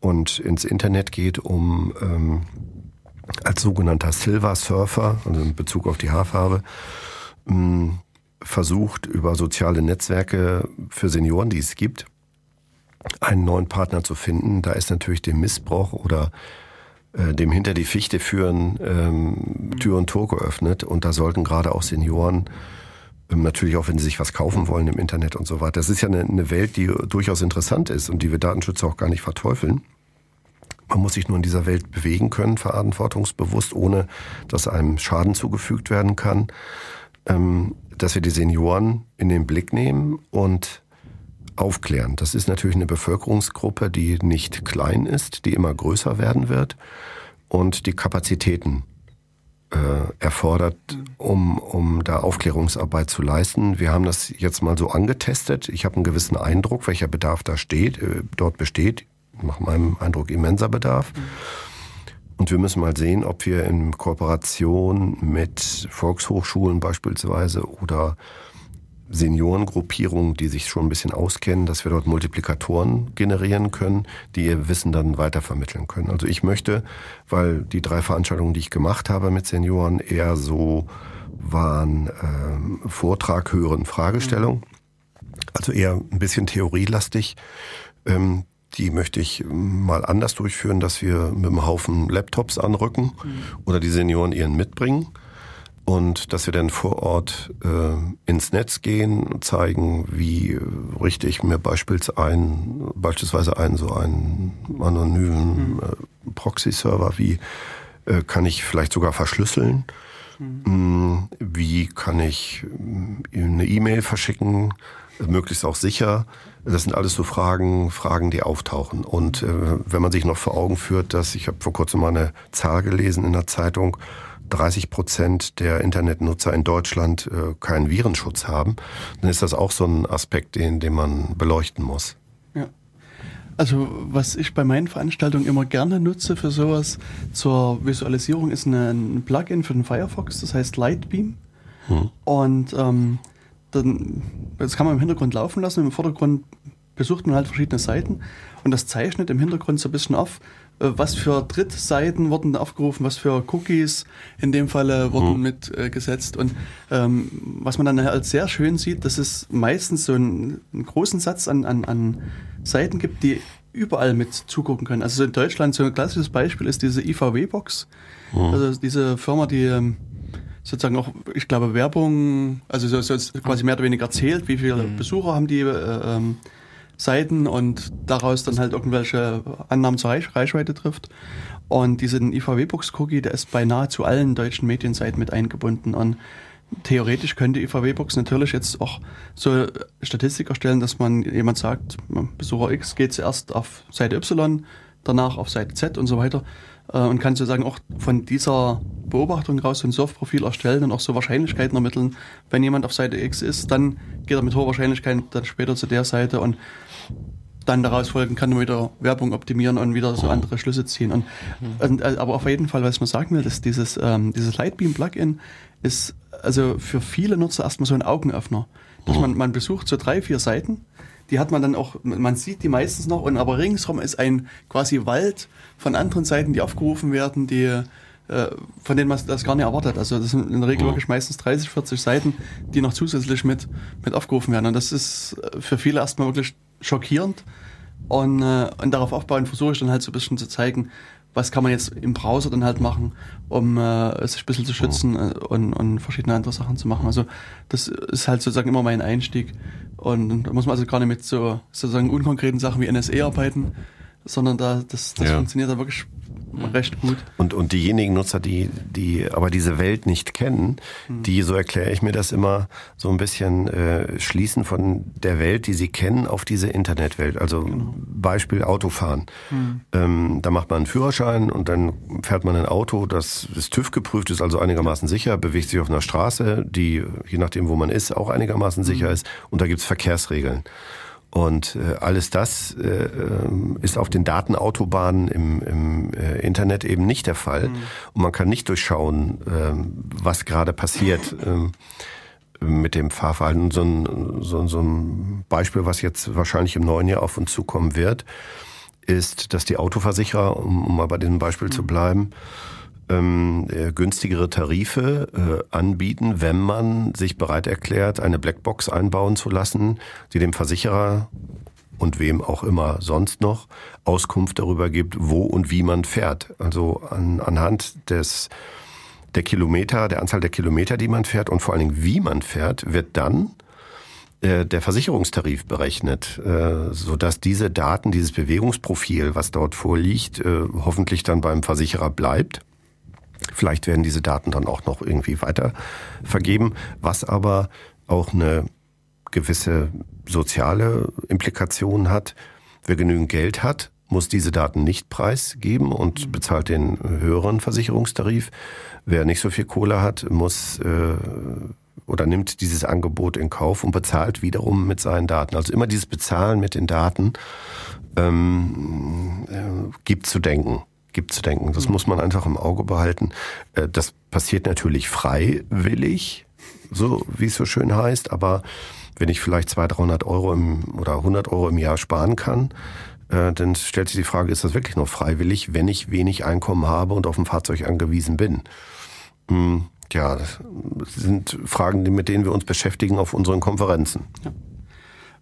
und ins Internet geht, um ähm, als sogenannter Silver Surfer, also in Bezug auf die Haarfarbe, ähm, versucht über soziale Netzwerke für Senioren, die es gibt, einen neuen Partner zu finden. Da ist natürlich der Missbrauch oder äh, dem hinter die Fichte führen, ähm, Tür und Tor geöffnet. Und da sollten gerade auch Senioren, ähm, natürlich auch wenn sie sich was kaufen wollen im Internet und so weiter. Das ist ja eine, eine Welt, die durchaus interessant ist und die wir Datenschützer auch gar nicht verteufeln. Man muss sich nur in dieser Welt bewegen können, verantwortungsbewusst, ohne dass einem Schaden zugefügt werden kann. Ähm, dass wir die Senioren in den Blick nehmen und aufklären. Das ist natürlich eine Bevölkerungsgruppe, die nicht klein ist, die immer größer werden wird und die Kapazitäten äh, erfordert, um, um da Aufklärungsarbeit zu leisten. Wir haben das jetzt mal so angetestet. Ich habe einen gewissen Eindruck, welcher Bedarf da steht, äh, dort besteht. Nach meinem Eindruck immenser Bedarf. Und wir müssen mal sehen, ob wir in Kooperation mit Volkshochschulen beispielsweise oder Seniorengruppierungen, die sich schon ein bisschen auskennen, dass wir dort Multiplikatoren generieren können, die ihr Wissen dann weitervermitteln können. Also ich möchte, weil die drei Veranstaltungen, die ich gemacht habe mit Senioren, eher so waren ähm, Vortrag, Hören, Fragestellung, also eher ein bisschen theorielastig. Ähm, die möchte ich mal anders durchführen, dass wir mit einem Haufen Laptops anrücken mhm. oder die Senioren ihren mitbringen und dass wir dann vor Ort äh, ins Netz gehen und zeigen, wie richte ich mir beispielsweise ein, beispielsweise einen so einen anonymen mhm. äh, Proxy-Server, wie äh, kann ich vielleicht sogar verschlüsseln, mhm. wie kann ich äh, eine E-Mail verschicken, möglichst auch sicher. Das sind alles so Fragen, Fragen, die auftauchen. Und äh, wenn man sich noch vor Augen führt, dass ich habe vor kurzem mal eine Zahl gelesen in der Zeitung, 30 Prozent der Internetnutzer in Deutschland äh, keinen Virenschutz haben, dann ist das auch so ein Aspekt, den, den man beleuchten muss. Ja. Also was ich bei meinen Veranstaltungen immer gerne nutze für sowas zur Visualisierung ist eine, ein Plugin für den Firefox, das heißt Lightbeam. Hm. Und ähm, dann, das kann man im Hintergrund laufen lassen. Im Vordergrund besucht man halt verschiedene Seiten und das zeichnet im Hintergrund so ein bisschen auf, was für Drittseiten wurden aufgerufen, was für Cookies in dem Falle wurden mhm. mitgesetzt. Äh, und ähm, was man dann halt sehr schön sieht, dass es meistens so einen, einen großen Satz an, an, an Seiten gibt, die überall mit zugucken können. Also in Deutschland so ein klassisches Beispiel ist diese IVW-Box. Mhm. Also diese Firma, die ähm, sozusagen auch, ich glaube, Werbung, also so, so quasi mehr oder weniger erzählt, wie viele mhm. Besucher haben die äh, ähm, Seiten und daraus dann halt irgendwelche Annahmen zur Reichweite trifft. Und diesen IVW-Box-Cookie, der ist bei nahezu allen deutschen Medienseiten mit eingebunden. Und theoretisch könnte IVW-Box natürlich jetzt auch so Statistik erstellen, dass man jemand sagt, Besucher X geht zuerst auf Seite Y, danach auf Seite Z und so weiter äh, und kann sozusagen auch von dieser Beobachtung raus so ein Surfprofil erstellen und auch so Wahrscheinlichkeiten ermitteln. Wenn jemand auf Seite X ist, dann geht er mit hoher Wahrscheinlichkeit dann später zu der Seite und dann daraus folgen kann man wieder Werbung optimieren und wieder so andere Schlüsse ziehen. Und, und äh, aber auf jeden Fall, was man sagen will, dass dieses, ähm, dieses Lightbeam-Plugin ist also für viele Nutzer erstmal so ein Augenöffner. Dass man, man besucht so drei, vier Seiten, die hat man dann auch, man sieht die meistens noch, und aber ringsherum ist ein quasi Wald von anderen Seiten, die aufgerufen werden, die äh, von denen man das gar nicht erwartet. Also das sind in der Regel wirklich meistens 30, 40 Seiten, die noch zusätzlich mit, mit aufgerufen werden. Und das ist äh, für viele erstmal wirklich schockierend. Und, äh, und darauf aufbauend versuche ich dann halt so ein bisschen zu zeigen, was kann man jetzt im Browser dann halt machen, um äh, sich ein bisschen zu schützen äh, und, und verschiedene andere Sachen zu machen. Also das ist halt sozusagen immer mein Einstieg. Und da muss man also gar nicht mit so sozusagen unkonkreten Sachen wie NSE arbeiten, sondern da das, das ja. funktioniert da wirklich recht gut. Und, und diejenigen Nutzer, die, die aber diese Welt nicht kennen, mhm. die, so erkläre ich mir das immer, so ein bisschen äh, schließen von der Welt, die sie kennen, auf diese Internetwelt. Also genau. Beispiel Autofahren. Mhm. Ähm, da macht man einen Führerschein und dann fährt man ein Auto, das ist TÜV geprüft, ist also einigermaßen sicher, bewegt sich auf einer Straße, die, je nachdem wo man ist, auch einigermaßen mhm. sicher ist. Und da gibt's Verkehrsregeln. Und äh, alles das äh, ähm, ist auf den Datenautobahnen im, im äh, Internet eben nicht der Fall. Mhm. Und man kann nicht durchschauen, äh, was gerade passiert. Äh, mit dem Fahrverhalten. So ein, so, so ein Beispiel, was jetzt wahrscheinlich im neuen Jahr auf uns zukommen wird, ist, dass die Autoversicherer, um, um mal bei diesem Beispiel mhm. zu bleiben, ähm, äh, günstigere Tarife äh, anbieten, wenn man sich bereit erklärt, eine Blackbox einbauen zu lassen, die dem Versicherer und wem auch immer sonst noch Auskunft darüber gibt, wo und wie man fährt. Also an, anhand des der Kilometer, der Anzahl der Kilometer, die man fährt und vor allen Dingen wie man fährt, wird dann äh, der Versicherungstarif berechnet, äh, so dass diese Daten, dieses Bewegungsprofil, was dort vorliegt, äh, hoffentlich dann beim Versicherer bleibt Vielleicht werden diese Daten dann auch noch irgendwie weiter vergeben, was aber auch eine gewisse soziale Implikation hat. Wer genügend Geld hat, muss diese Daten nicht preisgeben und bezahlt den höheren Versicherungstarif. Wer nicht so viel Kohle hat, muss äh, oder nimmt dieses Angebot in Kauf und bezahlt wiederum mit seinen Daten. Also immer dieses Bezahlen mit den Daten ähm, äh, gibt zu denken gibt zu denken. Das mhm. muss man einfach im Auge behalten. Äh, das passiert natürlich freiwillig, so wie es so schön heißt, aber wenn ich vielleicht 200, 300 Euro im, oder 100 Euro im Jahr sparen kann, äh, dann stellt sich die Frage, ist das wirklich nur freiwillig, wenn ich wenig Einkommen habe und auf ein Fahrzeug angewiesen bin? Hm, ja, das sind Fragen, mit denen wir uns beschäftigen auf unseren Konferenzen. Ja.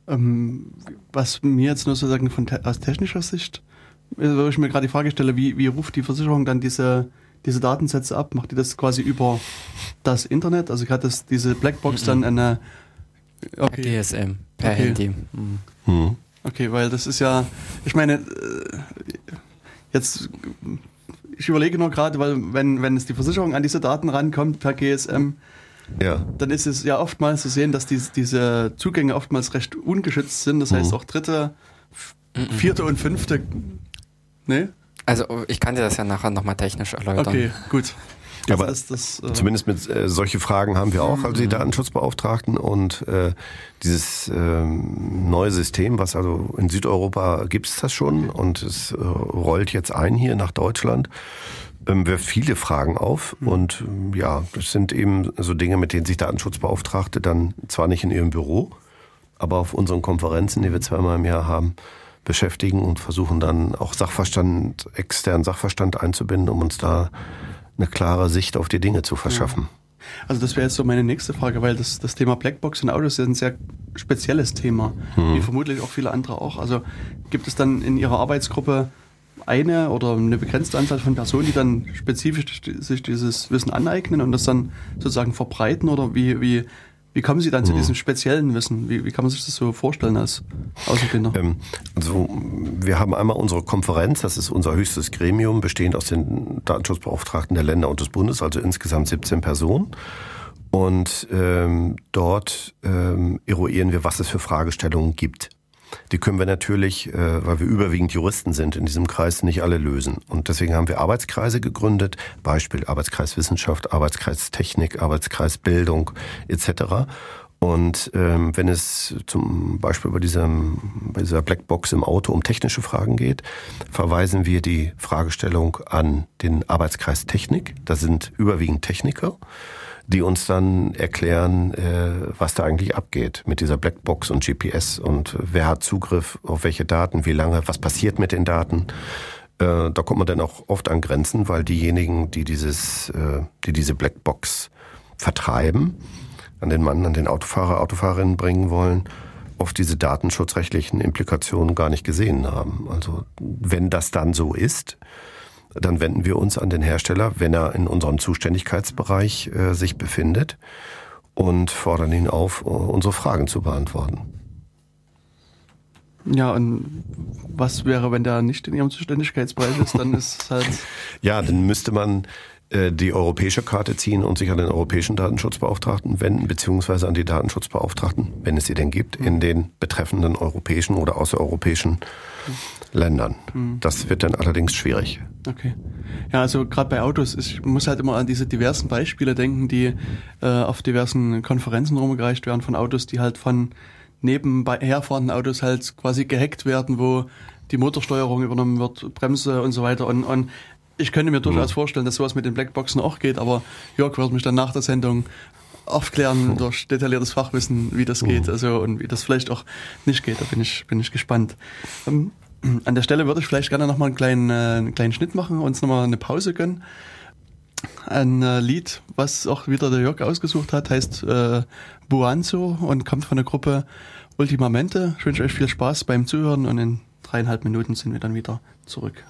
Ähm, was mir jetzt nur sozusagen von te aus technischer Sicht, wo ich mir gerade die Frage stelle, wie, wie ruft die Versicherung dann diese, diese Datensätze ab? Macht die das quasi über das Internet? Also hat das diese Blackbox mhm. dann eine okay. per GSM, per okay. Handy. Mhm. Mhm. Okay, weil das ist ja, ich meine, äh, jetzt, ich überlege nur gerade, weil wenn, wenn es die Versicherung an diese Daten rankommt per GSM, ja. dann ist es ja oftmals zu sehen, dass diese, diese Zugänge oftmals recht ungeschützt sind. Das heißt mhm. auch dritte, vierte und fünfte. Ne? Also ich kann dir das ja nachher nochmal technisch erläutern. Okay, gut. Ja, aber das, das, äh zumindest mit äh, solche Fragen haben wir auch, also die mhm. Datenschutzbeauftragten und äh, dieses äh, neue System, was also in Südeuropa gibt es das schon und es äh, rollt jetzt ein hier nach Deutschland ähm, wirft viele Fragen auf mhm. und ähm, ja, das sind eben so Dinge, mit denen sich Datenschutzbeauftragte dann zwar nicht in ihrem Büro, aber auf unseren Konferenzen, die wir zweimal im Jahr haben, beschäftigen und versuchen dann auch Sachverstand, externen Sachverstand einzubinden, um uns da eine klare Sicht auf die Dinge zu verschaffen. Also das wäre jetzt so meine nächste Frage, weil das, das Thema Blackbox in Autos ist ein sehr spezielles Thema, hm. wie vermutlich auch viele andere auch. Also gibt es dann in Ihrer Arbeitsgruppe eine oder eine begrenzte Anzahl von Personen, die dann spezifisch sich dieses Wissen aneignen und das dann sozusagen verbreiten oder wie, wie, wie kommen Sie dann zu hm. diesem speziellen Wissen? Wie, wie kann man sich das so vorstellen als Außenkinder? Ähm, also wir haben einmal unsere Konferenz, das ist unser höchstes Gremium, bestehend aus den Datenschutzbeauftragten der Länder und des Bundes, also insgesamt 17 Personen. Und ähm, dort ähm, eruieren wir, was es für Fragestellungen gibt. Die können wir natürlich, äh, weil wir überwiegend Juristen sind in diesem Kreis, nicht alle lösen. Und deswegen haben wir Arbeitskreise gegründet, Beispiel Arbeitskreis Wissenschaft, Arbeitskreis Technik, Arbeitskreis Bildung etc. Und ähm, wenn es zum Beispiel bei, diesem, bei dieser Blackbox im Auto um technische Fragen geht, verweisen wir die Fragestellung an den Arbeitskreis Technik. Da sind überwiegend Techniker die uns dann erklären, äh, was da eigentlich abgeht mit dieser Blackbox und GPS und wer hat Zugriff auf welche Daten, wie lange, was passiert mit den Daten. Äh, da kommt man dann auch oft an Grenzen, weil diejenigen, die dieses, äh, die diese Blackbox vertreiben, an den Mann, an den Autofahrer, Autofahrerinnen bringen wollen, oft diese datenschutzrechtlichen Implikationen gar nicht gesehen haben. Also wenn das dann so ist, dann wenden wir uns an den Hersteller, wenn er in unserem Zuständigkeitsbereich äh, sich befindet und fordern ihn auf, unsere Fragen zu beantworten. Ja, und was wäre, wenn der nicht in Ihrem Zuständigkeitsbereich ist? Dann ist es halt. ja, dann müsste man äh, die europäische Karte ziehen und sich an den europäischen Datenschutzbeauftragten wenden, beziehungsweise an die Datenschutzbeauftragten, wenn es sie denn gibt, in den betreffenden europäischen oder außereuropäischen Ländern. Mhm. Das wird dann allerdings schwierig. Okay. Ja, also gerade bei Autos, ich muss halt immer an diese diversen Beispiele denken, die äh, auf diversen Konferenzen rumgereicht werden von Autos, die halt von nebenbei herfahrenden Autos halt quasi gehackt werden, wo die Motorsteuerung übernommen wird, Bremse und so weiter. Und, und ich könnte mir durchaus vorstellen, dass sowas mit den Blackboxen auch geht, aber Jörg wird mich dann nach der Sendung aufklären durch detailliertes Fachwissen, wie das geht, also und wie das vielleicht auch nicht geht. Da bin ich, bin ich gespannt. Ähm, an der Stelle würde ich vielleicht gerne nochmal einen kleinen, äh, einen kleinen Schnitt machen, uns nochmal eine Pause gönnen. Ein äh, Lied, was auch wieder der Jörg ausgesucht hat, heißt äh, Buanzo und kommt von der Gruppe Ultimamente. Ich wünsche euch viel Spaß beim Zuhören und in dreieinhalb Minuten sind wir dann wieder zurück.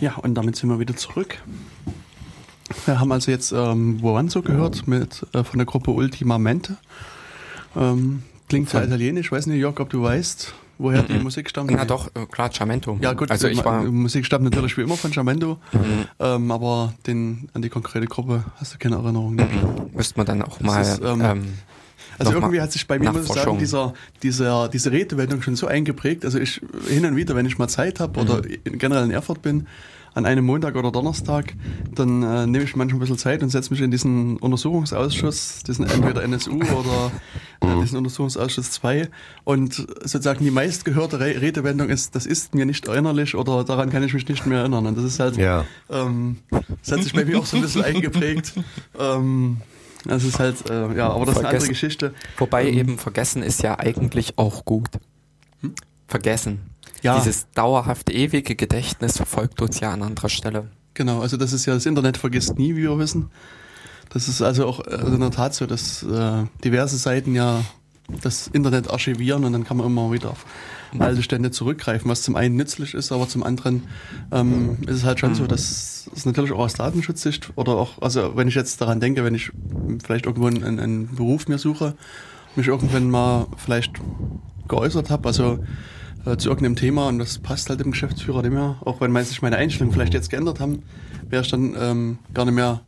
Ja, und damit sind wir wieder zurück. Wir haben also jetzt ähm, gehört mit, äh, von der Gruppe Ultima Mente. Ähm, klingt sehr italienisch. Weiß nicht, Jörg, ob du weißt, woher die Musik stammt. Na doch, äh, klar, Ciamento. Ja gut, also ich war Musik stammt natürlich wie immer von Ciamento, mhm. ähm, aber den, an die konkrete Gruppe hast du keine Erinnerung. Mhm. Müsste man dann auch mal... Ist, ähm, ähm, also irgendwie hat sich bei mir, muss ich sagen, dieser, dieser, diese Redewendung schon so eingeprägt. Also ich hin und wieder, wenn ich mal Zeit habe oder mhm. generell in Erfurt bin, an einem Montag oder Donnerstag, dann äh, nehme ich manchmal ein bisschen Zeit und setze mich in diesen Untersuchungsausschuss, diesen entweder NSU oder äh, mhm. diesen Untersuchungsausschuss 2 und sozusagen die meistgehörte Re Redewendung ist, das ist mir nicht erinnerlich oder daran kann ich mich nicht mehr erinnern. Und das ist halt, ja. ähm, das hat sich bei mir auch so ein bisschen eingeprägt. Ähm, das ist halt, äh, ja, aber das ist eine andere Geschichte. Wobei ähm, eben vergessen ist ja eigentlich auch gut. Hm? Vergessen. Ja. Dieses dauerhafte, ewige Gedächtnis verfolgt uns ja an anderer Stelle. Genau, also das ist ja, das Internet vergisst nie, wie wir wissen. Das ist also auch also in der Tat so, dass äh, diverse Seiten ja das Internet archivieren und dann kann man immer wieder auf alte Stände zurückgreifen, was zum einen nützlich ist, aber zum anderen ähm, ist es halt schon so, dass es natürlich auch aus Datenschutzsicht oder auch, also wenn ich jetzt daran denke, wenn ich vielleicht irgendwo einen, einen Beruf mir suche, mich irgendwann mal vielleicht geäußert habe, also äh, zu irgendeinem Thema und das passt halt dem Geschäftsführer nicht mehr, auch wenn sich meine Einstellungen vielleicht jetzt geändert haben, wäre ich dann ähm, gar nicht mehr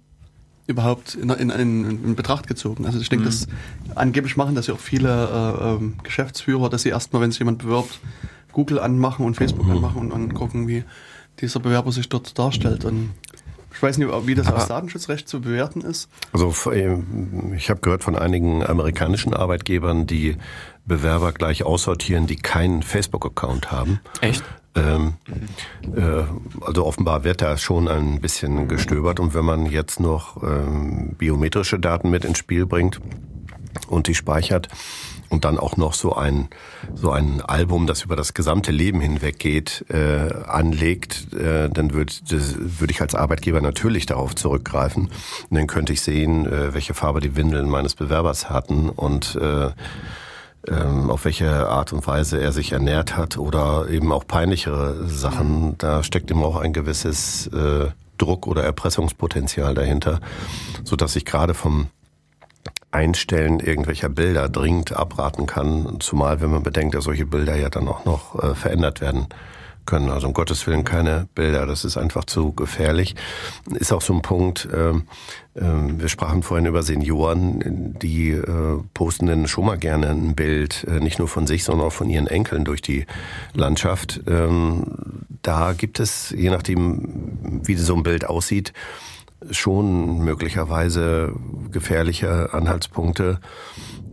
überhaupt in, in, in, in Betracht gezogen. Also ich denke, mhm. dass angeblich machen das ja auch viele äh, äh, Geschäftsführer, dass sie erstmal, wenn sich jemand bewirbt, Google anmachen und Facebook mhm. anmachen und angucken, wie dieser Bewerber sich dort darstellt. Und ich weiß nicht, wie das aus Datenschutzrecht zu bewerten ist. Also äh, ich habe gehört von einigen amerikanischen Arbeitgebern, die Bewerber gleich aussortieren, die keinen Facebook-Account haben. Echt? Ähm, äh, also offenbar wird da schon ein bisschen gestöbert und wenn man jetzt noch ähm, biometrische Daten mit ins Spiel bringt und die speichert und dann auch noch so ein so ein Album, das über das gesamte Leben hinweg geht, äh, anlegt, äh, dann würde würd ich als Arbeitgeber natürlich darauf zurückgreifen. Und dann könnte ich sehen, äh, welche Farbe die Windeln meines Bewerbers hatten und äh, ähm, auf welche Art und Weise er sich ernährt hat oder eben auch peinlichere Sachen. Da steckt immer auch ein gewisses äh, Druck- oder Erpressungspotenzial dahinter, so dass ich gerade vom Einstellen irgendwelcher Bilder dringend abraten kann, zumal wenn man bedenkt, dass solche Bilder ja dann auch noch äh, verändert werden können. Also um Gottes Willen keine Bilder, das ist einfach zu gefährlich. Ist auch so ein Punkt, äh, äh, wir sprachen vorhin über Senioren, die äh, posten dann schon mal gerne ein Bild, äh, nicht nur von sich, sondern auch von ihren Enkeln durch die Landschaft. Ähm, da gibt es, je nachdem, wie so ein Bild aussieht, schon möglicherweise gefährliche Anhaltspunkte.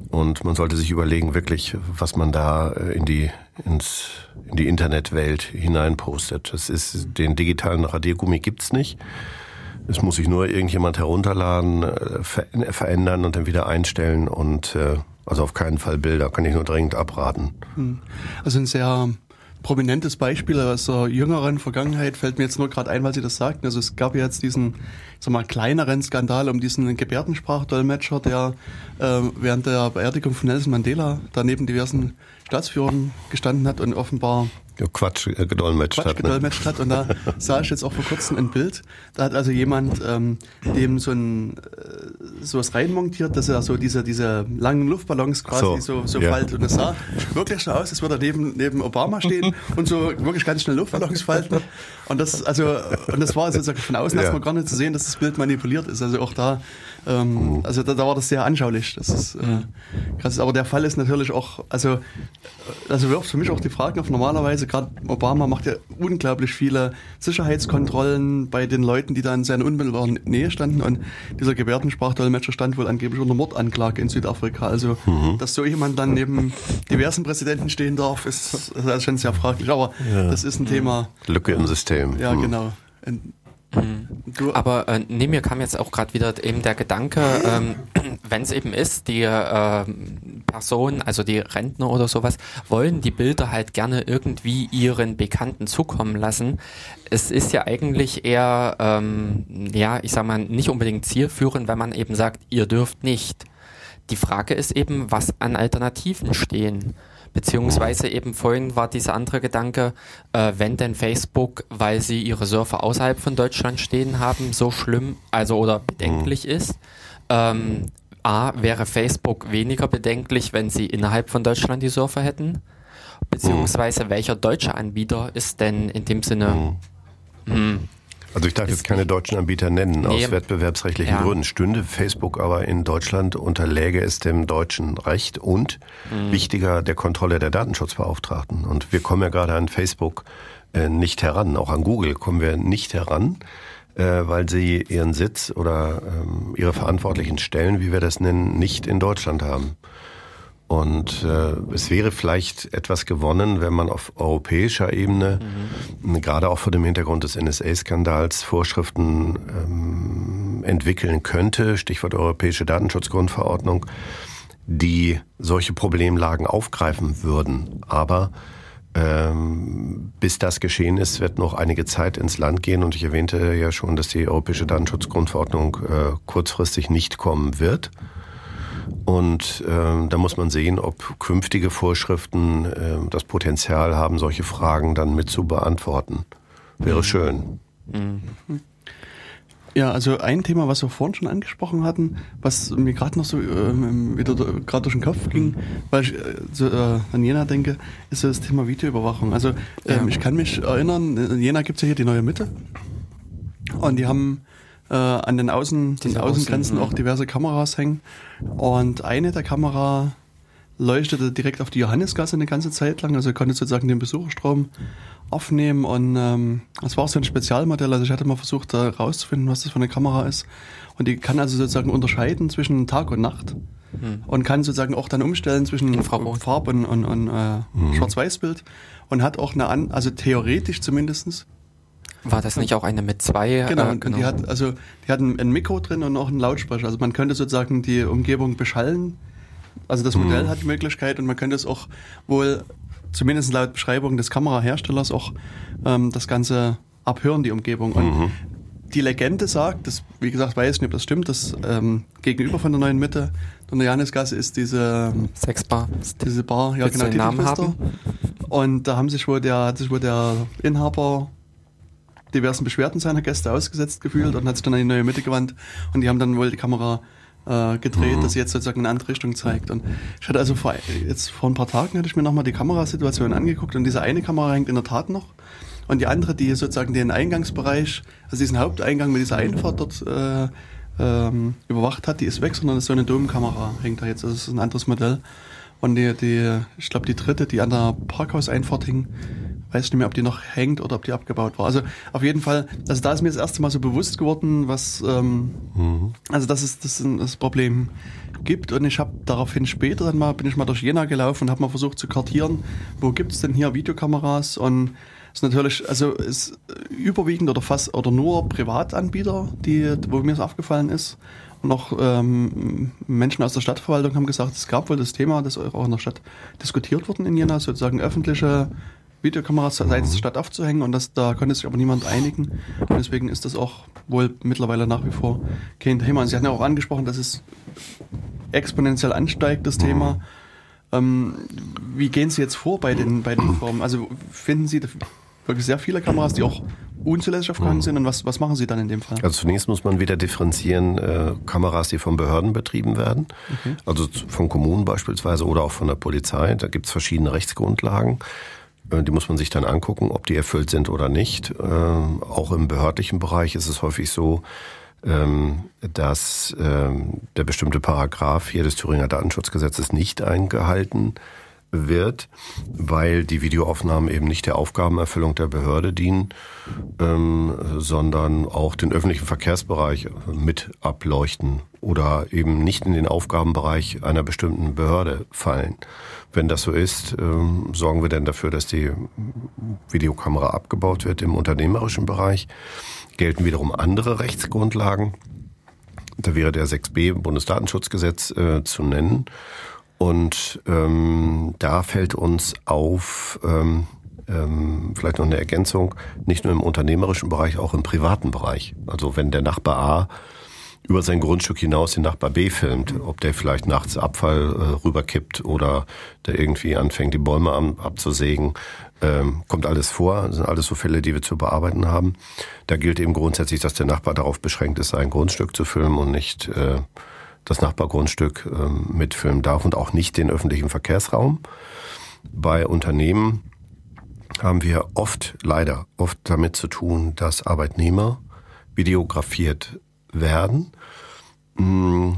Und man sollte sich überlegen, wirklich, was man da äh, in die, ins, in die Internetwelt hineinpostet. Das ist, den digitalen Radiergummi gibt's nicht. Es muss sich nur irgendjemand herunterladen, äh, verändern und dann wieder einstellen und äh, also auf keinen Fall Bilder, kann ich nur dringend abraten. Hm. Also ein sehr prominentes Beispiel aus der jüngeren Vergangenheit fällt mir jetzt nur gerade ein, weil Sie das sagten. Also es gab ja jetzt diesen, sag mal, kleineren Skandal um diesen Gebärdensprachdolmetscher, der äh, während der Beerdigung von Nelson Mandela daneben diversen Staatsführern gestanden hat und offenbar Quatsch äh, gedolmetscht Quatsch hat. Ne? Gedolmetscht hat. Und da sah ich jetzt auch vor kurzem ein Bild. Da hat also jemand ähm, dem so ein äh, sowas reinmontiert, dass er so diese, diese langen Luftballons quasi so, so, so ja. faltet. Und es sah wirklich so aus, als würde er neben, neben Obama stehen und so wirklich ganz schnell Luftballons falten. Und das, also, und das war sozusagen von außen ja. erstmal gar nicht zu sehen, dass das Bild manipuliert ist. Also auch da, ähm, mhm. also da, da war das sehr anschaulich. Das ist äh, krass. Aber der Fall ist natürlich auch, also, also wirft für mich auch die Frage auf normalerweise gerade Obama macht ja unglaublich viele Sicherheitskontrollen bei den Leuten, die da in seiner unmittelbaren Nähe standen. Und dieser Gebärdensprachdolmetscher stand wohl angeblich unter Mordanklage in Südafrika. Also, mhm. dass so jemand dann neben diversen Präsidenten stehen darf, ist, ist schon sehr fraglich. Aber ja. das ist ein Thema. Lücke im System. Ja, mhm. genau. Mhm. Aber äh, neben mir kam jetzt auch gerade wieder eben der Gedanke, ähm, wenn es eben ist, die äh, Personen, also die Rentner oder sowas, wollen die Bilder halt gerne irgendwie ihren Bekannten zukommen lassen. Es ist ja eigentlich eher, ähm, ja, ich sag mal, nicht unbedingt zielführend, wenn man eben sagt, ihr dürft nicht. Die Frage ist eben, was an Alternativen stehen. Beziehungsweise mhm. eben vorhin war dieser andere Gedanke, äh, wenn denn Facebook, weil sie ihre Server außerhalb von Deutschland stehen haben, so schlimm, also oder bedenklich mhm. ist, ähm, A, wäre Facebook weniger bedenklich, wenn sie innerhalb von Deutschland die Server hätten? Beziehungsweise mhm. welcher deutsche Anbieter ist denn in dem Sinne mh, hm, also ich darf jetzt keine deutschen Anbieter nennen, nee, aus wettbewerbsrechtlichen ja. Gründen. Stünde Facebook aber in Deutschland unterläge es dem deutschen Recht und mhm. wichtiger der Kontrolle der Datenschutzbeauftragten. Und wir kommen ja gerade an Facebook äh, nicht heran, auch an Google kommen wir nicht heran, äh, weil sie ihren Sitz oder ähm, ihre verantwortlichen Stellen, wie wir das nennen, nicht in Deutschland haben. Und äh, es wäre vielleicht etwas gewonnen, wenn man auf europäischer Ebene, mhm. gerade auch vor dem Hintergrund des NSA-Skandals, Vorschriften ähm, entwickeln könnte, Stichwort Europäische Datenschutzgrundverordnung, die solche Problemlagen aufgreifen würden. Aber ähm, bis das geschehen ist, wird noch einige Zeit ins Land gehen. Und ich erwähnte ja schon, dass die Europäische Datenschutzgrundverordnung äh, kurzfristig nicht kommen wird. Und äh, da muss man sehen, ob künftige Vorschriften äh, das Potenzial haben, solche Fragen dann mit zu beantworten. Wäre schön. Mhm. Ja, also ein Thema, was wir vorhin schon angesprochen hatten, was mir gerade noch so ähm, wieder gerade durch den Kopf ging, weil ich äh, so, äh, an Jena denke, ist so das Thema Videoüberwachung. Also ähm, ja. ich kann mich erinnern, in Jena gibt es ja hier die neue Mitte und die haben äh, an den, Außen, den Außengrenzen Außen, auch diverse Kameras hängen. Und eine der Kamera leuchtete direkt auf die Johannesgasse eine ganze Zeit lang, also konnte sozusagen den Besucherstrom aufnehmen und ähm, das war auch so ein Spezialmodell, also ich hatte mal versucht da rauszufinden, was das für eine Kamera ist und die kann also sozusagen unterscheiden zwischen Tag und Nacht hm. und kann sozusagen auch dann umstellen zwischen. Farb und, und, und äh, hm. Schwarz-Weiß-Bild und hat auch eine, an also theoretisch zumindestens war das nicht auch eine mit zwei? Genau, äh, genau. die hat also die hat ein, ein Mikro drin und auch einen Lautsprecher. Also man könnte sozusagen die Umgebung beschallen. Also das Modell mhm. hat die Möglichkeit und man könnte es auch wohl, zumindest laut Beschreibung des Kameraherstellers, auch ähm, das Ganze abhören, die Umgebung. Und mhm. die Legende sagt, das, wie gesagt, weiß ich nicht, ob das stimmt, dass ähm, gegenüber von der neuen Mitte der Johannesgasse ist diese Sexbar. Diese Bar, ja Willst genau, Namen haben? Und da haben sich wohl der, hat sich wohl der Inhaber diversen Beschwerden seiner Gäste ausgesetzt gefühlt und hat sich dann an die neue Mitte gewandt und die haben dann wohl die Kamera äh, gedreht, mhm. dass sie jetzt sozusagen eine andere Richtung zeigt. Und ich hatte also vor, jetzt vor ein paar Tagen hatte ich mir nochmal die Kamerasituation angeguckt und diese eine Kamera hängt in der Tat noch. Und die andere, die sozusagen den Eingangsbereich, also diesen Haupteingang mit dieser Einfahrt dort äh, ähm, überwacht hat, die ist weg, sondern ist so eine Domkamera hängt da jetzt. Also das ist ein anderes Modell. Und die, die ich glaube, die dritte, die an der Parkhauseinfahrt hing, weiß nicht mehr, ob die noch hängt oder ob die abgebaut war. Also auf jeden Fall, also da ist mir das erste Mal so bewusst geworden, was, ähm, mhm. also dass es das, das Problem gibt. Und ich habe daraufhin später dann mal, bin ich mal durch Jena gelaufen und habe mal versucht zu kartieren, wo gibt es denn hier Videokameras und ist natürlich, also ist überwiegend oder fast oder nur Privatanbieter, die, wo mir es aufgefallen ist. Und auch ähm, Menschen aus der Stadtverwaltung haben gesagt, es gab wohl das Thema, das auch in der Stadt diskutiert worden in Jena, sozusagen öffentliche Videokameras seitens der Stadt aufzuhängen und das, da konnte sich aber niemand einigen. Und deswegen ist das auch wohl mittlerweile nach wie vor kein Thema. Und Sie hatten ja auch angesprochen, dass es exponentiell ansteigt, das Thema. Ähm, wie gehen Sie jetzt vor bei den, bei den Formen? Also finden Sie wirklich sehr viele Kameras, die auch unzulässig aufgehangen sind und was, was machen Sie dann in dem Fall? Also zunächst muss man wieder differenzieren, äh, Kameras, die von Behörden betrieben werden, okay. also von Kommunen beispielsweise oder auch von der Polizei. Da gibt es verschiedene Rechtsgrundlagen. Äh, die muss man sich dann angucken, ob die erfüllt sind oder nicht. Ähm, auch im behördlichen Bereich ist es häufig so, ähm, dass ähm, der bestimmte Paragraph hier des Thüringer Datenschutzgesetzes nicht eingehalten wird, weil die Videoaufnahmen eben nicht der Aufgabenerfüllung der Behörde dienen, ähm, sondern auch den öffentlichen Verkehrsbereich mit ableuchten oder eben nicht in den Aufgabenbereich einer bestimmten Behörde fallen. Wenn das so ist, ähm, sorgen wir dann dafür, dass die Videokamera abgebaut wird im unternehmerischen Bereich. Gelten wiederum andere Rechtsgrundlagen. Da wäre der 6b Bundesdatenschutzgesetz äh, zu nennen. Und ähm, da fällt uns auf, ähm, ähm, vielleicht noch eine Ergänzung, nicht nur im unternehmerischen Bereich, auch im privaten Bereich. Also wenn der Nachbar A über sein Grundstück hinaus den Nachbar B filmt, ob der vielleicht nachts Abfall äh, rüberkippt oder der irgendwie anfängt, die Bäume abzusägen. Ähm, kommt alles vor, das sind alles so Fälle, die wir zu bearbeiten haben. Da gilt eben grundsätzlich, dass der Nachbar darauf beschränkt ist, sein Grundstück zu filmen und nicht äh, das Nachbargrundstück äh, mitfilmen darf und auch nicht den öffentlichen Verkehrsraum. Bei Unternehmen haben wir oft, leider oft damit zu tun, dass Arbeitnehmer videografiert werden. Mm,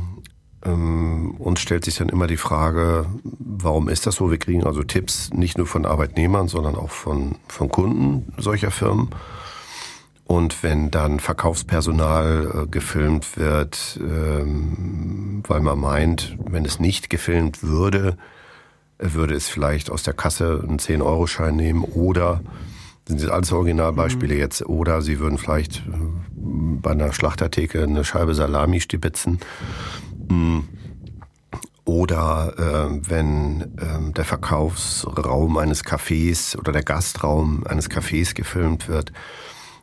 ähm, uns stellt sich dann immer die Frage, warum ist das so? Wir kriegen also Tipps nicht nur von Arbeitnehmern, sondern auch von, von Kunden solcher Firmen. Und wenn dann Verkaufspersonal äh, gefilmt wird, ähm, weil man meint, wenn es nicht gefilmt würde, würde es vielleicht aus der Kasse einen 10-Euro-Schein nehmen oder sind das alles Originalbeispiele mhm. jetzt. Oder sie würden vielleicht äh, bei einer Schlachtertheke eine Scheibe Salami stibitzen. Mm. Oder äh, wenn äh, der Verkaufsraum eines Cafés oder der Gastraum eines Cafés gefilmt wird,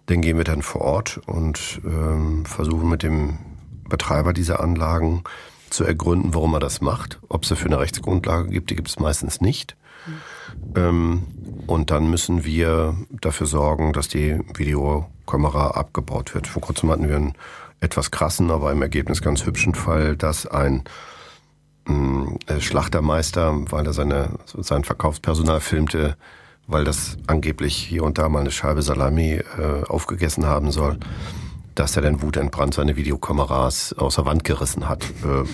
dann gehen wir dann vor Ort und äh, versuchen mit dem Betreiber dieser Anlagen zu ergründen, warum er das macht. Ob es dafür eine Rechtsgrundlage gibt, die gibt es meistens nicht. Mhm. Ähm, und dann müssen wir dafür sorgen, dass die Videokamera abgebaut wird. Vor kurzem hatten wir einen etwas krassen, aber im Ergebnis ganz hübschen Fall, dass ein mm, äh, Schlachtermeister, weil er seine, sein Verkaufspersonal filmte, weil das angeblich hier und da mal eine Scheibe Salami äh, aufgegessen haben soll, dass er dann wutentbrannt seine Videokameras aus der Wand gerissen hat. Äh,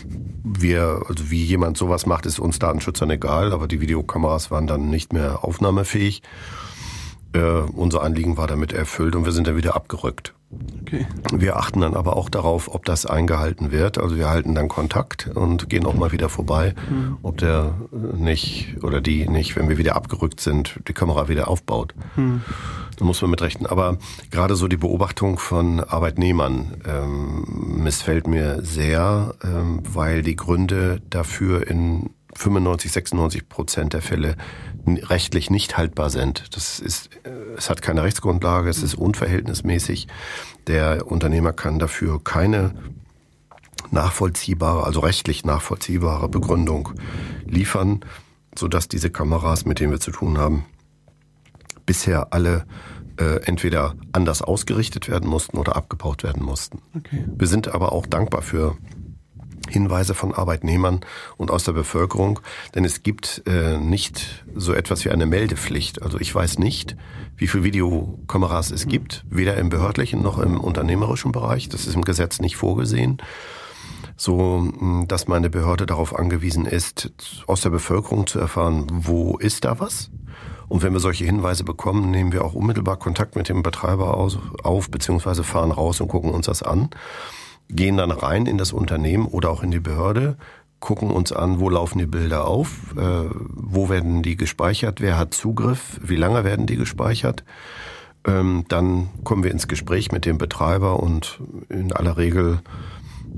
wir, also wie jemand sowas macht, ist uns Datenschützern egal, aber die Videokameras waren dann nicht mehr aufnahmefähig. Äh, unser Anliegen war damit erfüllt und wir sind dann wieder abgerückt. Okay. Wir achten dann aber auch darauf, ob das eingehalten wird. Also wir halten dann Kontakt und gehen auch mal wieder vorbei, mhm. ob der nicht oder die nicht, wenn wir wieder abgerückt sind, die Kamera wieder aufbaut. Mhm. Da muss man mit rechnen. Aber gerade so die Beobachtung von Arbeitnehmern ähm, missfällt mir sehr, ähm, weil die Gründe dafür in 95, 96 Prozent der Fälle rechtlich nicht haltbar sind. Das ist, äh, es hat keine Rechtsgrundlage, es ist unverhältnismäßig. Der Unternehmer kann dafür keine nachvollziehbare, also rechtlich nachvollziehbare Begründung liefern, sodass diese Kameras, mit denen wir zu tun haben, bisher alle äh, entweder anders ausgerichtet werden mussten oder abgebaut werden mussten. Okay. Wir sind aber auch dankbar für Hinweise von Arbeitnehmern und aus der Bevölkerung, denn es gibt äh, nicht so etwas wie eine Meldepflicht. Also ich weiß nicht, wie viele Videokameras es gibt, weder im behördlichen noch im unternehmerischen Bereich. Das ist im Gesetz nicht vorgesehen. So, dass meine Behörde darauf angewiesen ist, aus der Bevölkerung zu erfahren, wo ist da was? Und wenn wir solche Hinweise bekommen, nehmen wir auch unmittelbar Kontakt mit dem Betreiber auf, beziehungsweise fahren raus und gucken uns das an gehen dann rein in das Unternehmen oder auch in die Behörde, gucken uns an, wo laufen die Bilder auf, äh, wo werden die gespeichert, wer hat Zugriff, wie lange werden die gespeichert. Ähm, dann kommen wir ins Gespräch mit dem Betreiber und in aller Regel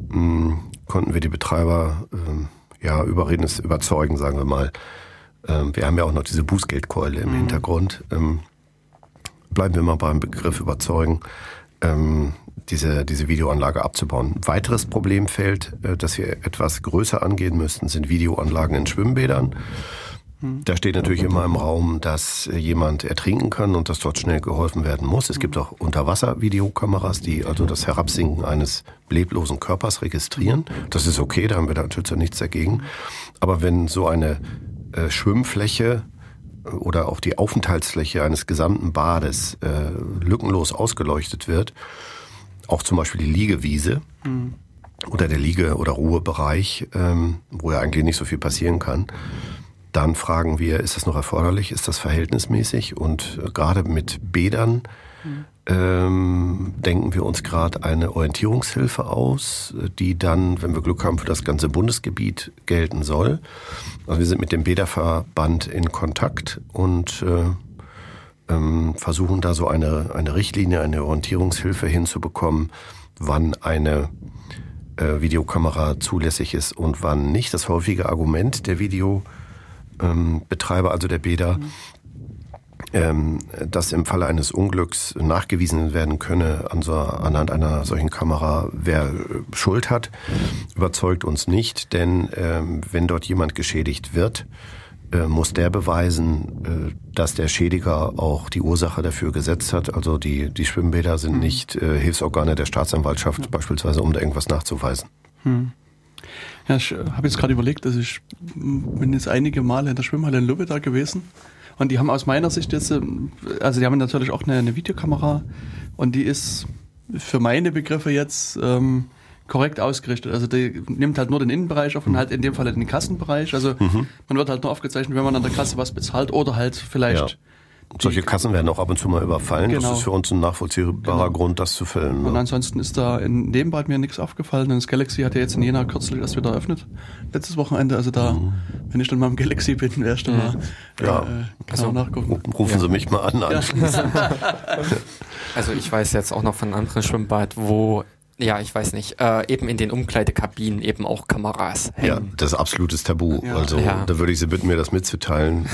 mh, hm, konnten wir die Betreiber äh, ja überreden, überzeugen, sagen wir mal. Ähm, wir haben ja auch noch diese Bußgeldkeule im mhm. Hintergrund. Ähm, bleiben wir mal beim Begriff überzeugen. Ähm, diese, diese Videoanlage abzubauen. Weiteres Problemfeld, äh, das wir etwas größer angehen müssten, sind Videoanlagen in Schwimmbädern. Da steht natürlich immer im Raum, dass jemand ertrinken kann und dass dort schnell geholfen werden muss. Es gibt auch Unterwasser-Videokameras, die also das Herabsinken eines leblosen Körpers registrieren. Das ist okay, da haben wir da natürlich nichts dagegen. Aber wenn so eine äh, Schwimmfläche äh, oder auch die Aufenthaltsfläche eines gesamten Bades äh, lückenlos ausgeleuchtet wird, auch zum Beispiel die Liegewiese mhm. oder der Liege- oder Ruhebereich, ähm, wo ja eigentlich nicht so viel passieren kann. Dann fragen wir, ist das noch erforderlich? Ist das verhältnismäßig? Und äh, gerade mit Bädern mhm. ähm, denken wir uns gerade eine Orientierungshilfe aus, die dann, wenn wir Glück haben, für das ganze Bundesgebiet gelten soll. Also wir sind mit dem Bäderverband in Kontakt und äh, versuchen da so eine, eine Richtlinie, eine Orientierungshilfe hinzubekommen, wann eine äh, Videokamera zulässig ist und wann nicht. Das häufige Argument der Videobetreiber, ähm, also der Bäder, ähm, dass im Falle eines Unglücks nachgewiesen werden könne an so, anhand einer solchen Kamera, wer Schuld hat, überzeugt uns nicht, denn ähm, wenn dort jemand geschädigt wird, äh, muss der beweisen, äh, dass der Schädiger auch die Ursache dafür gesetzt hat. Also die, die Schwimmbäder sind mhm. nicht äh, Hilfsorgane der Staatsanwaltschaft ja. beispielsweise, um da irgendwas nachzuweisen. Hm. Ja, ich habe jetzt gerade überlegt, dass ich bin jetzt einige Male in der Schwimmhalle in Lübeck da gewesen und die haben aus meiner Sicht jetzt, ähm, also die haben natürlich auch eine, eine Videokamera und die ist für meine Begriffe jetzt ähm, korrekt ausgerichtet. Also die nimmt halt nur den Innenbereich auf und mhm. halt in dem Fall den Kassenbereich. Also mhm. man wird halt nur aufgezeichnet, wenn man an der Kasse was bezahlt oder halt vielleicht ja. Solche Kassen werden auch ab und zu mal überfallen. Genau. Das ist für uns ein nachvollziehbarer genau. Grund, das zu füllen. Ne? Und ansonsten ist da in dem Bad mir nichts aufgefallen. Das Galaxy hat ja jetzt in Jena kürzlich erst wieder eröffnet. Letztes Wochenende. Also da, mhm. wenn ich dann mal im Galaxy bin, werde ich dann mal ja. äh, genau also, nachgucken. Rufen ja. Sie mich mal an anschließend. also ich weiß jetzt auch noch von einem anderen Schwimmbad, wo ja, ich weiß nicht, äh, eben in den Umkleidekabinen eben auch Kameras hängen. Ja, das ist absolutes Tabu. Ja. Also ja. da würde ich Sie bitten, mir das mitzuteilen. Äh,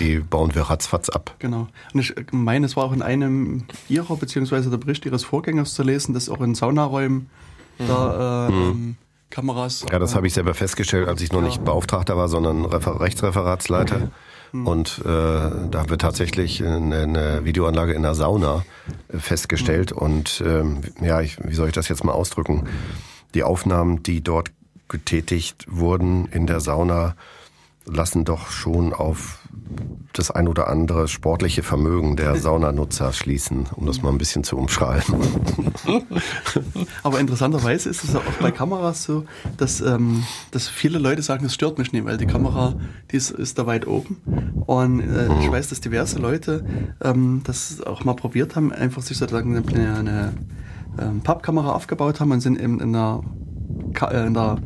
die bauen wir ratzfatz ab. Genau. Und ich meine, es war auch in einem Ihrer, beziehungsweise der Bericht Ihres Vorgängers zu lesen, dass auch in Saunaräumen mhm. da äh, mhm. Ähm, Kameras... Ja, das habe ich selber festgestellt, als ich noch nicht Beauftragter war, sondern Refer Rechtsreferatsleiter. Okay. Mhm. Und äh, da haben wir tatsächlich eine, eine Videoanlage in der Sauna äh, festgestellt. Mhm. Und ähm, ja, ich, wie soll ich das jetzt mal ausdrücken? Die Aufnahmen, die dort getätigt wurden in der Sauna, lassen doch schon auf das ein oder andere sportliche Vermögen der Saunanutzer schließen, um das mal ein bisschen zu umschreiben. Aber interessanterweise ist es auch bei Kameras so, dass, ähm, dass viele Leute sagen, es stört mich nicht, weil die Kamera, die ist, ist da weit oben. Und äh, ich mhm. weiß, dass diverse Leute ähm, das auch mal probiert haben, einfach sich sozusagen eine, eine, ähm, Pappkamera aufgebaut haben und sind in, in einer, äh, in der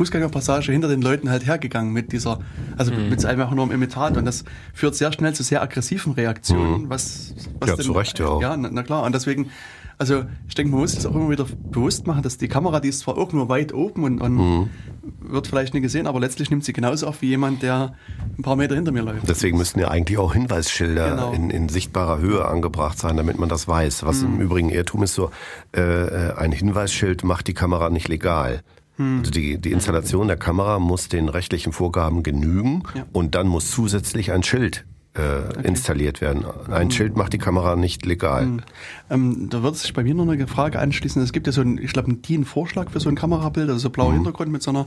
Fußgängerpassage hinter den Leuten halt hergegangen mit dieser, also mhm. mit einfach nur einem Imitat und das führt sehr schnell zu sehr aggressiven Reaktionen, mhm. was, was Ja, denn, zu Recht, ja. Ja, na, na, klar. Und deswegen, also ich denke, man muss es auch immer wieder bewusst machen, dass die Kamera, die ist zwar auch nur weit oben und, und mhm. wird vielleicht nicht gesehen, aber letztlich nimmt sie genauso auf wie jemand, der ein paar Meter hinter mir läuft. Deswegen müssten ja eigentlich auch Hinweisschilder genau. in, in sichtbarer Höhe angebracht sein, damit man das weiß. Was im mhm. Übrigen Irrtum ist so, äh, äh, ein Hinweisschild macht die Kamera nicht legal. Hm. Also die, die Installation der Kamera muss den rechtlichen Vorgaben genügen ja. und dann muss zusätzlich ein Schild äh, okay. installiert werden. Ein mhm. Schild macht die Kamera nicht legal. Mhm. Ähm, da wird sich bei mir noch eine Frage anschließen. Es gibt ja so ein, ich glaube, einen DIN-Vorschlag für so ein Kamerabild, also so blauer mhm. Hintergrund mit so einer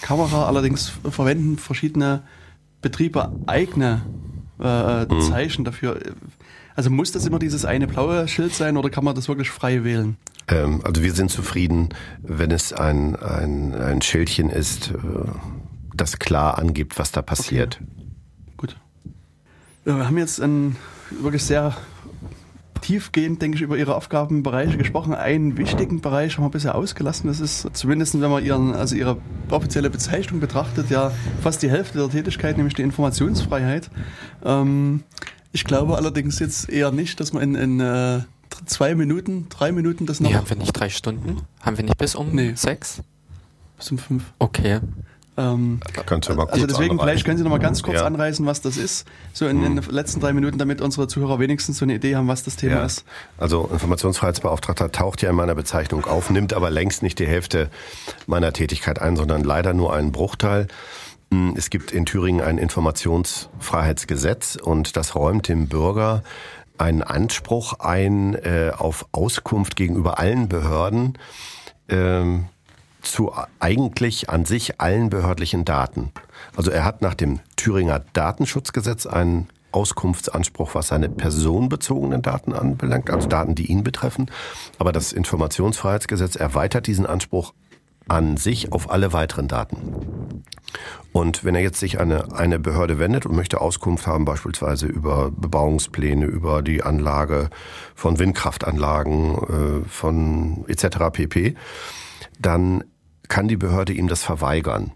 Kamera. Allerdings verwenden verschiedene Betriebe eigene äh, mhm. Zeichen dafür. Also muss das immer dieses eine blaue Schild sein oder kann man das wirklich frei wählen? Ähm, also wir sind zufrieden, wenn es ein, ein, ein Schildchen ist, äh, das klar angibt, was da passiert. Okay. Gut. Wir haben jetzt ein, wirklich sehr tiefgehend, denke ich, über Ihre Aufgabenbereiche gesprochen. Einen wichtigen Bereich haben wir bisher ausgelassen. Das ist zumindest, wenn man ihren, also Ihre offizielle Bezeichnung betrachtet, ja fast die Hälfte der Tätigkeit, nämlich die Informationsfreiheit. Ähm, ich glaube allerdings jetzt eher nicht, dass man in, in äh, zwei Minuten, drei Minuten das noch. Nee, haben wir nicht drei Stunden? Haben wir nicht bis um nee. sechs? Bis um fünf. Okay. Ähm, Könnt ihr mal kurz also deswegen, anreißen. vielleicht können Sie noch mal ganz kurz ja. anreißen, was das ist, so in, in, den letzten drei Minuten, damit unsere Zuhörer wenigstens so eine Idee haben, was das Thema ja. ist. Also Informationsfreiheitsbeauftragter taucht ja in meiner Bezeichnung auf, nimmt aber längst nicht die Hälfte meiner Tätigkeit ein, sondern leider nur einen Bruchteil. Hm, es gibt in Thüringen ein Informationsfreiheitsgesetz und das räumt dem Bürger einen Anspruch ein äh, auf Auskunft gegenüber allen Behörden ähm, zu eigentlich an sich allen behördlichen Daten. Also er hat nach dem Thüringer Datenschutzgesetz einen Auskunftsanspruch, was seine personenbezogenen Daten anbelangt, also Daten, die ihn betreffen. Aber das Informationsfreiheitsgesetz erweitert diesen Anspruch an sich auf alle weiteren Daten. Und wenn er jetzt sich an eine, eine Behörde wendet und möchte Auskunft haben, beispielsweise über Bebauungspläne, über die Anlage von Windkraftanlagen, äh, von etc. pp., dann kann die Behörde ihm das verweigern.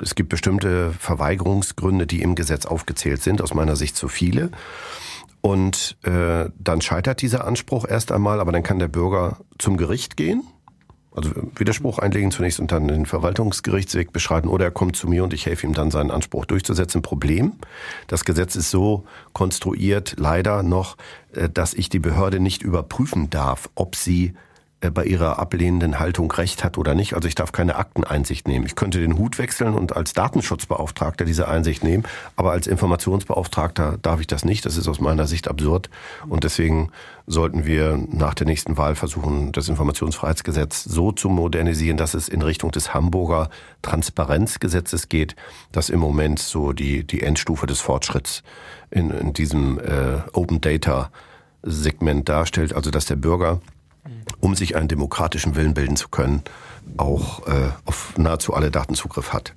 Es gibt bestimmte Verweigerungsgründe, die im Gesetz aufgezählt sind, aus meiner Sicht zu viele. Und äh, dann scheitert dieser Anspruch erst einmal, aber dann kann der Bürger zum Gericht gehen Also Widerspruch einlegen zunächst und dann den Verwaltungsgerichtsweg beschreiten oder er kommt zu mir und ich helfe ihm dann seinen Anspruch durchzusetzen. Problem, das Gesetz ist so konstruiert, leider noch, äh, dass ich die Behörde nicht überprüfen darf, ob sie bei ihrer ablehnenden Haltung recht hat oder nicht. Also ich darf keine Akteneinsicht nehmen. Ich könnte den Hut wechseln und als Datenschutzbeauftragter diese Einsicht nehmen, aber als Informationsbeauftragter darf ich das nicht. Das ist aus meiner Sicht absurd und deswegen sollten wir nach der nächsten Wahl versuchen, das Informationsfreiheitsgesetz so zu modernisieren, dass es in Richtung des Hamburger Transparenzgesetzes geht, das im Moment so die, die Endstufe des Fortschritts in, in diesem äh, Open Data Segment darstellt, also dass der Bürger um sich einen demokratischen Willen bilden zu können, auch äh, auf nahezu alle Daten Zugriff hat.